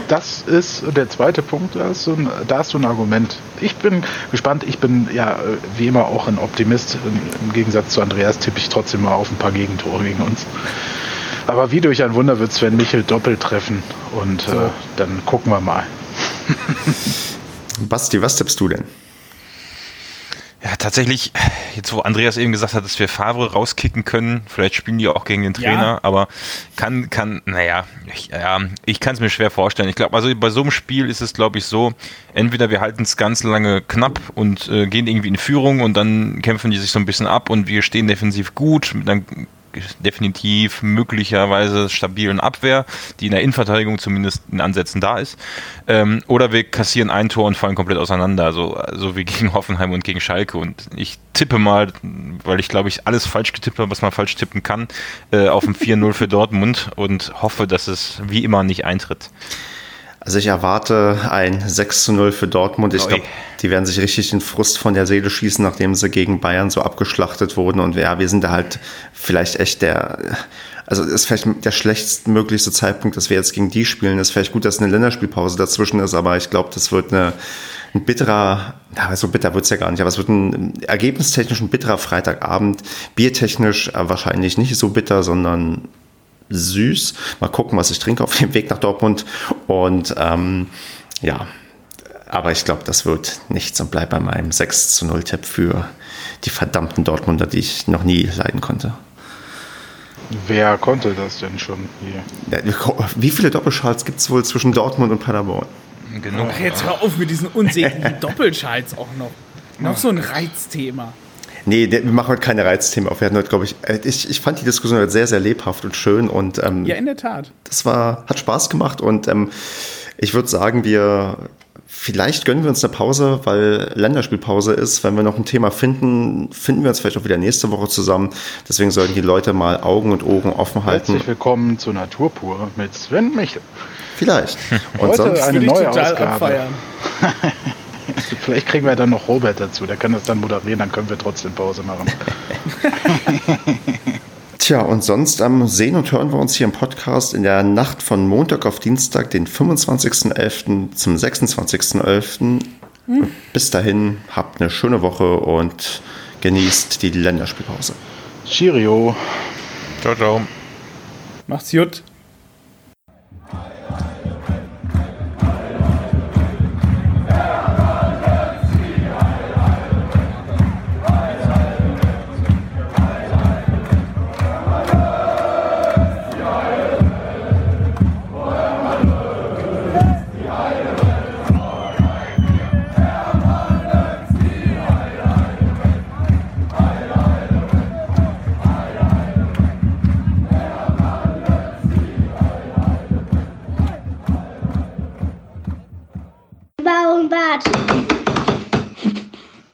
das ist der zweite Punkt, da hast, du ein, da hast du ein Argument. Ich bin gespannt, ich bin ja wie immer auch ein Optimist. Im Gegensatz zu Andreas tippe ich trotzdem mal auf ein paar Gegentore gegen uns. Aber wie durch ein Wunder wird Sven Michel doppelt treffen und so. äh, dann gucken wir mal. Basti, was tippst du denn? Ja, tatsächlich, jetzt wo Andreas eben gesagt hat, dass wir Favre rauskicken können, vielleicht spielen die auch gegen den Trainer, ja. aber kann, kann, naja, ich, ja, ich kann es mir schwer vorstellen. Ich glaube, also bei so einem Spiel ist es, glaube ich, so, entweder wir halten es ganz lange knapp und äh, gehen irgendwie in Führung und dann kämpfen die sich so ein bisschen ab und wir stehen defensiv gut, dann definitiv möglicherweise stabilen Abwehr, die in der Innenverteidigung zumindest in Ansätzen da ist. Ähm, oder wir kassieren ein Tor und fallen komplett auseinander, so, so wie gegen Hoffenheim und gegen Schalke. Und ich tippe mal, weil ich glaube ich alles falsch getippt habe, was man falsch tippen kann, äh, auf ein 4-0 für Dortmund und hoffe, dass es wie immer nicht eintritt. Also ich erwarte ein 6 zu 0 für Dortmund. Ich glaube, die werden sich richtig den Frust von der Seele schießen, nachdem sie gegen Bayern so abgeschlachtet wurden. Und ja, wir sind da halt vielleicht echt der, also ist vielleicht der schlechtstmöglichste Zeitpunkt, dass wir jetzt gegen die spielen. Es ist vielleicht gut, dass eine Länderspielpause dazwischen ist, aber ich glaube, das wird eine, ein bitterer, ja, so bitter wird's ja gar nicht, aber es wird ein ergebnistechnisch ein bitterer Freitagabend. Biertechnisch äh, wahrscheinlich nicht so bitter, sondern süß. Mal gucken, was ich trinke auf dem Weg nach Dortmund. Und ähm, ja, aber ich glaube, das wird nichts und bleibt bei meinem 6 zu 0 Tipp für die verdammten Dortmunder, die ich noch nie leiden konnte. Wer konnte das denn schon hier? Wie viele Doppelschals gibt es wohl zwischen Dortmund und Paderborn? Genug. Ach, jetzt hör auf mit diesen unsäglichen [laughs] Doppelschals auch noch. Noch so ein Reizthema. Nee, wir machen heute keine Reizthemen auf. Wir hatten heute, glaube ich, äh, ich, ich fand die Diskussion heute sehr, sehr lebhaft und schön und ähm, ja, in der Tat. Das war, hat Spaß gemacht und ähm, ich würde sagen, wir vielleicht gönnen wir uns eine Pause, weil Länderspielpause ist. Wenn wir noch ein Thema finden, finden wir uns vielleicht auch wieder nächste Woche zusammen. Deswegen sollten die Leute mal Augen und Ohren offen halten. Herzlich willkommen zu Naturpur mit Sven Michel. Vielleicht. [laughs] Und Heute sonst eine neue Ausgabe. [laughs] [laughs] Vielleicht kriegen wir dann noch Robert dazu, der kann das dann moderieren, dann können wir trotzdem Pause machen. [laughs] Tja, und sonst ähm, sehen und hören wir uns hier im Podcast in der Nacht von Montag auf Dienstag, den 25.11. zum 26.11. Hm. Bis dahin, habt eine schöne Woche und genießt die Länderspielpause. Cheerio. Ciao, ciao. Macht's gut.